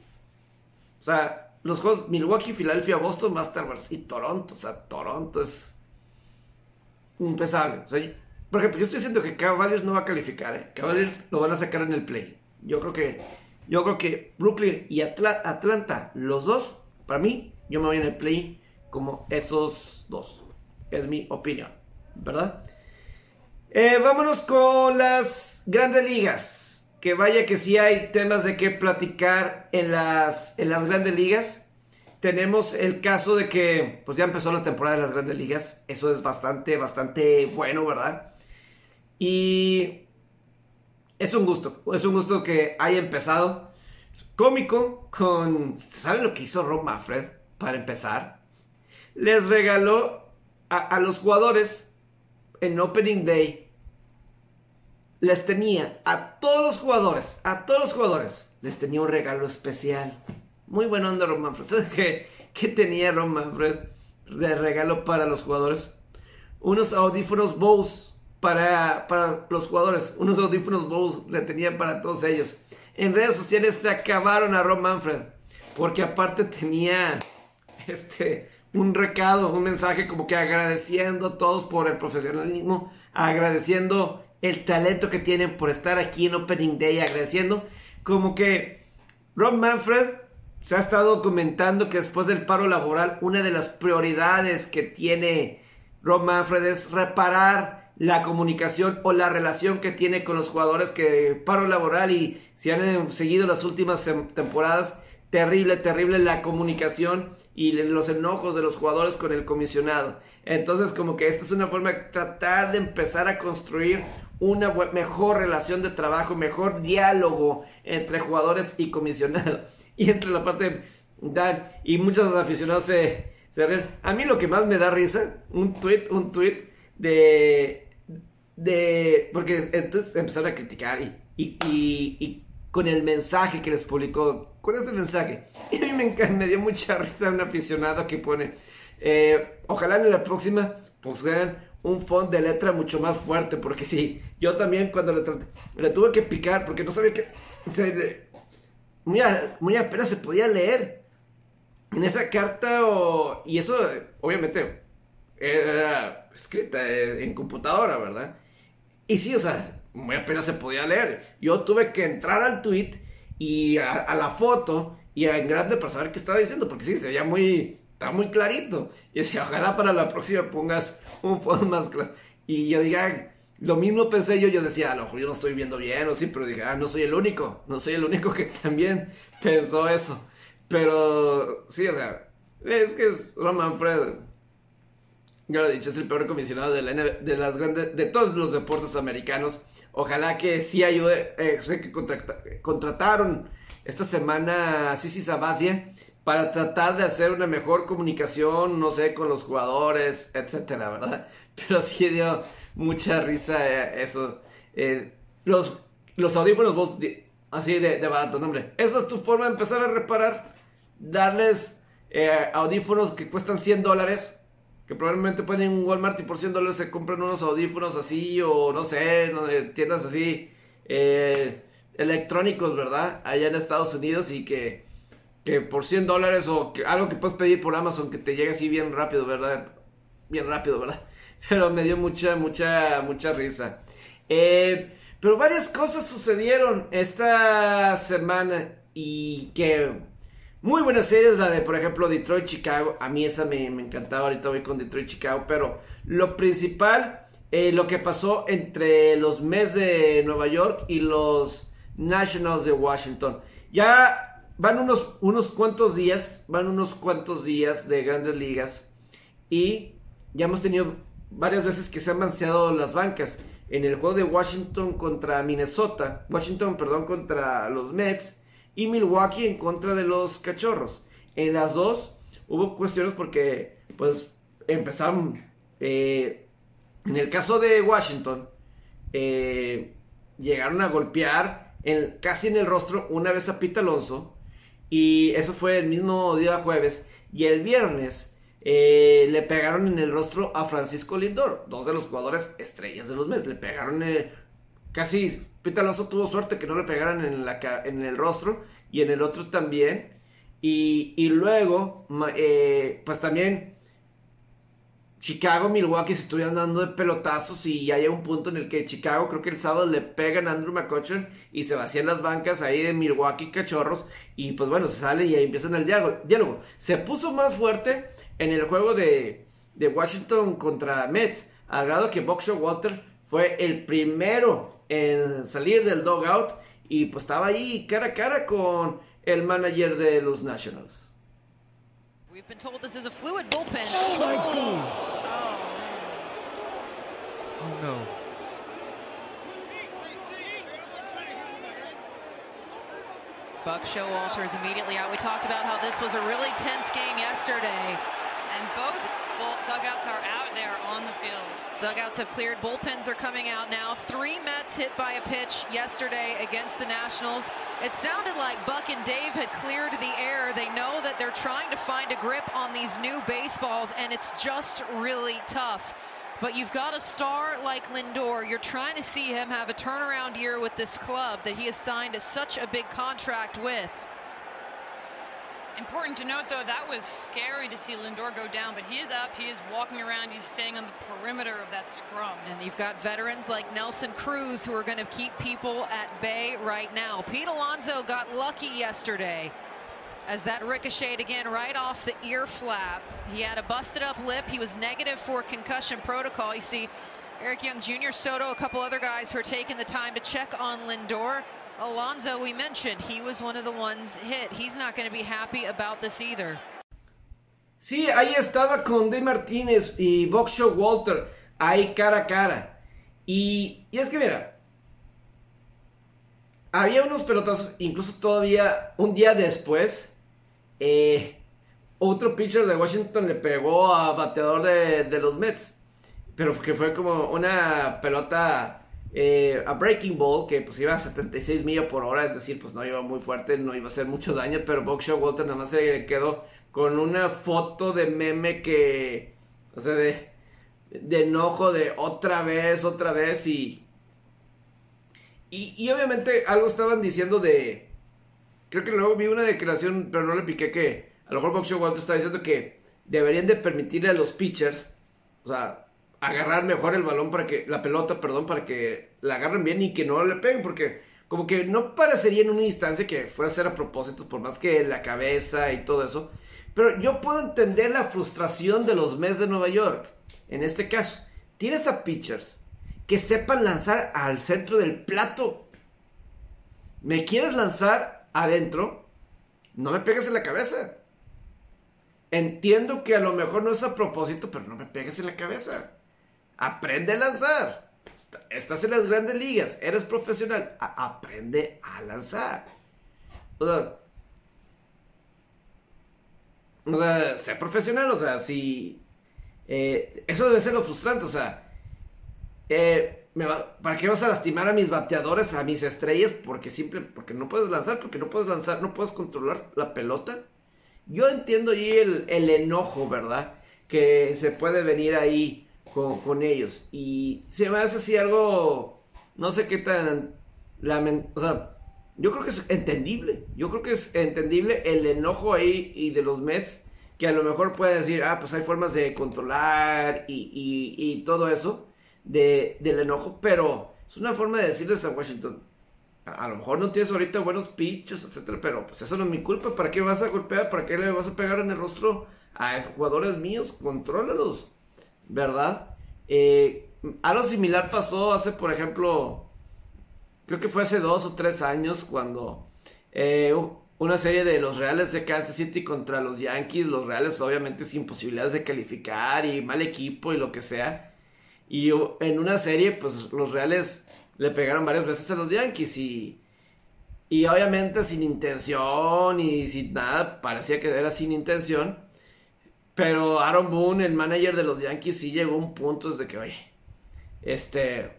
O sea, los juegos Milwaukee, Filadelfia, Boston estar y Toronto. O sea, Toronto es impensable. O sea, por ejemplo, yo estoy diciendo que Cavaliers no va a calificar, ¿eh? Cavaliers lo van a sacar en el play. Yo creo que, yo creo que Brooklyn y Atlanta, los dos, para mí, yo me voy en el play como esos dos. Es mi opinión, ¿verdad? Eh, vámonos con las grandes ligas. Que vaya que sí hay temas de qué platicar en las, en las grandes ligas. Tenemos el caso de que pues ya empezó la temporada de las grandes ligas. Eso es bastante, bastante bueno, ¿verdad? Y es un gusto, es un gusto que haya empezado cómico con, ¿saben lo que hizo Rob Manfred para empezar? Les regaló a, los jugadores en Opening Day les tenía a todos los jugadores, a todos los jugadores, les tenía un regalo especial. Muy buen onda Ron Manfred. <laughs> ¿Sabes qué, qué tenía Ron Manfred de regalo para los jugadores? Unos audífonos Bose para, para los jugadores. Unos audífonos Bose le tenían para todos ellos. En redes sociales se acabaron a Ron Manfred. Porque aparte tenía este un recado, un mensaje como que agradeciendo a todos por el profesionalismo, agradeciendo el talento que tienen por estar aquí en Opening Day, agradeciendo como que Ron Manfred se ha estado comentando que después del paro laboral una de las prioridades que tiene Ron Manfred es reparar la comunicación o la relación que tiene con los jugadores que paro laboral y si han seguido las últimas temporadas terrible, terrible la comunicación y los enojos de los jugadores con el comisionado. Entonces como que esta es una forma de tratar de empezar a construir una mejor relación de trabajo, mejor diálogo entre jugadores y comisionado. <laughs> Y entre la parte Dan y muchos aficionados se, se. A mí lo que más me da risa, un tweet, un tweet de... de porque entonces empezaron a criticar y, y, y con el mensaje que les publicó, con este mensaje. <laughs> Y a mí me, me dio mucha risa un aficionado que pone, eh, ojalá en la próxima pues un font de letra mucho más fuerte, porque sí, yo también cuando le, le tuve que picar, porque no sabía que, muy, muy apenas se podía leer en esa carta, y eso obviamente era escrita en computadora, ¿verdad? Y sí, o sea, muy apenas se podía leer. Yo tuve que entrar al tweet y a, la foto y en grande para saber qué estaba diciendo, porque sí, se veía muy, está muy clarito. Y decía, ojalá para la próxima pongas un fondo más claro. Y yo dije, lo mismo pensé yo, yo decía, a lo mejor yo no estoy viendo bien o sí, pero dije, ah, no soy el único, no soy el único que también pensó eso. Pero sí, o sea, es que es Roman Fred. Ya lo he dicho, es el peor comisionado de, la, de, las grandes, de todos los deportes americanos. Ojalá que sí ayude. Eh, sé que contrataron esta semana a Sisi Sabathia para tratar de hacer una mejor comunicación, no sé, con los jugadores, etcétera, ¿verdad? <laughs> Pero sí dio mucha risa eh, eso. Eh, los, los audífonos, vos, así de, de barato, hombre. Esa es tu forma de empezar a reparar. Darles audífonos que cuestan 100 dólares que probablemente pueden ir en un Walmart y por 100 dólares se compran unos audífonos así o no sé, tiendas así eh, electrónicos, ¿verdad? Allá en Estados Unidos y que, que por 100 dólares o que, algo que puedes pedir por Amazon que te llegue así bien rápido, ¿verdad? Bien rápido, ¿verdad? <laughs> Pero me dio mucha, mucha, mucha risa. Eh, pero varias cosas sucedieron esta semana y que muy buena serie es la de, por ejemplo, Detroit Chicago. A mí esa me, encantaba. Ahorita voy con Detroit Chicago. Pero lo principal, eh, lo que pasó entre los Mets de Nueva York y los Nationals de Washington. Ya van unos, unos cuantos días. Van unos cuantos días de grandes ligas. Y ya hemos tenido varias veces que se han balanceado las bancas. En el juego de Washington contra Minnesota. Washington, perdón, contra los Mets y Milwaukee en contra de los cachorros. En las dos hubo cuestiones porque pues empezaron, eh, en el caso de Washington, eh, llegaron a golpear casi en el rostro una vez a Pete Alonso y eso fue el mismo día jueves y el viernes eh, le pegaron en el rostro a Francisco Lindor, dos de los jugadores estrellas de los meses, le pegaron casi Pete Alonso tuvo suerte que no le pegaran en, la, en el rostro y en el otro también. Y, luego, eh, pues también Chicago, Milwaukee se estuvieron dando de pelotazos y ya hay un punto en el que Chicago creo que el sábado le pegan a Andrew McCutcheon y se vacían las bancas ahí de Milwaukee Cachorros y pues bueno, se sale y ahí empiezan el diálogo. Se puso más fuerte en el juego de, de Washington contra Mets, al grado que Boxer Walter fue el primero en salir del dogout y pues estaba ahí cara a cara con el manager de los Nationals. We've been told this is a fluid bullpen. Oh my oh. god. Oh, oh no. Buck Showalter is immediately out. We talked about how this was a really tense game yesterday, and both dugouts are out. there on the field. Dugouts have cleared. Bullpens are coming out now. Three Mets hit by a pitch yesterday against the Nationals. It sounded like Buck and Dave had cleared the air. They know that they're trying to find a grip on these new baseballs, and it's just really tough. But you've got a star like Lindor. You're trying to see him have a turnaround year with this club that he has signed such a big contract with. Important to note, though, that was scary to see Lindor go down, but he is up, he is walking around, he's staying on the perimeter of that scrum. And you've got veterans like Nelson Cruz who are going to keep people at bay right now. Pete Alonso got lucky yesterday as that ricocheted again right off the ear flap. He had a busted up lip. He was negative for concussion protocol. You see Eric Young Jr., Soto, a couple other guys who are taking the time to check on Lindor. Alonso, we mentioned, he was one of the ones hit. He's not going to be happy about this either. Sí, ahí estaba con Dave Martínez y Boxshow Walter, ahí cara a cara. Y, y es que mira, había unos pelotazos, incluso todavía un día después, eh, otro pitcher de Washington le pegó a bateador de, de los Mets, pero que fue como una pelota eh, a breaking ball que pues iba a 76 millas por hora, es decir, pues no iba muy fuerte, no iba a hacer mucho daño, pero Buckshot Walter nada más se quedó con una foto de meme que, o sea, de, de enojo de otra vez, otra vez y, y, obviamente algo estaban diciendo de, creo que luego vi una declaración, pero no le piqué que a lo mejor Buckshot Walter está diciendo que deberían de permitirle a los pitchers, o sea, agarrar mejor el balón para que, la pelota, perdón, para que la agarren bien y que no le peguen, porque como que no parecería en una instancia que fuera a ser a propósito, por más que la cabeza y todo eso. Pero yo puedo entender la frustración de los Mets de Nueva York. En este caso, tienes a pitchers que sepan lanzar al centro del plato. ¿Me quieres lanzar adentro? No me pegues en la cabeza. Entiendo que a lo mejor no es a propósito, pero no me pegues en la cabeza. Aprende a lanzar. Estás en las grandes ligas, eres profesional. Aprende a lanzar. O sea, o sé profesional, o sea, si... Eh, eso debe ser lo frustrante, o sea... Eh, ¿Para qué vas a lastimar a mis bateadores, a mis estrellas? Porque simple, porque no puedes lanzar, porque no puedes lanzar, no puedes controlar la pelota. Yo entiendo ahí el enojo, ¿verdad? Que se puede venir ahí con, ellos. Y se me hace así algo, no sé qué tan, lament o sea, yo creo que es entendible. Yo creo que es entendible el enojo ahí y de los Mets, que a lo mejor puede decir, ah, pues hay formas de controlar y, y, todo eso de, del enojo, pero es una forma de decirles a Washington, a, lo mejor no tienes ahorita buenos pitches, etcétera, pero pues eso no es mi culpa. ¿Para qué vas a golpear? ¿Para qué le vas a pegar en el rostro a jugadores míos? Contrólalos. ¿Verdad? Eh, algo similar pasó hace, por ejemplo, creo que fue hace dos o tres años cuando eh, una serie de los Reales de Kansas City contra los Yankees, los Reales obviamente sin posibilidades de calificar y mal equipo y lo que sea. Y en una serie, pues los Reales le pegaron varias veces a los Yankees y, y obviamente sin intención y sin nada, parecía que era sin intención. Pero Aaron Boone, el manager de los Yankees, sí llegó a un punto desde que, oye, este.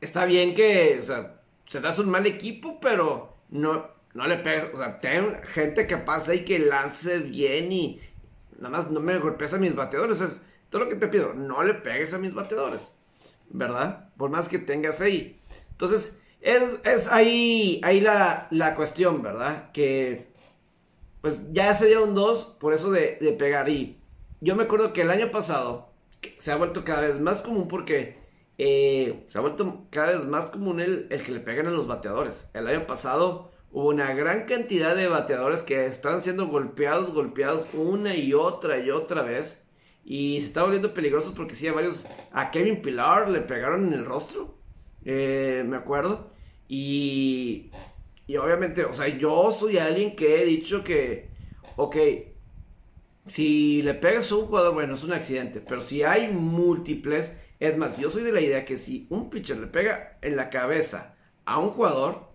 Está bien que, o sea, serás un mal equipo, pero no, no le pegues. O sea, ten gente que pase y que lance bien y nada más no me golpees a mis bateadores. Es todo lo que te pido, no le pegues a mis bateadores, ¿verdad? Por más que tengas ahí. Entonces, es, es ahí, ahí la, la cuestión, ¿verdad? Que pues ya se dio un 2 por eso de, de, pegar. Y yo me acuerdo que el año pasado se ha vuelto cada vez más común porque eh, se ha vuelto cada vez más común el, el, que le pegan a los bateadores. El año pasado hubo una gran cantidad de bateadores que estaban siendo golpeados, golpeados una y otra y otra vez. Y se está volviendo peligrosos porque sí, a varios. A Kevin Pilar le pegaron en el rostro. Eh, me acuerdo. Y y obviamente, o sea, yo soy alguien que he dicho que, ok, si le pegas a un jugador, bueno, es un accidente, pero si hay múltiples, es más, yo soy de la idea que si un pitcher le pega en la cabeza a un jugador,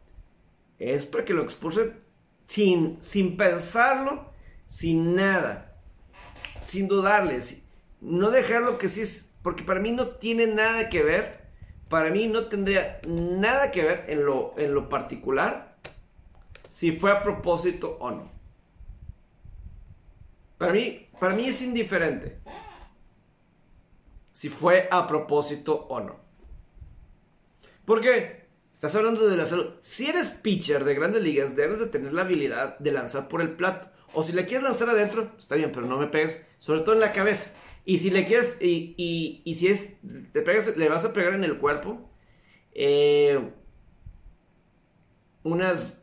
es para que lo expulsen sin, sin pensarlo, sin nada. sin dudarles. No dejarlo que sí es, porque para mí no tiene nada que ver, para mí no tendría nada que ver en lo, en lo particular si fue a propósito o no. Para mí, para mí es indiferente si fue a propósito o no. Porque estás hablando de la salud. Si eres pitcher de grandes ligas, debes de tener la habilidad de lanzar por el plato. O si le quieres lanzar adentro, está bien, pero no me pegues, sobre todo en la cabeza. Y si le quieres, y, y, y si es, te pegas, le vas a pegar en el cuerpo, eh, unas,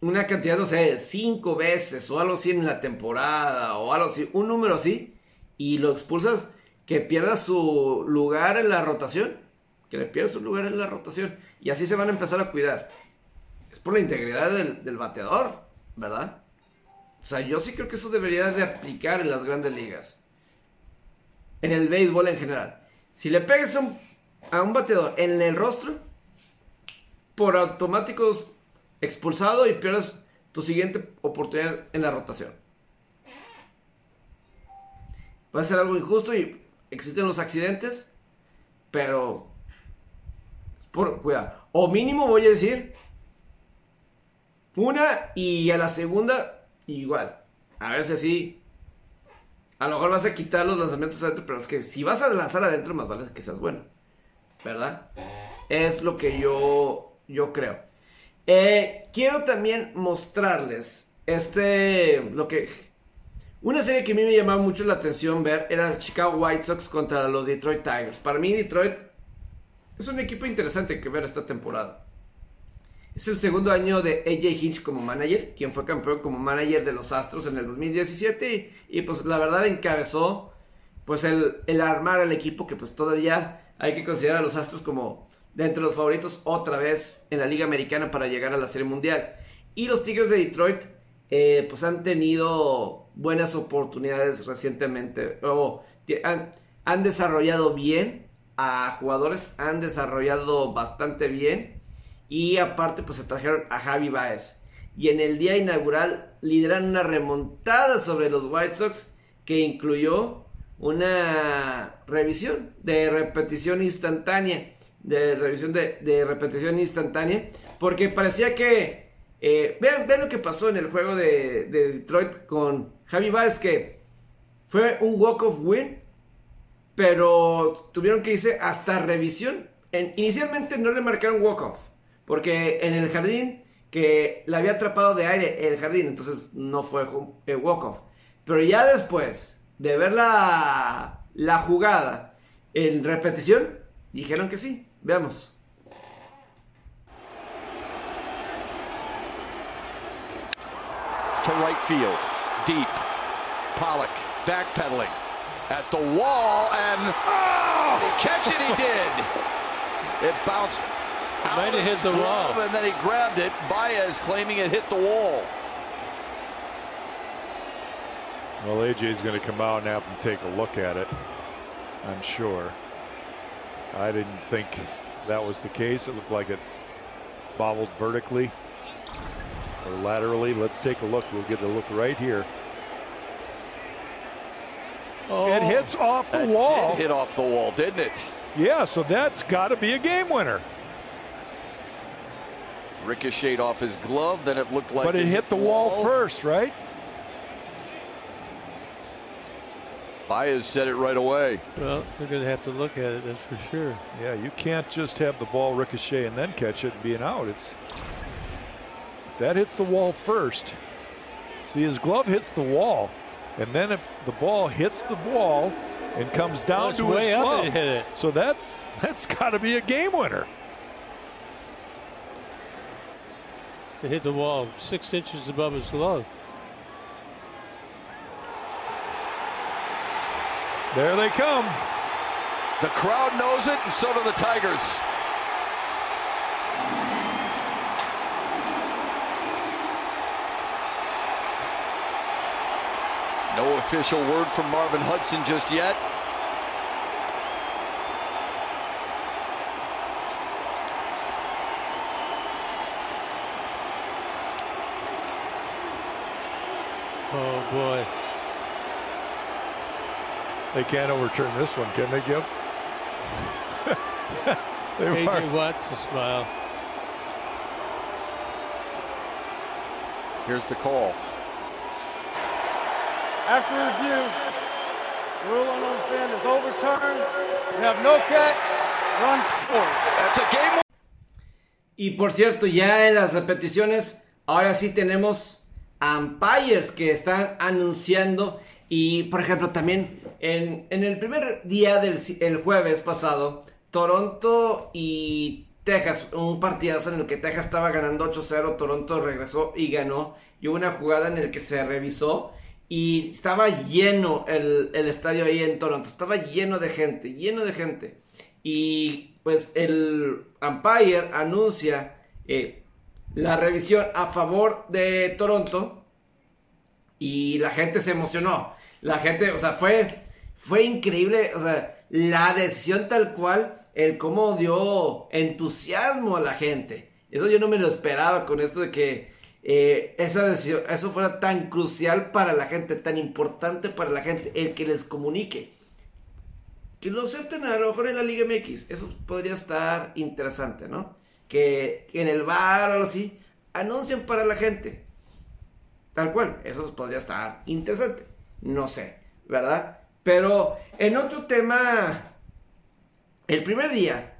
una cantidad, no sé, cinco veces o algo así en la temporada o algo así, un número así, y lo expulsas, que pierda su lugar en la rotación, que le pierda su lugar en la rotación, y así se van a empezar a cuidar. Es por la integridad del, del bateador, ¿verdad? O sea, yo sí creo que eso debería de aplicar en las grandes ligas. En el béisbol en general. Si le pegas a un, a un bateador en el rostro, por automáticos expulsado y pierdes tu siguiente oportunidad en la rotación. Va a ser algo injusto y existen los accidentes, pero por cuidado. O mínimo voy a decir una y a la segunda igual. A ver si así. A lo mejor vas a quitar los lanzamientos adentro, pero es que si vas a lanzar adentro, más vale que seas bueno. ¿Verdad? Es lo que yo, yo creo. Eh, quiero también mostrarles este, lo que... Una serie que a mí me llamaba mucho la atención ver era Chicago White Sox contra los Detroit Tigers. Para mí Detroit es un equipo interesante que ver esta temporada. Es el segundo año de AJ Hinch como manager, quien fue campeón como manager de los Astros en el 2017 y, pues la verdad encabezó pues el, el, armar el equipo que pues todavía hay que considerar a los Astros como de los favoritos otra vez en la Liga Americana para llegar a la Serie Mundial. Y los Tigres de Detroit eh, pues han tenido buenas oportunidades recientemente, han, han desarrollado bien a jugadores, han desarrollado bastante bien y aparte, pues se trajeron a Javi Baez. Y en el día inaugural lideran una remontada sobre los White Sox que incluyó una revisión de repetición instantánea. De revisión de, repetición instantánea. Porque parecía que... Eh, vean, vean, lo que pasó en el juego de, de Detroit con Javi Baez que fue un walk-off win. Pero tuvieron que irse hasta revisión. En, inicialmente no le marcaron walk-off. Porque en el jardín, que le había atrapado de aire el jardín, entonces no fue walk-off. Pero ya después de ver la, la jugada en repetición, dijeron que sí. Veamos. To right field, deep. Pollock backpedaling at the wall, and oh, catch it! He <laughs> did. It bounced might have hit the wall. And then he grabbed it. Baez claiming it hit the wall. Well, AJ's going to come out and have him take a look at it. I'm sure. I didn't think that was the case. It looked like it bobbled vertically or laterally. Let's take a look. We'll get a look right here. Oh, it hits off the wall. hit off the wall, didn't it? Yeah, so that's got to be a game winner. Ricocheted off his glove, then it looked like But it, it hit the wall, wall first, right? Baez said it right away. Well, we're going to have to look at it, that's for sure. Yeah, you can't just have the ball ricochet and then catch it and be an out. It's that hits the wall first. See, his glove hits the wall, and then it, the ball hits the wall and comes oh, down well, to way his glove. Up and hit it. So that's that's got to be a game winner. It hit the wall six inches above his glove. There they come. The crowd knows it, and so do the Tigers. No official word from Marvin Hudson just yet. Oh boy. They can't overturn this one, can they, Gib? <laughs> they AJ are- Watts to smile. Here's the call. After review, rule on understand is overturned. We have no catch, run scored. That's a game. Y por cierto, ya en las repeticiones, ahora sí tenemos umpires que están anunciando. Y por ejemplo, también en, en el primer día del el jueves pasado, Toronto y Texas, un partidazo en el que Texas estaba ganando 8-0, Toronto regresó y ganó. Y hubo una jugada en el que se revisó y estaba lleno el, el estadio ahí en Toronto, estaba lleno de gente, lleno de gente. Y pues el umpire anuncia eh, la revisión a favor de Toronto y la gente se emocionó. La gente, o sea, fue, fue increíble, o sea, la decisión tal cual, el cómo dio entusiasmo a la gente. Eso yo no me lo esperaba con esto de que eh, esa decisión, eso fuera tan crucial para la gente, tan importante para la gente, el que les comunique. Que lo acepten a lo mejor en la Liga MX, eso podría estar interesante, ¿no? Que, en el bar o así, anuncien para la gente. Tal cual, eso podría estar interesante. No sé, ¿verdad? Pero en otro tema, el primer día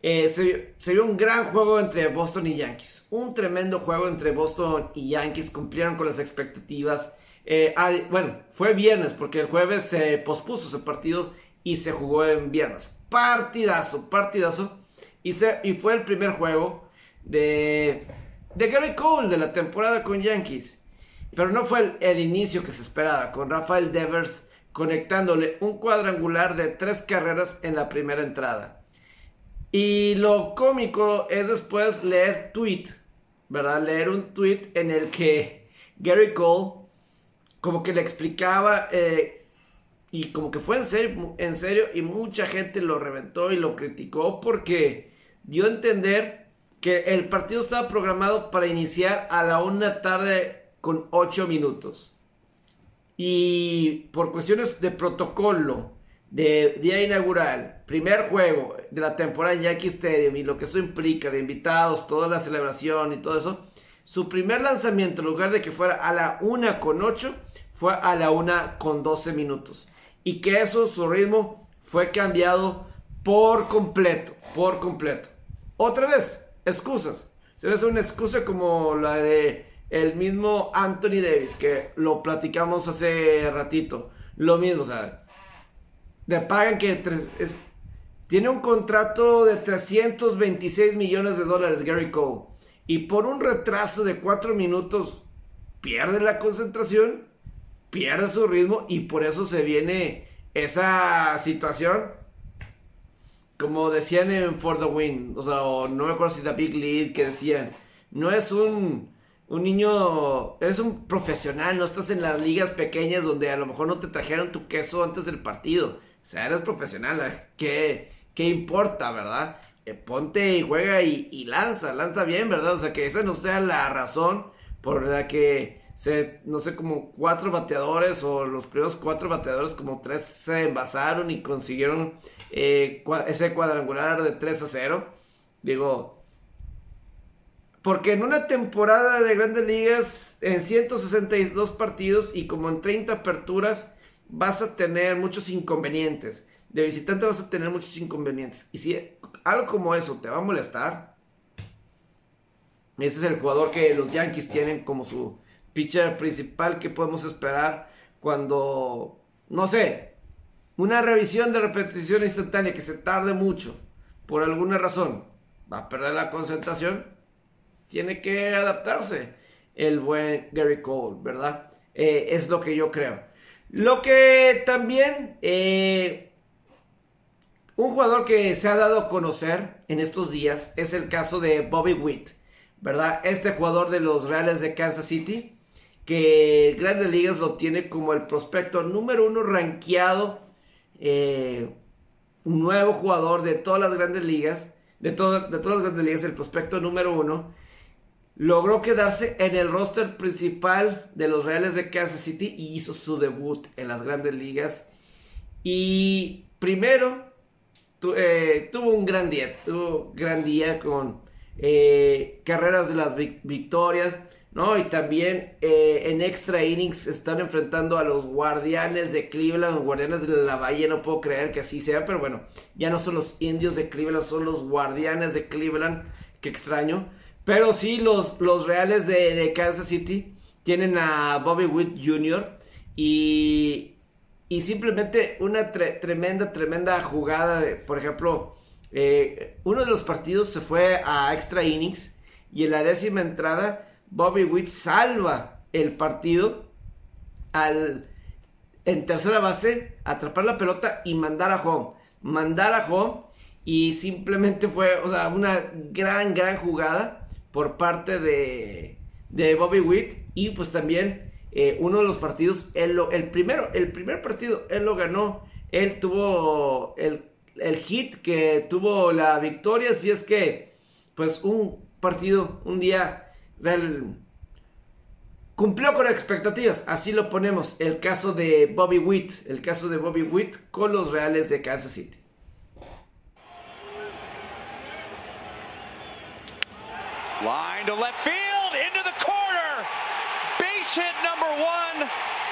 eh, se, se vio un gran juego entre Boston y Yankees. Un tremendo juego entre Boston y Yankees. Cumplieron con las expectativas. Eh, bueno, fue viernes porque el jueves se pospuso ese partido y se jugó en viernes. Partidazo, partidazo. Y, se, y fue el primer juego de, de Gary Cole de la temporada con Yankees. Pero no fue el, inicio que se esperaba, con Rafael Devers conectándole un cuadrangular de tres carreras en la primera entrada. Y lo cómico es después leer tweet, ¿verdad? Leer un tweet en el que Gary Cole como que le explicaba eh, y como que fue en serio, en serio y mucha gente lo reventó y lo criticó porque dio a entender que el partido estaba programado para iniciar a la una tarde con 8 minutos. Y por cuestiones de protocolo, de día inaugural, primer juego de la temporada en Yankee Stadium y lo que eso implica de invitados, toda la celebración y todo eso, su primer lanzamiento, en lugar de que fuera a la 1 con 8, fue a la 1 con 12 minutos. Y que eso, su ritmo, fue cambiado por completo, por completo. Otra vez, excusas. Se ve una excusa como la de el mismo Anthony Davis, que lo platicamos hace ratito. Lo mismo, o sea, le pagan que tiene un contrato de 326 millones de dólares Gary Cole. Y por un retraso de 4 minutos pierde la concentración, pierde su ritmo y por eso se viene esa situación. Como decían en For the Win, o sea, no me acuerdo si The Big Lead que decían, no es un, un niño, eres un profesional, no estás en las ligas pequeñas donde a lo mejor no te trajeron tu queso antes del partido. O sea, eres profesional, ¿eh? ¿qué, qué importa, verdad? Eh, ponte y juega y, lanza, lanza bien, ¿verdad? O sea, que esa no sea la razón por la que no sé, como cuatro bateadores o los primeros cuatro bateadores, como tres se envasaron y consiguieron eh, ese cuadrangular de 3 a 0. Digo, porque en una temporada de grandes ligas, en 162 partidos y como en 30 aperturas, vas a tener muchos inconvenientes. De visitante vas a tener muchos inconvenientes. Y si algo como eso te va a molestar, ese es el jugador que los Yankees tienen como su pitcher principal que podemos esperar cuando, no sé, una revisión de repetición instantánea que se tarde mucho por alguna razón, va a perder la concentración, tiene que adaptarse el buen Gary Cole, ¿verdad? Eh, es lo que yo creo. Lo que también, eh, un jugador que se ha dado a conocer en estos días es el caso de Bobby Witt, ¿verdad? Este jugador de los Reales de Kansas City, que Grandes Ligas lo tiene como el prospecto número uno rankeado, eh, un nuevo jugador de todas las Grandes Ligas, de, de todas las Grandes Ligas, el prospecto número uno, logró quedarse en el roster principal de los Reales de Kansas City y hizo su debut en las Grandes Ligas. Y primero eh, tuvo un gran día, tuvo gran día con eh, carreras de las victorias, ¿no? Y también eh, en extra innings están enfrentando a los guardianes de Cleveland, guardianes de la bahía, no puedo creer que así sea, pero bueno, ya no son los indios de Cleveland, son los guardianes de Cleveland, que extraño. Pero sí, los, los reales de, de Kansas City tienen a Bobby Witt Jr. y, y simplemente una tremenda, tremenda jugada. por ejemplo, eh, uno de los partidos se fue a extra innings y en la décima entrada Bobby Witt salva el partido al en tercera base atrapar la pelota y mandar a home. Mandar a home y simplemente fue, o sea, una gran, gran jugada por parte de, de Bobby Witt y pues también eh, uno de los partidos, él el primero, el primer partido, él lo ganó, él tuvo el, el hit que tuvo la victoria, si es que pues un partido, un día cumplió con expectativas, así lo ponemos, el caso de Bobby Witt, el caso de Bobby Witt con los Reales de Kansas City. Line to left field, into the corner. Base hit number one,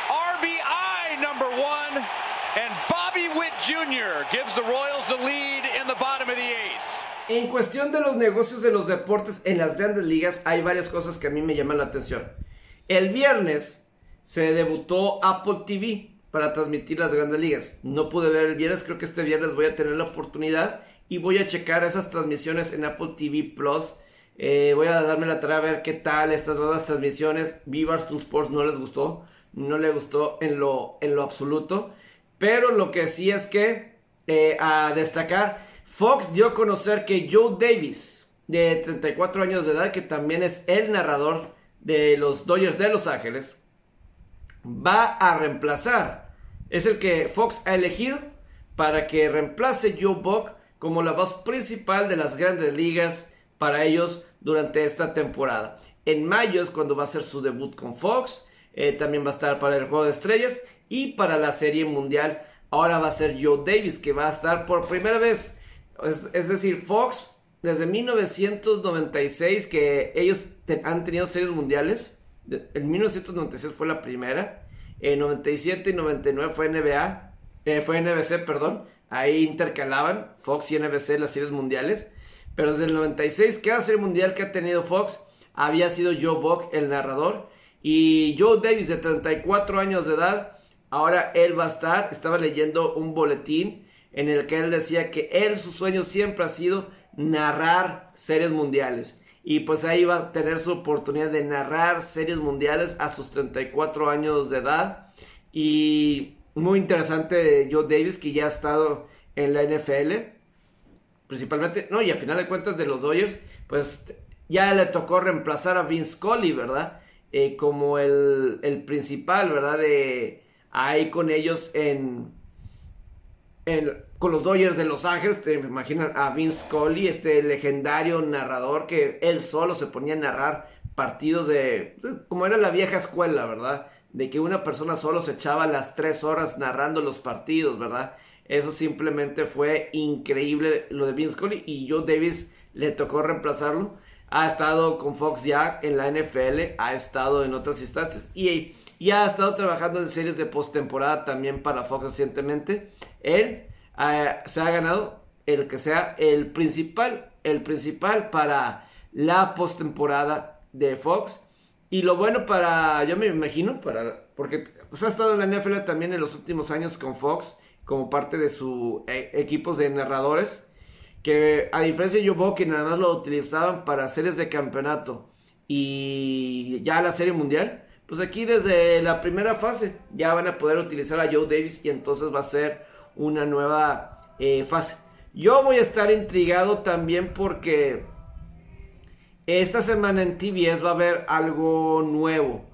RBI number one, and Bobby Witt Jr. gives the Royals the lead in the bottom of the eighth. En cuestión de los negocios de los deportes en las grandes ligas, hay varias cosas que a mí me llaman la atención. El viernes se debutó Apple TV para transmitir las grandes ligas. No pude ver el viernes, creo que este viernes voy a tener la oportunidad y voy a checar esas transmisiones en Apple TV Plus eh, voy a darme la tarea a ver qué tal estas nuevas transmisiones. Vivars to Sports no les gustó. No le gustó en lo, en lo absoluto. Pero lo que sí es que, eh, a destacar, Fox dio a conocer que Joe Davis, de 34 años de edad, que también es el narrador de los Dodgers de Los Ángeles, va a reemplazar. Es el que Fox ha elegido para que reemplace Joe Buck como la voz principal de las grandes ligas para ellos durante esta temporada. En mayo es cuando va a ser su debut con Fox. Eh, también va a estar para el Juego de Estrellas y para la Serie Mundial. Ahora va a ser Joe Davis que va a estar por primera vez. Es, decir, Fox desde 1996 que ellos han tenido series mundiales. En 1996 fue la primera. En 97 y 99 fue NBA. Eh, fue NBC, perdón. Ahí intercalaban Fox y NBC las series mundiales. Pero desde el 96, cada serie mundial que ha tenido Fox había sido Joe Buck el narrador. Y Joe Davis, de 34 años de edad, ahora él va a estar. Estaba leyendo un boletín en el que él decía que él, su sueño siempre ha sido narrar series mundiales. Y pues ahí va a tener su oportunidad de narrar series mundiales a sus 34 años de edad. Y muy interesante Joe Davis, que ya ha estado en la NFL principalmente, no, y a final de cuentas de los Dodgers, pues ya le tocó reemplazar a Vince Scully, ¿verdad? Eh, como el, el, principal, ¿verdad? De ahí con ellos en, con los Dodgers de Los Ángeles, te imaginan a Vince Scully, este legendario narrador que él solo se ponía a narrar partidos de, como era la vieja escuela, ¿verdad? De que una persona solo se echaba las tres horas narrando los partidos, ¿verdad? Eso simplemente fue increíble lo de Vince Scully y Joe Davis le tocó reemplazarlo. Ha estado con Fox ya en la NFL, ha estado en otras instancias y, ha estado trabajando en series de postemporada también para Fox recientemente. Él eh, se ha ganado el que sea el principal, el principal para la postemporada de Fox. Y lo bueno para, yo me imagino, para, porque pues, ha estado en la NFL también en los últimos años con Fox como parte de su e, equipos de narradores. Que a diferencia de Joe que nada más lo utilizaban para series de campeonato y ya la serie mundial, pues aquí desde la primera fase ya van a poder utilizar a Joe Davis y entonces va a ser una nueva eh, fase. Yo voy a estar intrigado también porque esta semana en TBS va a haber algo nuevo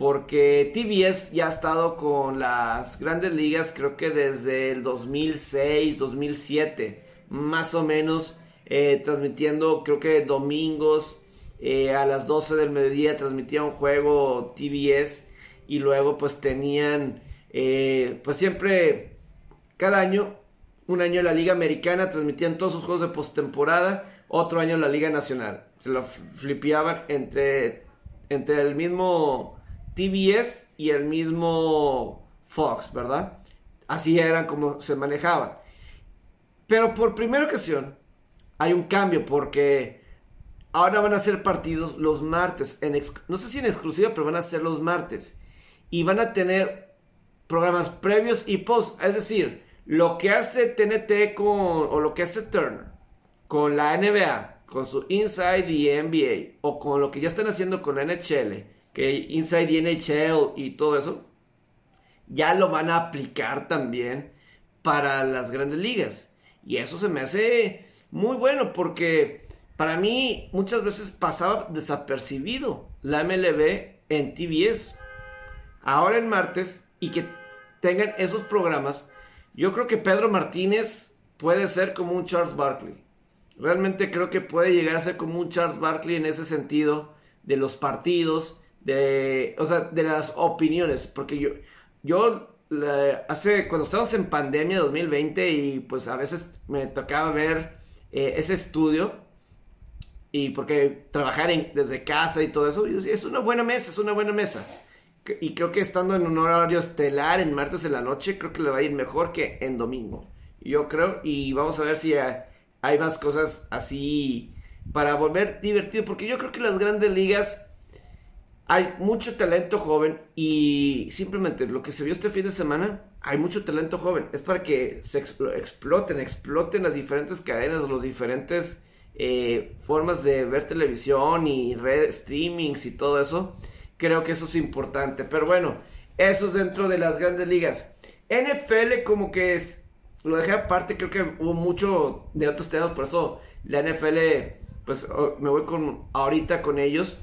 porque TBS ya ha estado con las grandes ligas creo que desde el 2006, 2007, más o menos, eh, transmitiendo creo que domingos eh, a las 12 del mediodía transmitía un juego TBS y luego pues tenían eh, pues siempre cada año, un año la Liga Americana transmitían todos sus juegos de postemporada, otro año la Liga Nacional. Se lo flipeaban entre, entre el mismo TBS y el mismo Fox, ¿verdad? Así eran como se manejaban. Pero por primera ocasión hay un cambio porque ahora van a ser partidos los martes. En no sé si en exclusiva, pero van a ser los martes. Y van a tener programas previos y post. Es decir, lo que hace TNT con, o lo que hace Turner con la NBA, con su Inside the NBA, o con lo que ya están haciendo con la NHL, que Inside NHL y todo eso, ya lo van a aplicar también para las grandes ligas. Y eso se me hace muy bueno porque para mí muchas veces pasaba desapercibido la MLB en TBS. Ahora en martes y que tengan esos programas, yo creo que Pedro Martínez puede ser como un Charles Barkley. Realmente creo que puede llegar a ser como un Charles Barkley en ese sentido de los partidos, de, o sea, de las opiniones, porque yo, yo hace, cuando estábamos en pandemia 2020 y pues a veces me tocaba ver eh, ese estudio y porque trabajar en, desde casa y todo eso, es una buena mesa, es una buena mesa. Y creo que estando en un horario estelar en martes de la noche, creo que le va a ir mejor que en domingo. Yo creo, y vamos a ver si hay más cosas así para volver divertido, porque yo creo que las grandes ligas hay mucho talento joven y simplemente lo que se vio este fin de semana, hay mucho talento joven. Es para que se exploten, exploten las diferentes cadenas, los diferentes eh, formas de ver televisión y redes, streamings y todo eso. Creo que eso es importante. Pero bueno, eso es dentro de las grandes ligas. NFL como que es, lo dejé aparte, creo que hubo mucho de otros temas, por eso la NFL, pues me voy con ahorita con ellos.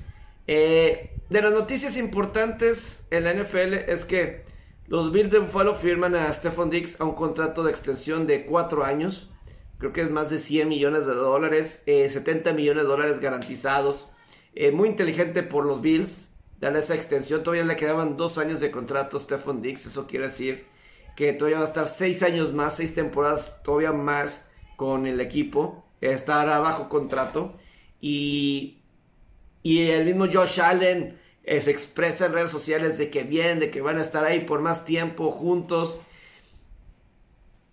Eh, de las noticias importantes en la NFL es que los Bills de Buffalo firman a Stephon Diggs a un contrato de extensión de 4 años. Creo que es más de 100 millones de dólares, 70 eh, millones de dólares garantizados. Eh, muy inteligente por los Bills darle esa extensión. Todavía le quedaban 2 años de contrato a Stephon Diggs. Eso quiere decir que todavía va a estar 6 años más, 6 temporadas todavía más con el equipo. Estará bajo contrato. Y y el mismo Josh Allen eh, se expresa en redes sociales de que bien, de que van a estar ahí por más tiempo juntos.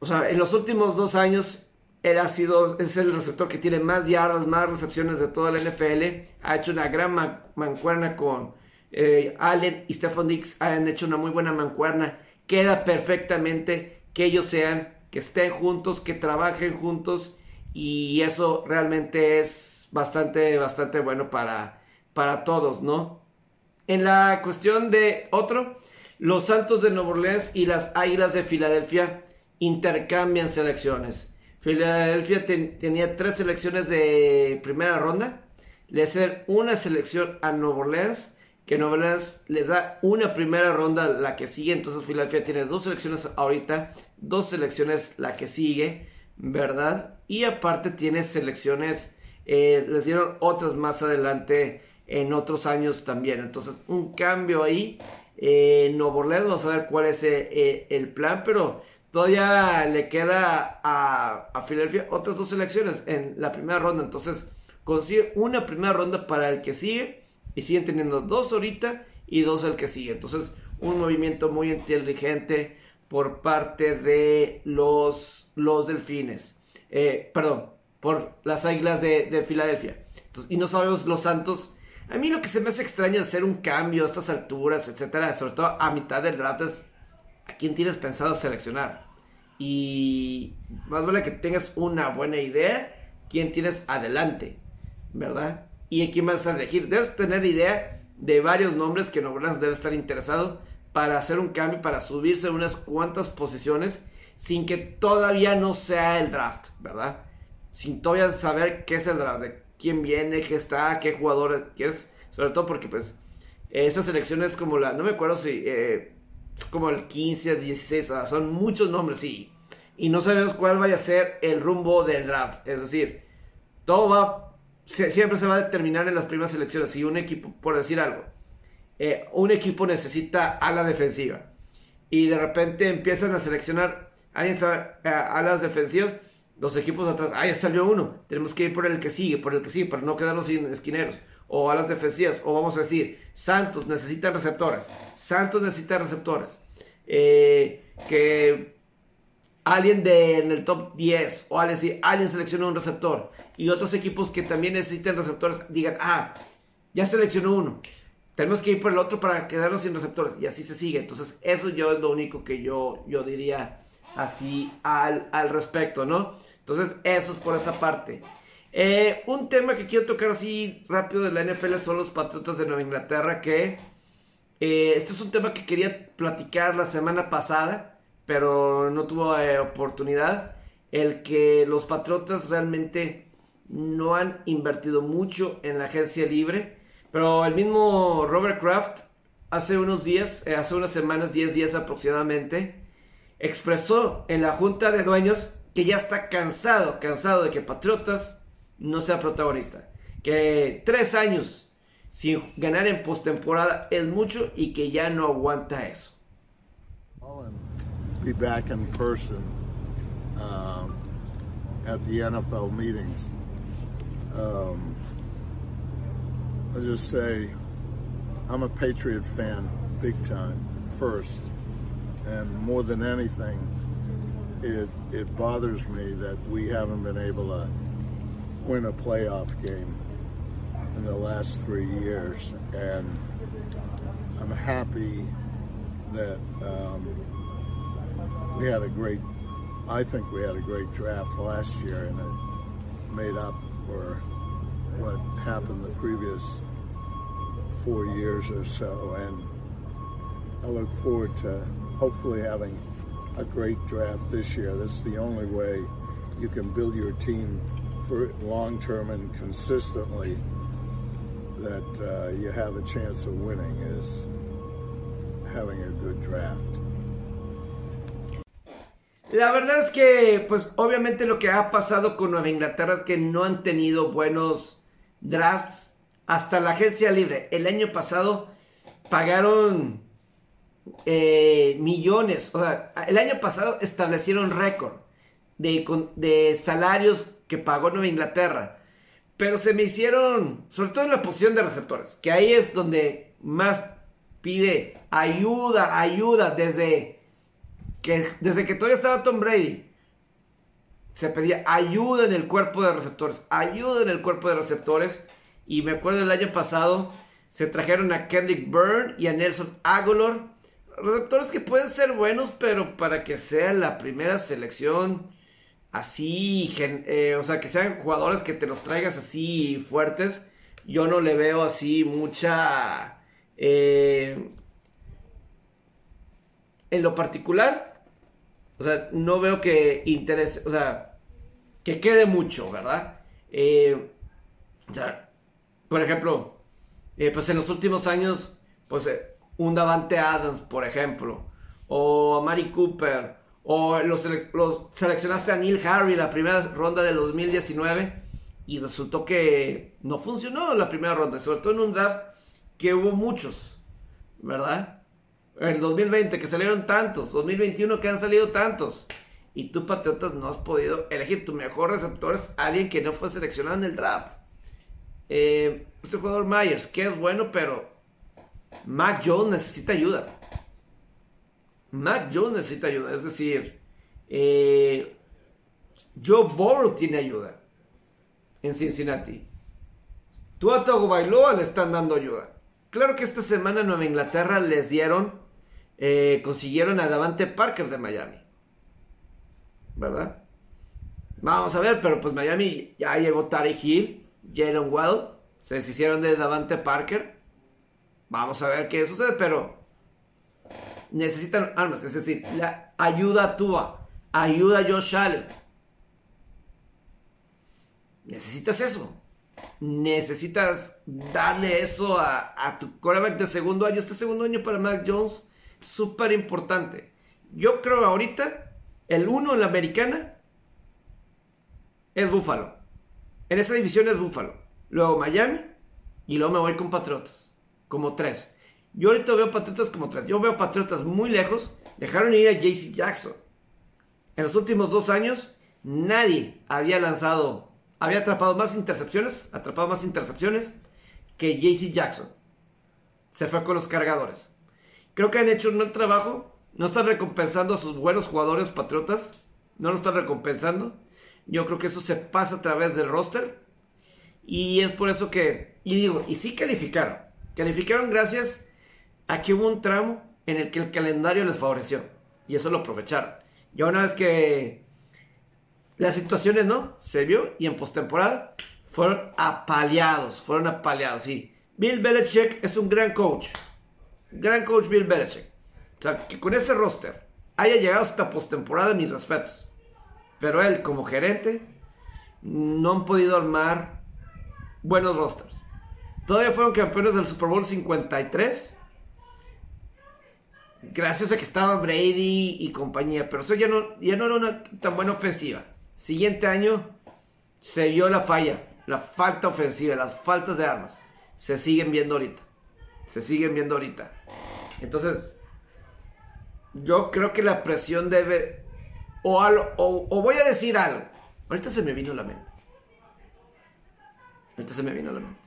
O sea, en los últimos dos años, él ha sido, es el receptor que tiene más yardas, más recepciones de toda la NFL. Ha hecho una gran mancuerna con eh, Allen y Stephon Dix. Han hecho una muy buena mancuerna. Queda perfectamente que ellos sean, que estén juntos, que trabajen juntos. Y eso realmente es bastante, bastante bueno para, para todos, ¿no? En la cuestión de otro, los Santos de Nueva Orleans y las Águilas de Filadelfia intercambian selecciones. Filadelfia tenía tres selecciones de primera ronda. Le hace una selección a Nueva Orleans, que Nueva Orleans le da una primera ronda la que sigue. Entonces Filadelfia tiene dos selecciones ahorita, dos selecciones la que sigue, ¿verdad? Y aparte tiene selecciones, eh, les dieron otras más adelante en otros años también. Entonces, un cambio ahí. Eh, en Nuevo Orleans, vamos a ver cuál es eh, eh, el, plan, pero todavía le queda a, Filadelfia otras dos selecciones en la primera ronda. Entonces, consigue una primera ronda para el que sigue y siguen teniendo dos ahorita y dos el que sigue. Entonces, un movimiento muy inteligente por parte de los, los delfines. perdón, por las águilas de Filadelfia. y no sabemos los Santos a mí lo que se me hace extraño hacer un cambio a estas alturas, etcétera, sobre todo a mitad del draft, es a quién tienes pensado seleccionar. Y más vale que tengas una buena idea, quién tienes adelante, ¿verdad? Y a quién vas a elegir. Debes tener idea de varios nombres que Nobrans debe estar interesado para hacer un cambio, para subirse unas cuantas posiciones sin que todavía no sea el draft, ¿verdad? Sin todavía saber qué es el draft, quién viene, qué está, qué jugador quieres, sobre todo porque pues esas selecciones como la, no me acuerdo si, eh, como el 15, 16, son muchos nombres, sí, y no sabemos cuál vaya a ser el rumbo del draft, es decir, todo va, siempre se va a determinar en las primeras selecciones, si un equipo, por decir algo, eh, un equipo necesita a la defensiva, y de repente empiezan a seleccionar alguien se va a, a las defensivas, los equipos atrás, ah, ya salió uno, tenemos que ir por el que sigue, por el que sigue, para no quedarnos sin esquineros. O a las defensivas, o vamos a decir, Santos necesita receptores, Santos necesita receptores. Eh, que alguien de, en el top 10 o alguien, si alguien selecciona un receptor y otros equipos que también necesiten receptores digan, ah, ya seleccionó uno, tenemos que ir por el otro para quedarnos sin receptores y así se sigue. Entonces, eso yo es lo único que yo, yo diría así al, al respecto, ¿no? Entonces, eso es por esa parte. Eh, un tema que quiero tocar así rápido de la NFL son los Patriotas de Nueva Inglaterra, que eh, este es un tema que quería platicar la semana pasada, pero no tuvo eh, oportunidad. El que los Patriotas realmente no han invertido mucho en la agencia libre, pero el mismo Robert Kraft hace unos días, hace unas semanas, 10 días aproximadamente, expresó en la junta de dueños que ya está cansado, cansado de que Patriotas no sea protagonista. Que tres años sin ganar en postemporada es mucho y que ya no aguanta eso. Be back in person um, at the NFL meetings. Um, I'll just say I'm a Patriot fan, big time, first. And more than anything, it, it bothers me that we haven't been able to win a playoff game in the last three years, and I'm happy that um, we had a great. I think we had a great draft last year, and it made up for what happened the previous four years or so. And I look forward to hopefully having a great draft this year. That's the only way you can build your team for long term and consistently that uh, you have a chance of winning is having a good draft. La verdad es que, pues obviamente lo que ha pasado con Nueva Inglaterra es que no han tenido buenos drafts hasta la agencia libre. El año pasado pagaron eh, millones, o sea, el año pasado establecieron récord de, salarios que pagó Nueva Inglaterra. Pero se me hicieron, sobre todo en la posición de receptores, que ahí es donde más pide ayuda, ayuda, desde que, desde que todavía estaba Tom Brady. Se pedía ayuda en el cuerpo de receptores, ayuda en el cuerpo de receptores. Y me acuerdo el año pasado, se trajeron a Kendrick Byrne y a Nelson Aguilar. Receptores que pueden ser buenos, pero para que sea la primera selección así, eh, o sea, que sean jugadores que te los traigas así fuertes, yo no le veo así mucha... Eh, en lo particular, o sea, no veo que interese, o sea, que quede mucho, ¿verdad? Eh, o sea, por ejemplo, pues en los últimos años, pues un Davante Adams, por ejemplo, o Mari Cooper, o los, los, seleccionaste a Neil Harry la primera ronda del 2019 y resultó que no funcionó la primera ronda, sobre todo en un draft que hubo muchos, ¿verdad? En el 2020 que salieron tantos, 2021 que han salido tantos. Y tú, Patriotas, no has podido elegir tu mejor receptor, es alguien que no fue seleccionado en el draft. Eh, este jugador Myers, que es bueno, pero Mac Jones necesita ayuda. Mac Jones necesita ayuda. Es decir, eh, Joe Burrow tiene ayuda en Cincinnati. Tua Bailoa le están dando ayuda. Claro que esta semana Nueva Inglaterra les dieron, eh, consiguieron a Davante Parker de Miami. ¿Verdad? Vamos a ver, pero pues Miami ya llegó Tari Hill, Jalen Well, se deshicieron de Davante Parker. Vamos a ver qué sucede, pero necesitan armas, es decir, la ayuda a Tua, ayuda a Josh Allen. Necesitas eso. Necesitas darle eso a, tu quarterback de segundo año. Este segundo año para Mac Jones, súper importante. Yo creo ahorita, el uno en la americana es Buffalo. En esa división es Buffalo. Luego Miami y luego me voy con Patriotas. Como tres. Yo ahorita veo Patriotas como tres. Yo veo Patriotas muy lejos. Dejaron ir a JC Jackson. En los últimos dos años, nadie había lanzado, había atrapado más intercepciones, atrapado más intercepciones que JC Jackson. Se fue con los cargadores. Creo que han hecho un buen trabajo. No están recompensando a sus buenos jugadores patriotas. No lo están recompensando. Yo creo que eso se pasa a través del roster. Y es por eso que, y digo, y sí calificaron. Calificaron gracias a que hubo un tramo en el que el calendario les favoreció. Y eso lo aprovecharon. Ya una vez que las situaciones, ¿no? Se vio y en postemporada fueron apaleados. Fueron apaleados, sí. Bill Belichick es un gran coach. Gran coach Bill Belichick. O sea, que con ese roster haya llegado hasta postemporada, mis respetos. Pero él, como gerente, no han podido armar buenos rosters. Todavía fueron campeones del Super Bowl 53. Gracias a que estaba Brady y compañía. Pero eso ya no, ya no era una tan buena ofensiva. Siguiente año se vio la falla, la falta ofensiva, las faltas de armas. Se siguen viendo ahorita. Se siguen viendo ahorita. Entonces, yo creo que la presión debe... O, o, o voy a decir algo. Ahorita se me vino a la mente. Ahorita se me vino a la mente.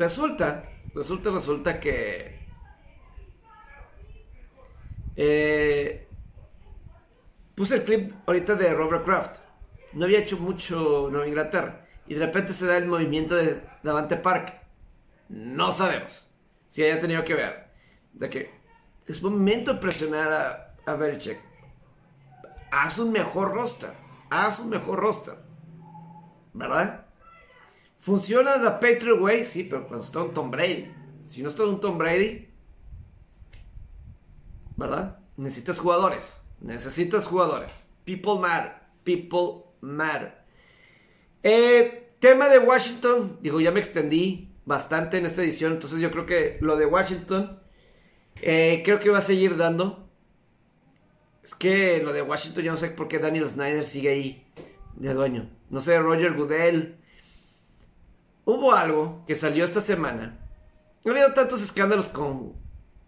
Resulta, resulta, resulta que... Eh, puse el clip ahorita de Robert Kraft. No había hecho mucho Nueva Inglaterra. Y de repente se da el movimiento de Davante Park. No sabemos si haya tenido que ver. De que es momento de presionar a, a Belichick. Haz un mejor roster. Haz un mejor roster. ¿Verdad? ¿Funciona The Patriot Way? Sí, pero cuando está un Tom Brady. Si no está un Tom Brady, ¿verdad? Necesitas jugadores. Necesitas jugadores. People matter. People matter. Eh, tema de Washington. Digo, ya me extendí bastante en esta edición. Entonces yo creo que lo de Washington. Eh, creo que va a seguir dando. Es que lo de Washington, yo no sé por qué Daniel Snyder sigue ahí de dueño. No sé, Roger Goodell. Hubo algo que salió esta semana. Ha habido tantos escándalos con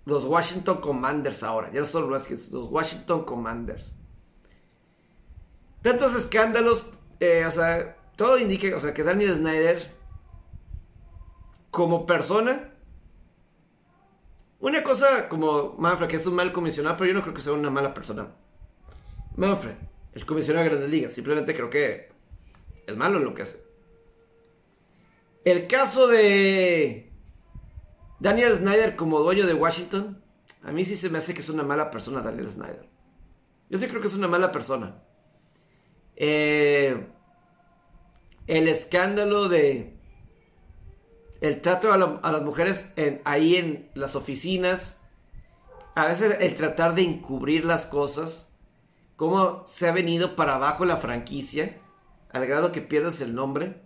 los Washington Commanders ahora. Ya no son los los Washington Commanders. Tantos escándalos. Eh, o sea, todo indica o sea, que Daniel Snyder, como persona, una cosa como Manfred, que es un mal comisionado, pero yo no creo que sea una mala persona. Manfred, el comisionado de Grandes Ligas, simplemente creo que es malo en lo que hace. El caso de Daniel Snyder como dueño de Washington, a mí sí se me hace que es una mala persona Daniel Snyder. Yo sí creo que es una mala persona. Eh, el escándalo de el trato a, la, a las mujeres en, ahí en las oficinas, a veces el tratar de encubrir las cosas, cómo se ha venido para abajo la franquicia, al grado que pierdes el nombre.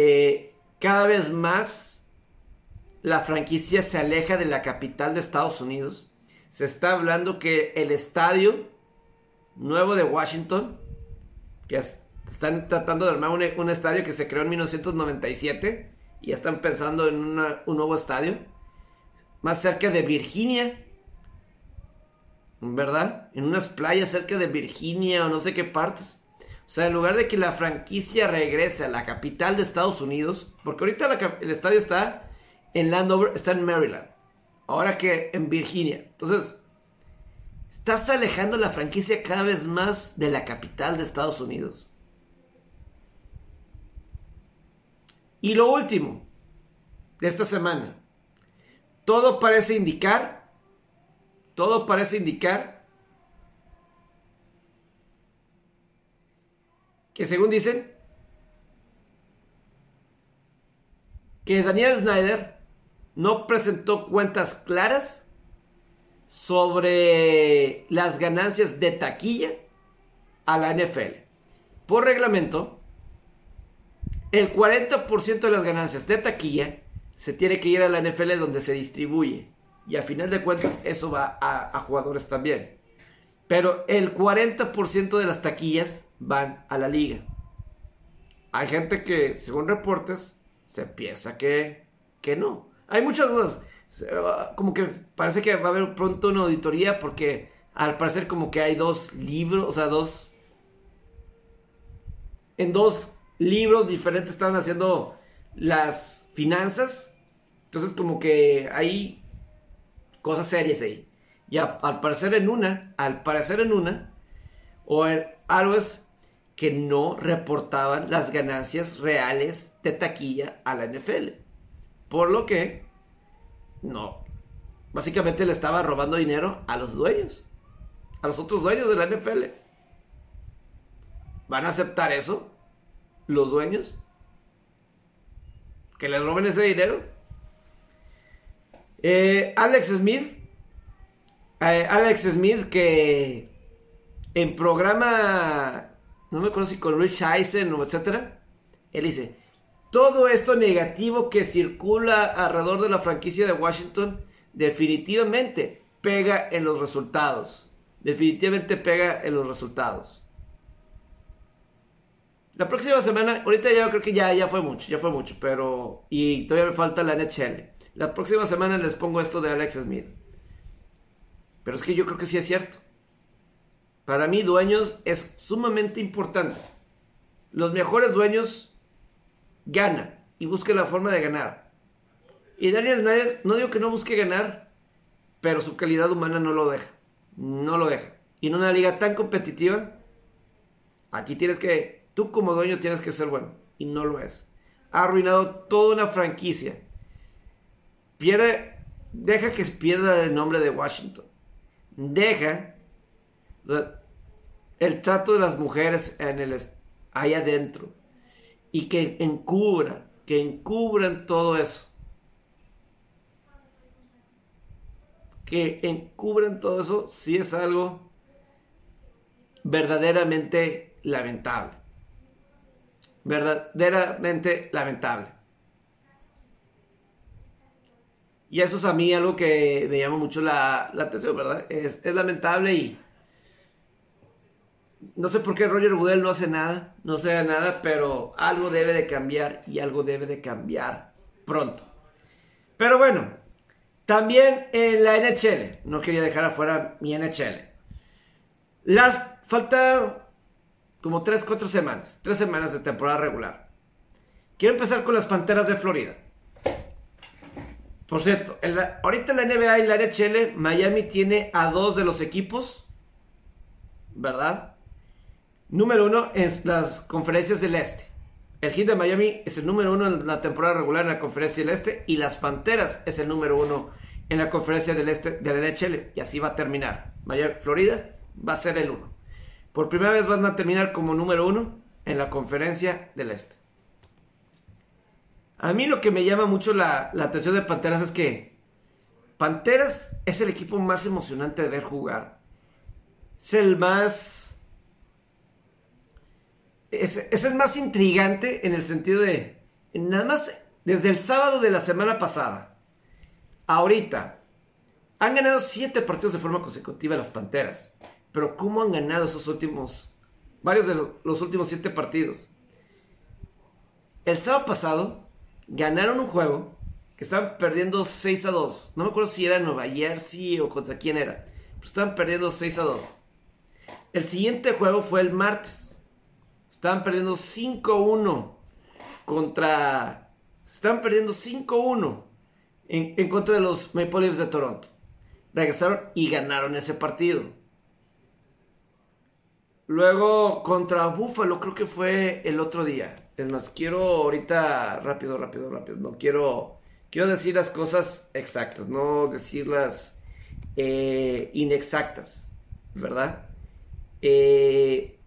Eh, cada vez más la franquicia se aleja de la capital de Estados Unidos. Se está hablando que el estadio nuevo de Washington, que están tratando de armar un, estadio que se creó en 1997 y están pensando en un nuevo estadio, más cerca de Virginia, ¿verdad? En unas playas cerca de Virginia o no sé qué partes. O sea, en lugar de que la franquicia regrese a la capital de Estados Unidos, porque ahorita el estadio está en Landover, está en Maryland. Ahora que en Virginia. Entonces, estás alejando la franquicia cada vez más de la capital de Estados Unidos. Y lo último de esta semana. Todo parece indicar, todo parece indicar que según dicen, que Daniel Snyder no presentó cuentas claras sobre las ganancias de taquilla a la NFL. Por reglamento, el 40% de las ganancias de taquilla se tiene que ir a la NFL donde se distribuye. Y a final de cuentas eso va a, a jugadores también. Pero el 40% de las taquillas van a la liga. Hay gente que, según reportes, se piensa que, que no. Hay muchas dudas. Como que parece que va a haber pronto una auditoría porque al parecer como que hay dos libros, o sea, dos... En dos libros diferentes estaban haciendo las finanzas. Entonces como que hay cosas serias ahí. Y al parecer en una, al parecer en una, o en, algo es que no reportaban las ganancias reales de taquilla a la NFL. Por lo que, no, básicamente le estaba robando dinero a los dueños, a los otros dueños de la NFL. ¿Van a aceptar eso? ¿Los dueños? ¿Que les roben ese dinero? Eh, Alex Smith. Eh, Alex Smith que en programa, no me acuerdo si con Rich Eisen o etcétera, él dice, todo esto negativo que circula alrededor de la franquicia de Washington definitivamente pega en los resultados. Definitivamente pega en los resultados. La próxima semana, ahorita ya creo que ya, ya fue mucho, ya fue mucho, pero... Y todavía me falta la NHL. La próxima semana les pongo esto de Alex Smith. Pero es que yo creo que sí es cierto. Para mí, dueños es sumamente importante. Los mejores dueños ganan y buscan la forma de ganar. Y Daniel Snyder, no digo que no busque ganar, pero su calidad humana no lo deja. No lo deja. Y en una liga tan competitiva, aquí tienes que, tú como dueño tienes que ser bueno. Y no lo es. Ha arruinado toda una franquicia. Pierde, deja que pierda el nombre de Washington. Deja el trato de las mujeres en el, ahí adentro y que encubran, que encubran todo eso. Que encubran todo eso si es algo verdaderamente lamentable. Verdaderamente lamentable. Y eso es a mí algo que me llama mucho la, la atención, ¿verdad? Es, es lamentable y no sé por qué Roger Goodell no hace nada, no hace nada, pero algo debe de cambiar y algo debe de cambiar pronto. Pero bueno, también en la NHL, no quería dejar afuera mi NHL. Las falta como 3, 4 semanas, 3 semanas de temporada regular. Quiero empezar con las Panteras de Florida. Por cierto, ahorita en la NBA y la NHL, Miami tiene a dos de los equipos, ¿verdad? Número uno es las conferencias del Este. El Heat de Miami es el número uno en la temporada regular en la conferencia del Este y las Panteras es el número uno en la conferencia del Este de la NHL. Y así va a terminar. Miami, Florida va a ser el uno. Por primera vez van a terminar como número uno en la conferencia del Este. A mí lo que me llama mucho la atención de Panteras es que Panteras es el equipo más emocionante de ver jugar. Es el más es, el más intrigante en el sentido de, nada más desde el sábado de la semana pasada, ahorita, han ganado siete partidos de forma consecutiva las Panteras. Pero ¿cómo han ganado esos últimos, varios de los últimos siete partidos? El sábado pasado ganaron un juego que estaban perdiendo 6 a 2. No me acuerdo si era Nueva Jersey o contra quién era. Pero estaban perdiendo 6 a 2. El siguiente juego fue el martes. Estaban perdiendo 5-1 contra. Estaban perdiendo 5-1 en, en, contra de los Maple Leafs de Toronto. Regresaron y ganaron ese partido. Luego contra Buffalo, creo que fue el otro día. Es más, quiero ahorita rápido, rápido, rápido. No quiero. Quiero decir las cosas exactas, no decirlas eh, inexactas, ¿verdad? Eh,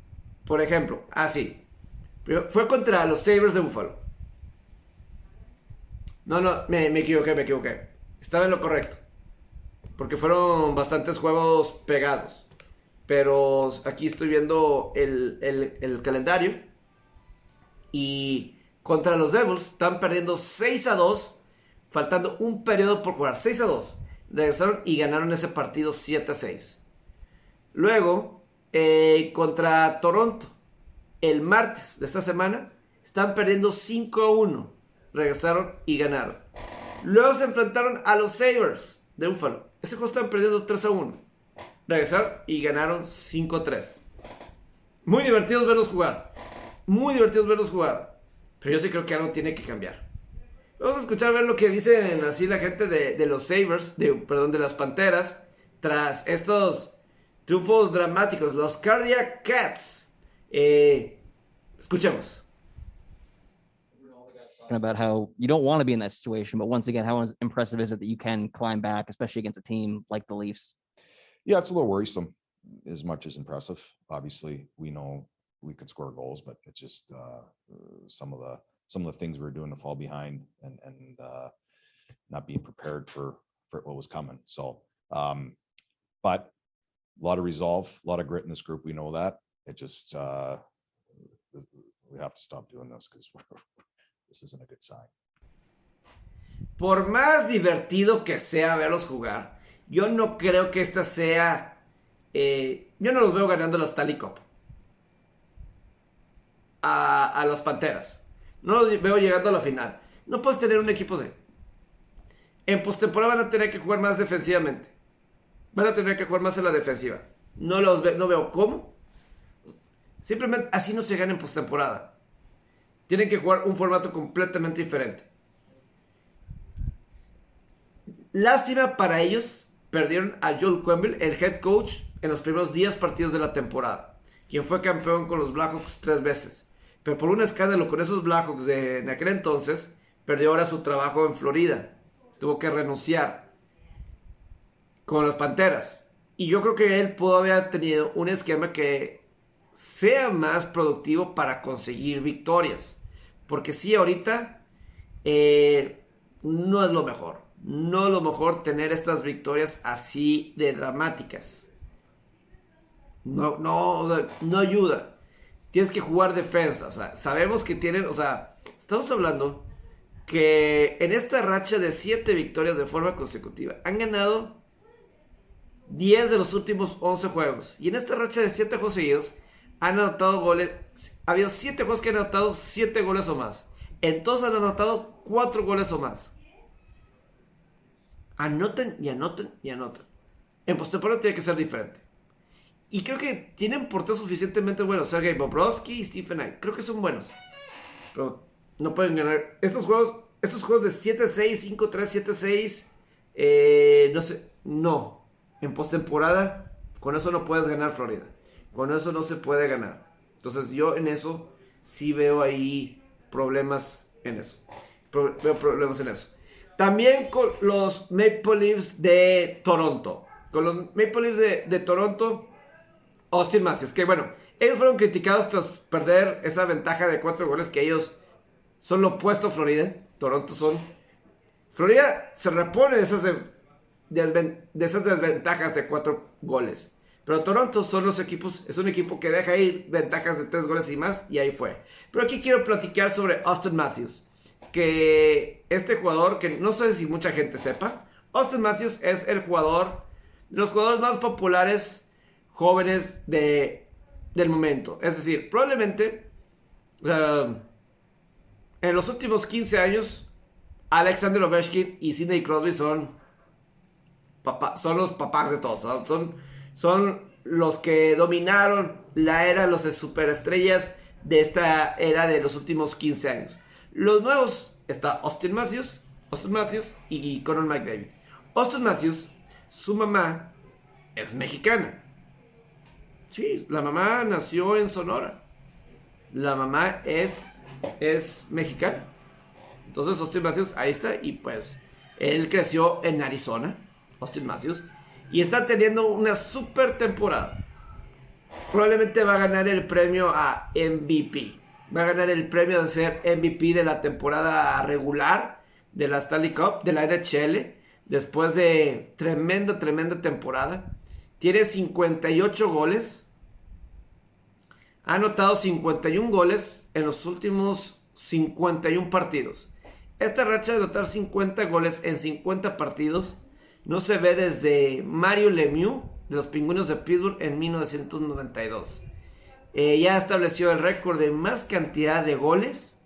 por ejemplo, así. Ah, fue contra los Sabres de Buffalo. No, no, me, equivoqué, me equivoqué. Estaba en lo correcto. Porque fueron bastantes juegos pegados. Pero aquí estoy viendo el, calendario. Y contra los Devils están perdiendo 6 a 2. Faltando un periodo por jugar. 6 a 2. Regresaron y ganaron ese partido 7 a 6. Luego, eh, contra Toronto el martes de esta semana. Están perdiendo 5 a 1. Regresaron y ganaron. Luego se enfrentaron a los Sabres de Buffalo. Ese juego están perdiendo 3 a 1. regresaron y ganaron 5-3. Muy divertidos verlos jugar. Muy divertidos verlos jugar. Pero yo sí creo que algo tiene que cambiar. Vamos a escuchar ver lo que dicen así la gente de, de los Sabres, de, perdón, de las Panteras, tras estos triunfos dramáticos, los Cardiac Cats. Eh, escuchemos. about how you don't want to be in that situation, but once again, how impressive is it that you can climb back, especially against a team like the Leafs? Yeah, it's a little worrisome as much as impressive. Obviously, we know we could score goals, but it's just uh, some of the some of the things we were doing to fall behind and and uh, not being prepared for for what was coming. So, um, but a lot of resolve, a lot of grit in this group. We know that. It just uh, we have to stop doing this because <laughs> this isn't a good sign. Por más divertido que sea verlos jugar, yo no creo que esta sea. Eh, yo no los veo ganando la Stanley Cup. A, a las Panteras. No los veo llegando a la final. No puedes tener un equipo de. En postemporada van a tener que jugar más defensivamente. Van a tener que jugar más en la defensiva. No los ve, no veo cómo. Simplemente así no se gana en postemporada. Tienen que jugar un formato completamente diferente. Lástima para ellos. Perdieron a Joel Quenville, el head coach, en los primeros 10 partidos de la temporada. Quien fue campeón con los Blackhawks tres veces. Pero por un escándalo con esos Blackhawks de aquel entonces, perdió ahora su trabajo en Florida. Tuvo que renunciar con las Panteras. Y yo creo que él pudo haber tenido un esquema que sea más productivo para conseguir victorias. Porque sí, ahorita eh, no es lo mejor. No es lo mejor tener estas victorias así de dramáticas. No, no, o sea, no ayuda. Tienes que jugar defensa. O sea, sabemos que tienen, o sea, estamos hablando que en esta racha de 7 victorias de forma consecutiva han ganado 10 de los últimos 11 juegos. Y en esta racha de 7 juegos seguidos han anotado goles. Ha habido 7 juegos que han anotado 7 goles o más. Entonces han anotado 4 goles o más. Anoten y anoten y anoten. En postemporada tiene que ser diferente. Y creo que tienen porteros suficientemente buenos. Sergei Bobrovsky y Stephen Knight. Creo que son buenos. Pero no pueden ganar. Estos juegos, estos juegos de 7-6, 5-3, 7-6. Eh, no sé. No. En postemporada, con eso no puedes ganar Florida. Con eso no se puede ganar. Entonces yo en eso sí veo ahí problemas en eso. Veo problemas en eso. También con los Maple Leafs de Toronto. Con los Maple Leafs de, Toronto, Austin Matthews. Que bueno, ellos fueron criticados tras perder esa ventaja de cuatro goles que ellos son lo opuesto a Florida. Toronto son. Florida se repone esas, de, de esas desventajas de cuatro goles. Pero Toronto son los equipos, es un equipo que deja ir ventajas de tres goles y más, y ahí fue. Pero aquí quiero platicar sobre Austin Matthews. Que este jugador, que no sé si mucha gente sepa, Austin Matthews es el jugador, los jugadores más populares jóvenes de, del momento. Es decir, probablemente, sea, en los últimos 15 años, Alexander Ovechkin y Sidney Crosby son, son los papás de todos. Son, son, los que dominaron la era los superestrellas de esta era de los últimos 15 años. Los nuevos está Austin Matthews, Austin Matthews y Conor McDavid. Austin Matthews, su mamá es mexicana. Sí, la mamá nació en Sonora. La mamá es, es mexicana. Entonces Austin Matthews, ahí está. Y pues él creció en Arizona, Austin Matthews. Y está teniendo una super temporada. Probablemente va a ganar el premio a MVP. Va a ganar el premio de ser MVP de la temporada regular de la Stanley Cup, de la NHL. Después de tremenda, tremenda temporada. Tiene 58 goles. Ha anotado 51 goles en los últimos 51 partidos. Esta racha de anotar 50 goles en 50 partidos no se ve desde Mario Lemieux de los Pingüinos de Pittsburgh en 1992. Eh, ya estableció el récord de más cantidad de goles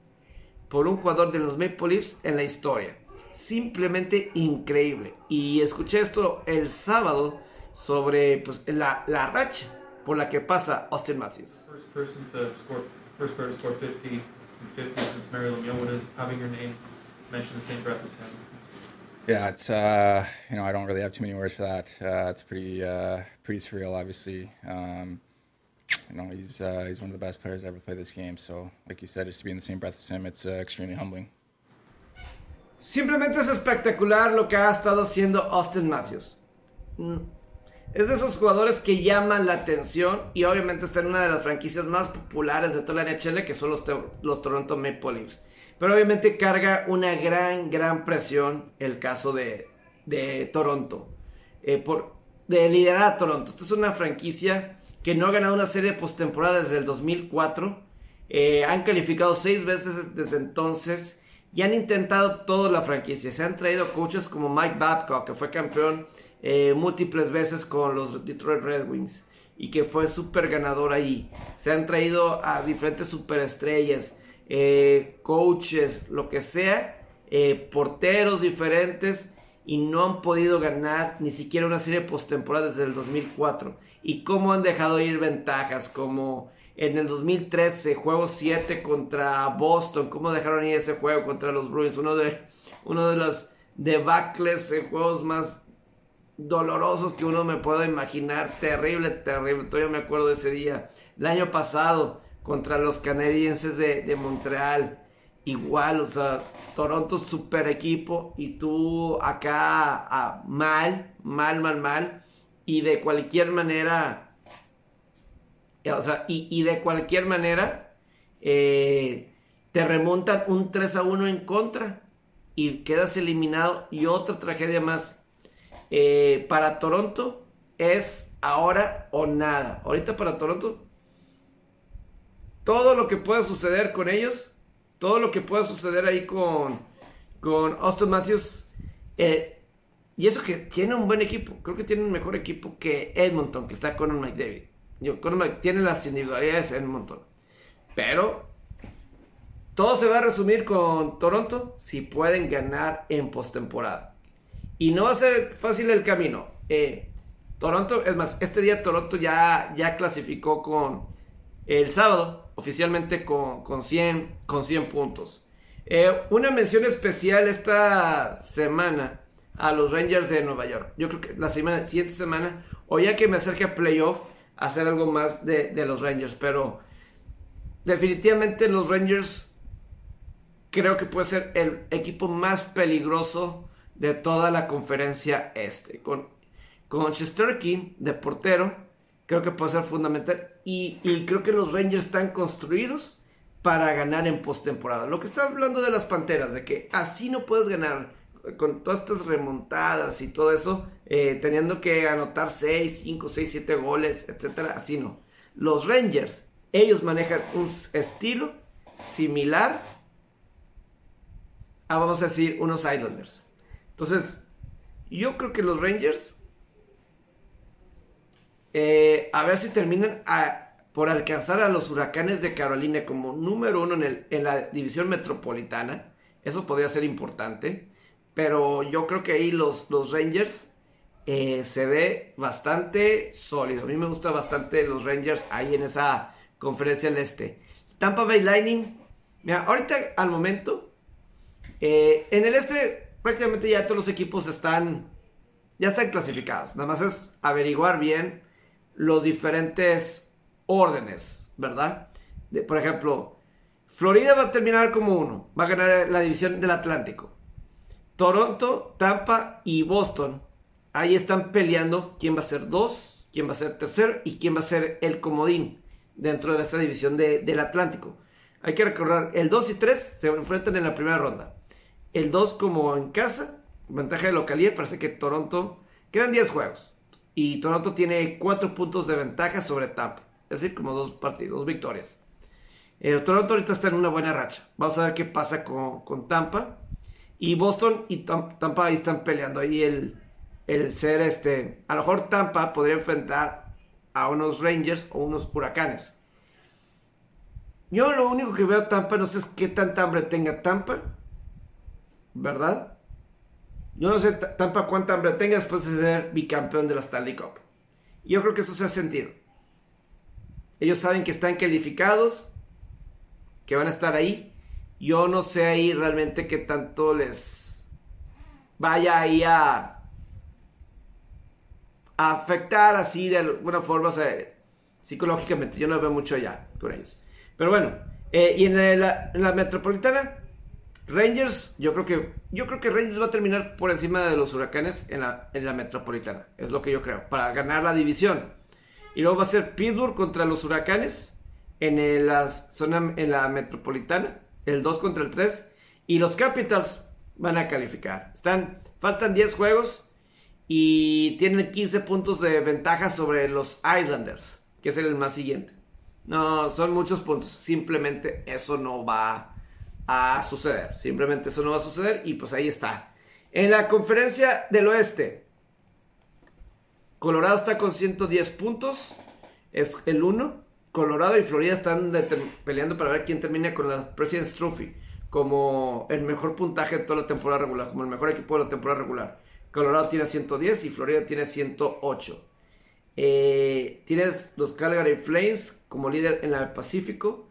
por un jugador de los Maple Leafs en la historia. Simplemente increíble. Y escuché esto el sábado sobre pues, la, la racha por la que pasa Austin Matthews. First person to score, first player to score 50 and 50 since Mario Lemieux. What is having your name mentioned the same breath as him? Yeah, it's uh, you know I don't really have too many words for that. Uh, it's pretty uh, pretty surreal, obviously. Um, you know he's uh, he's one of the best players to ever play this game. So, like you said, just to be in the same breath as him, it's uh, extremely humbling. Simplemente es espectacular lo que ha estado haciendo Austin Matthews. Mm. Es de esos jugadores que llaman la atención y obviamente está en una de las franquicias más populares de toda la NHL que son los, los Toronto Maple Leafs. Pero obviamente carga una gran, gran presión el caso de, de Toronto. Eh, por, de liderar a Toronto. Esta es una franquicia que no ha ganado una serie de postemporada desde el 2004. Eh, han calificado seis veces desde entonces y han intentado toda la franquicia. Se han traído coaches como Mike Babcock, que fue campeón eh, múltiples veces con los Detroit Red Wings y que fue súper ganador ahí. Se han traído a diferentes superestrellas. Eh, coaches, lo que sea, eh, porteros diferentes y no han podido ganar ni siquiera una serie postemporada desde el 2004. Y cómo han dejado ir ventajas, como en el 2013, juego 7 contra Boston, cómo dejaron ir ese juego contra los Bruins, uno de, uno de los debacles en juegos más dolorosos que uno me pueda imaginar, terrible, terrible, todavía me acuerdo de ese día. El año pasado, contra los canadienses de, Montreal. Igual, o sea, Toronto super equipo y tú acá mal, mal, mal, mal. Y de cualquier manera, o sea, y, de cualquier manera, eh, te remontan un 3 a 1 en contra y quedas eliminado. Y otra tragedia más eh, para Toronto es ahora o nada. Ahorita para Toronto todo lo que pueda suceder con ellos, todo lo que pueda suceder ahí con, con Austin Matthews. Eh, y eso que tiene un buen equipo, creo que tiene un mejor equipo que Edmonton, que está con McDavid. Yo, Conor tiene las individualidades en Edmonton. Pero todo se va a resumir con Toronto si pueden ganar en postemporada. Y no va a ser fácil el camino. Eh, Toronto, es más, este día Toronto ya, ya clasificó con el sábado oficialmente con, con, 100, con 100 puntos. Eh, una mención especial esta semana a los Rangers de Nueva York. Yo creo que la semana, siguiente semana, o ya que me acerque a playoff, hacer algo más de, de los Rangers. Pero definitivamente los Rangers creo que puede ser el equipo más peligroso de toda la conferencia este. Con, con King de portero, creo que puede ser fundamental. Y, creo que los Rangers están construidos para ganar en postemporada. Lo que está hablando de las Panteras, de que así no puedes ganar con todas estas remontadas y todo eso, eh, teniendo que anotar 6, 5, 6, 7 goles, etcétera, así no. Los Rangers, ellos manejan un estilo similar a, vamos a decir, unos Islanders. Entonces, yo creo que los Rangers eh, a ver si terminan por alcanzar a los huracanes de Carolina como número uno en, la división metropolitana. Eso podría ser importante. Pero yo creo que ahí los, los Rangers eh, se ve bastante sólido. A mí me gusta bastante los Rangers ahí en esa conferencia del este. Tampa Bay Lightning. Mira, ahorita al momento. Eh, en el este prácticamente ya todos los equipos están. Ya están clasificados. Nada más es averiguar bien los diferentes órdenes, ¿verdad? por ejemplo, Florida va a terminar como uno, va a ganar la división del Atlántico. Toronto, Tampa y Boston, ahí están peleando quién va a ser dos, quién va a ser tercero y quién va a ser el comodín dentro de esa división del Atlántico. Hay que recordar, el 2 y 3 se enfrentan en la primera ronda. El 2 como en casa, ventaja de localidad, parece que Toronto, quedan 10 juegos. Y Toronto tiene cuatro puntos de ventaja sobre Tampa. Es decir, como dos partidos, dos victorias. Eh, Toronto ahorita está en una buena racha. Vamos a ver qué pasa con, Tampa. Y Boston y Tampa ahí están peleando. Ahí el, el ser este. A lo mejor Tampa podría enfrentar a unos Rangers o unos Huracanes. Yo lo único que veo a Tampa no sé qué tanta hambre tenga Tampa. ¿Verdad? Yo no sé Tampa cuánta hambre tenga después de ser bicampeón de la Stanley Cup. Yo creo que eso se ha sentido. Ellos saben que están calificados, que van a estar ahí. Yo no sé ahí realmente qué tanto les vaya ahí a, a afectar así de alguna forma, o sea, psicológicamente. Yo no veo mucho allá con ellos. Pero bueno, eh, y en la, en la metropolitana, Rangers, yo creo que yo creo que Rangers va a terminar por encima de los Huracanes en la, en la Metropolitana, es lo que yo creo, para ganar la división. Y luego va a ser Pittsburgh contra los Huracanes en el- la zona en la Metropolitana, el 2 contra el 3 y los Capitals van a calificar. Están faltan 10 juegos y tienen 15 puntos de ventaja sobre los Islanders, que es el más siguiente. No, son muchos puntos. Simplemente eso no va a suceder. Simplemente eso no va a suceder y pues ahí está. En la conferencia del oeste, Colorado está con 110 puntos. Es el 1. Colorado y Florida están peleando para ver quién termina con la President's Trophy como el mejor puntaje de toda la temporada regular, como el mejor equipo de la temporada regular. Colorado tiene 110 y Florida tiene 108. Eh, tienes los Calgary Flames como líder en el Pacífico.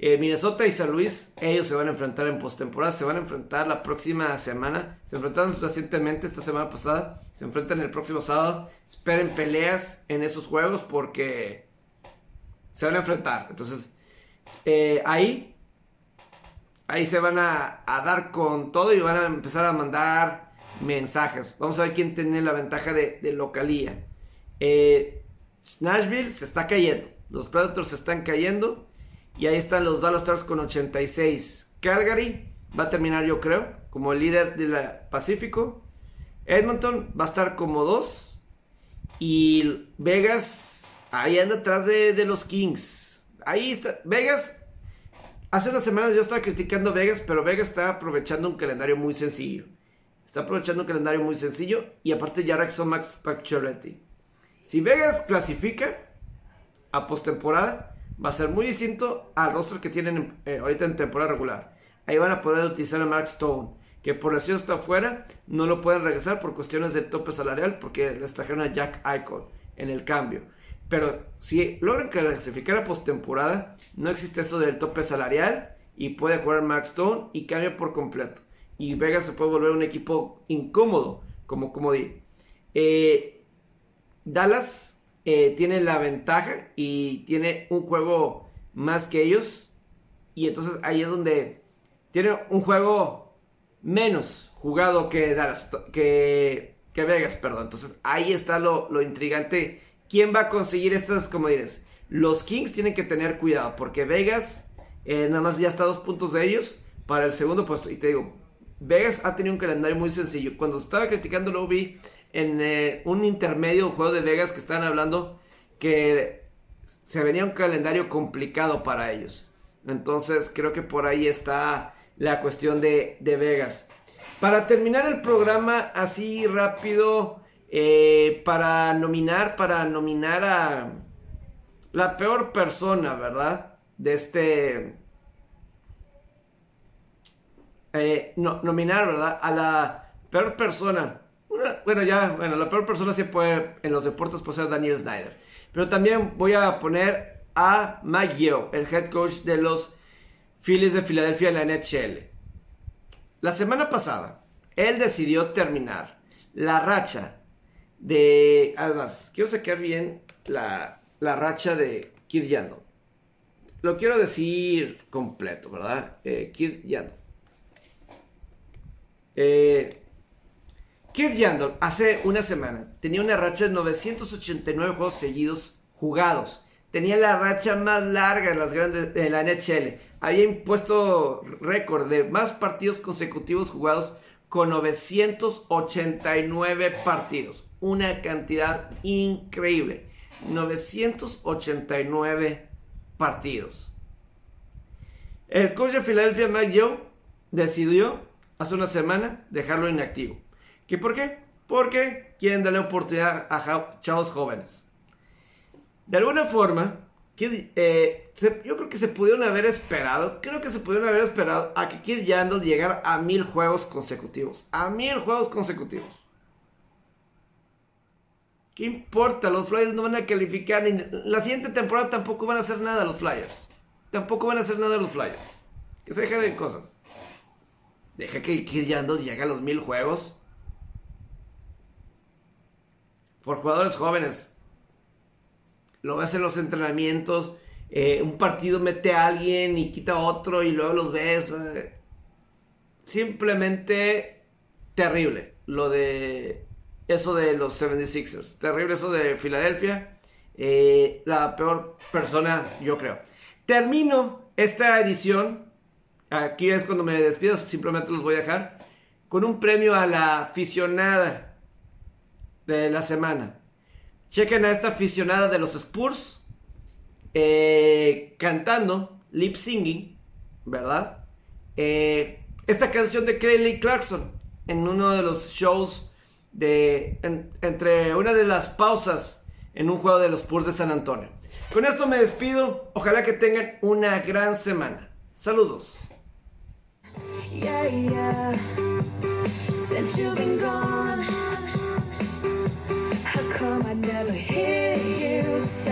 Eh, Minnesota y San Luis, ellos se van a enfrentar en postemporada, se van a enfrentar la próxima semana. Se enfrentaron recientemente esta semana pasada, se enfrentan el próximo sábado. Esperen peleas en esos juegos porque se van a enfrentar. Entonces, eh, ahí, ahí se van a, a dar con todo y van a empezar a mandar mensajes. Vamos a ver quién tiene la ventaja de, de localía. Eh, Nashville se está cayendo. Los Predators se están cayendo. Y ahí están los Dallas Stars con 86. Calgary va a terminar, yo creo, como el líder del Pacífico. Edmonton va a estar como 2. Y Vegas ahí anda atrás de, de los Kings. Ahí está. Vegas. Hace unas semanas yo estaba criticando Vegas, pero Vegas está aprovechando un calendario muy sencillo. Está aprovechando un calendario muy sencillo. Y aparte ya regresó Max Pacioretty. Si Vegas clasifica a postemporada, va a ser muy distinto al rostro que tienen eh, ahorita en temporada regular. Ahí van a poder utilizar a Mark Stone, que por lesión está afuera, no lo pueden regresar por cuestiones de tope salarial, porque les trajeron a Jack Eichel en el cambio. Pero si logran clasificar a postemporada, no existe eso del tope salarial y puede jugar Mark Stone y cambia por completo. Y Vegas se puede volver un equipo incómodo, como comodín. Eh, Dallas eh, tiene la ventaja y tiene un juego más que ellos. Y entonces ahí es donde tiene un juego menos jugado que Dallas, que, que Vegas, perdón. Entonces ahí está lo, lo intrigante. ¿Quién va a conseguir esas comodines? Los Kings tienen que tener cuidado porque Vegas eh, nada más ya está a dos puntos de ellos para el segundo puesto. Y te digo, Vegas ha tenido un calendario muy sencillo. Cuando estaba criticando lo vi en eh, un intermedio juego de Vegas que estaban hablando que se venía un calendario complicado para ellos. Entonces creo que por ahí está la cuestión de, de Vegas. Para terminar el programa así rápido, eh, para nominar, para nominar a la peor persona, ¿verdad? De este... eh, no, nominar, ¿verdad? A la peor persona. Bueno, ya, bueno, la peor persona sí puede, en los deportes puede ser Daniel Snyder. Pero también voy a poner a Mike Yeo, el head coach de los Phillies de Filadelfia en la NHL. La semana pasada, él decidió terminar la racha de... Además, quiero sacar bien la, la racha de Kid Yandel. Lo quiero decir completo, ¿verdad? Eh, Kid Yandel. Eh, Kid Yandel hace una semana tenía una racha de 989 juegos seguidos jugados. Tenía la racha más larga de las grandes de la NHL. Había impuesto récord de más partidos consecutivos jugados con 989 partidos. Una cantidad increíble. 989 partidos. El coach de Filadelfia, Mike Yeo, decidió hace una semana dejarlo inactivo. ¿Qué por qué? Porque quieren darle oportunidad a chavos jóvenes. De alguna forma, Kid- eh, yo creo que se pudieron haber esperado, creo que se pudieron haber esperado a que Kid Yandel llegara a mil juegos consecutivos. A mil juegos consecutivos. ¿Qué importa? Los Flyers no van a calificar. Ni... La siguiente temporada tampoco van a hacer nada los Flyers. Tampoco van a hacer nada los Flyers. Que se deje de cosas. Deja que, que ya no llegue a los mil juegos. Por jugadores jóvenes. Lo ves en los entrenamientos. Eh, un partido mete a alguien y quita otro y luego los ves. eh. Simplemente terrible. Lo de eso de los 76ers. Terrible eso de Filadelfia. Eh, la peor persona, yo creo. Termino esta edición. Aquí es cuando me despido. Simplemente los voy a dejar. Con un premio a la aficionada de la semana. Chequen a esta aficionada de los Spurs. eh, cantando, lip singing, ¿verdad? Eh, esta canción de Kelly Clarkson en uno de los shows de en- entre una de las pausas en un juego de los Spurs de San Antonio. Con esto me despido. Ojalá que tengan una gran semana. Saludos. never hear you say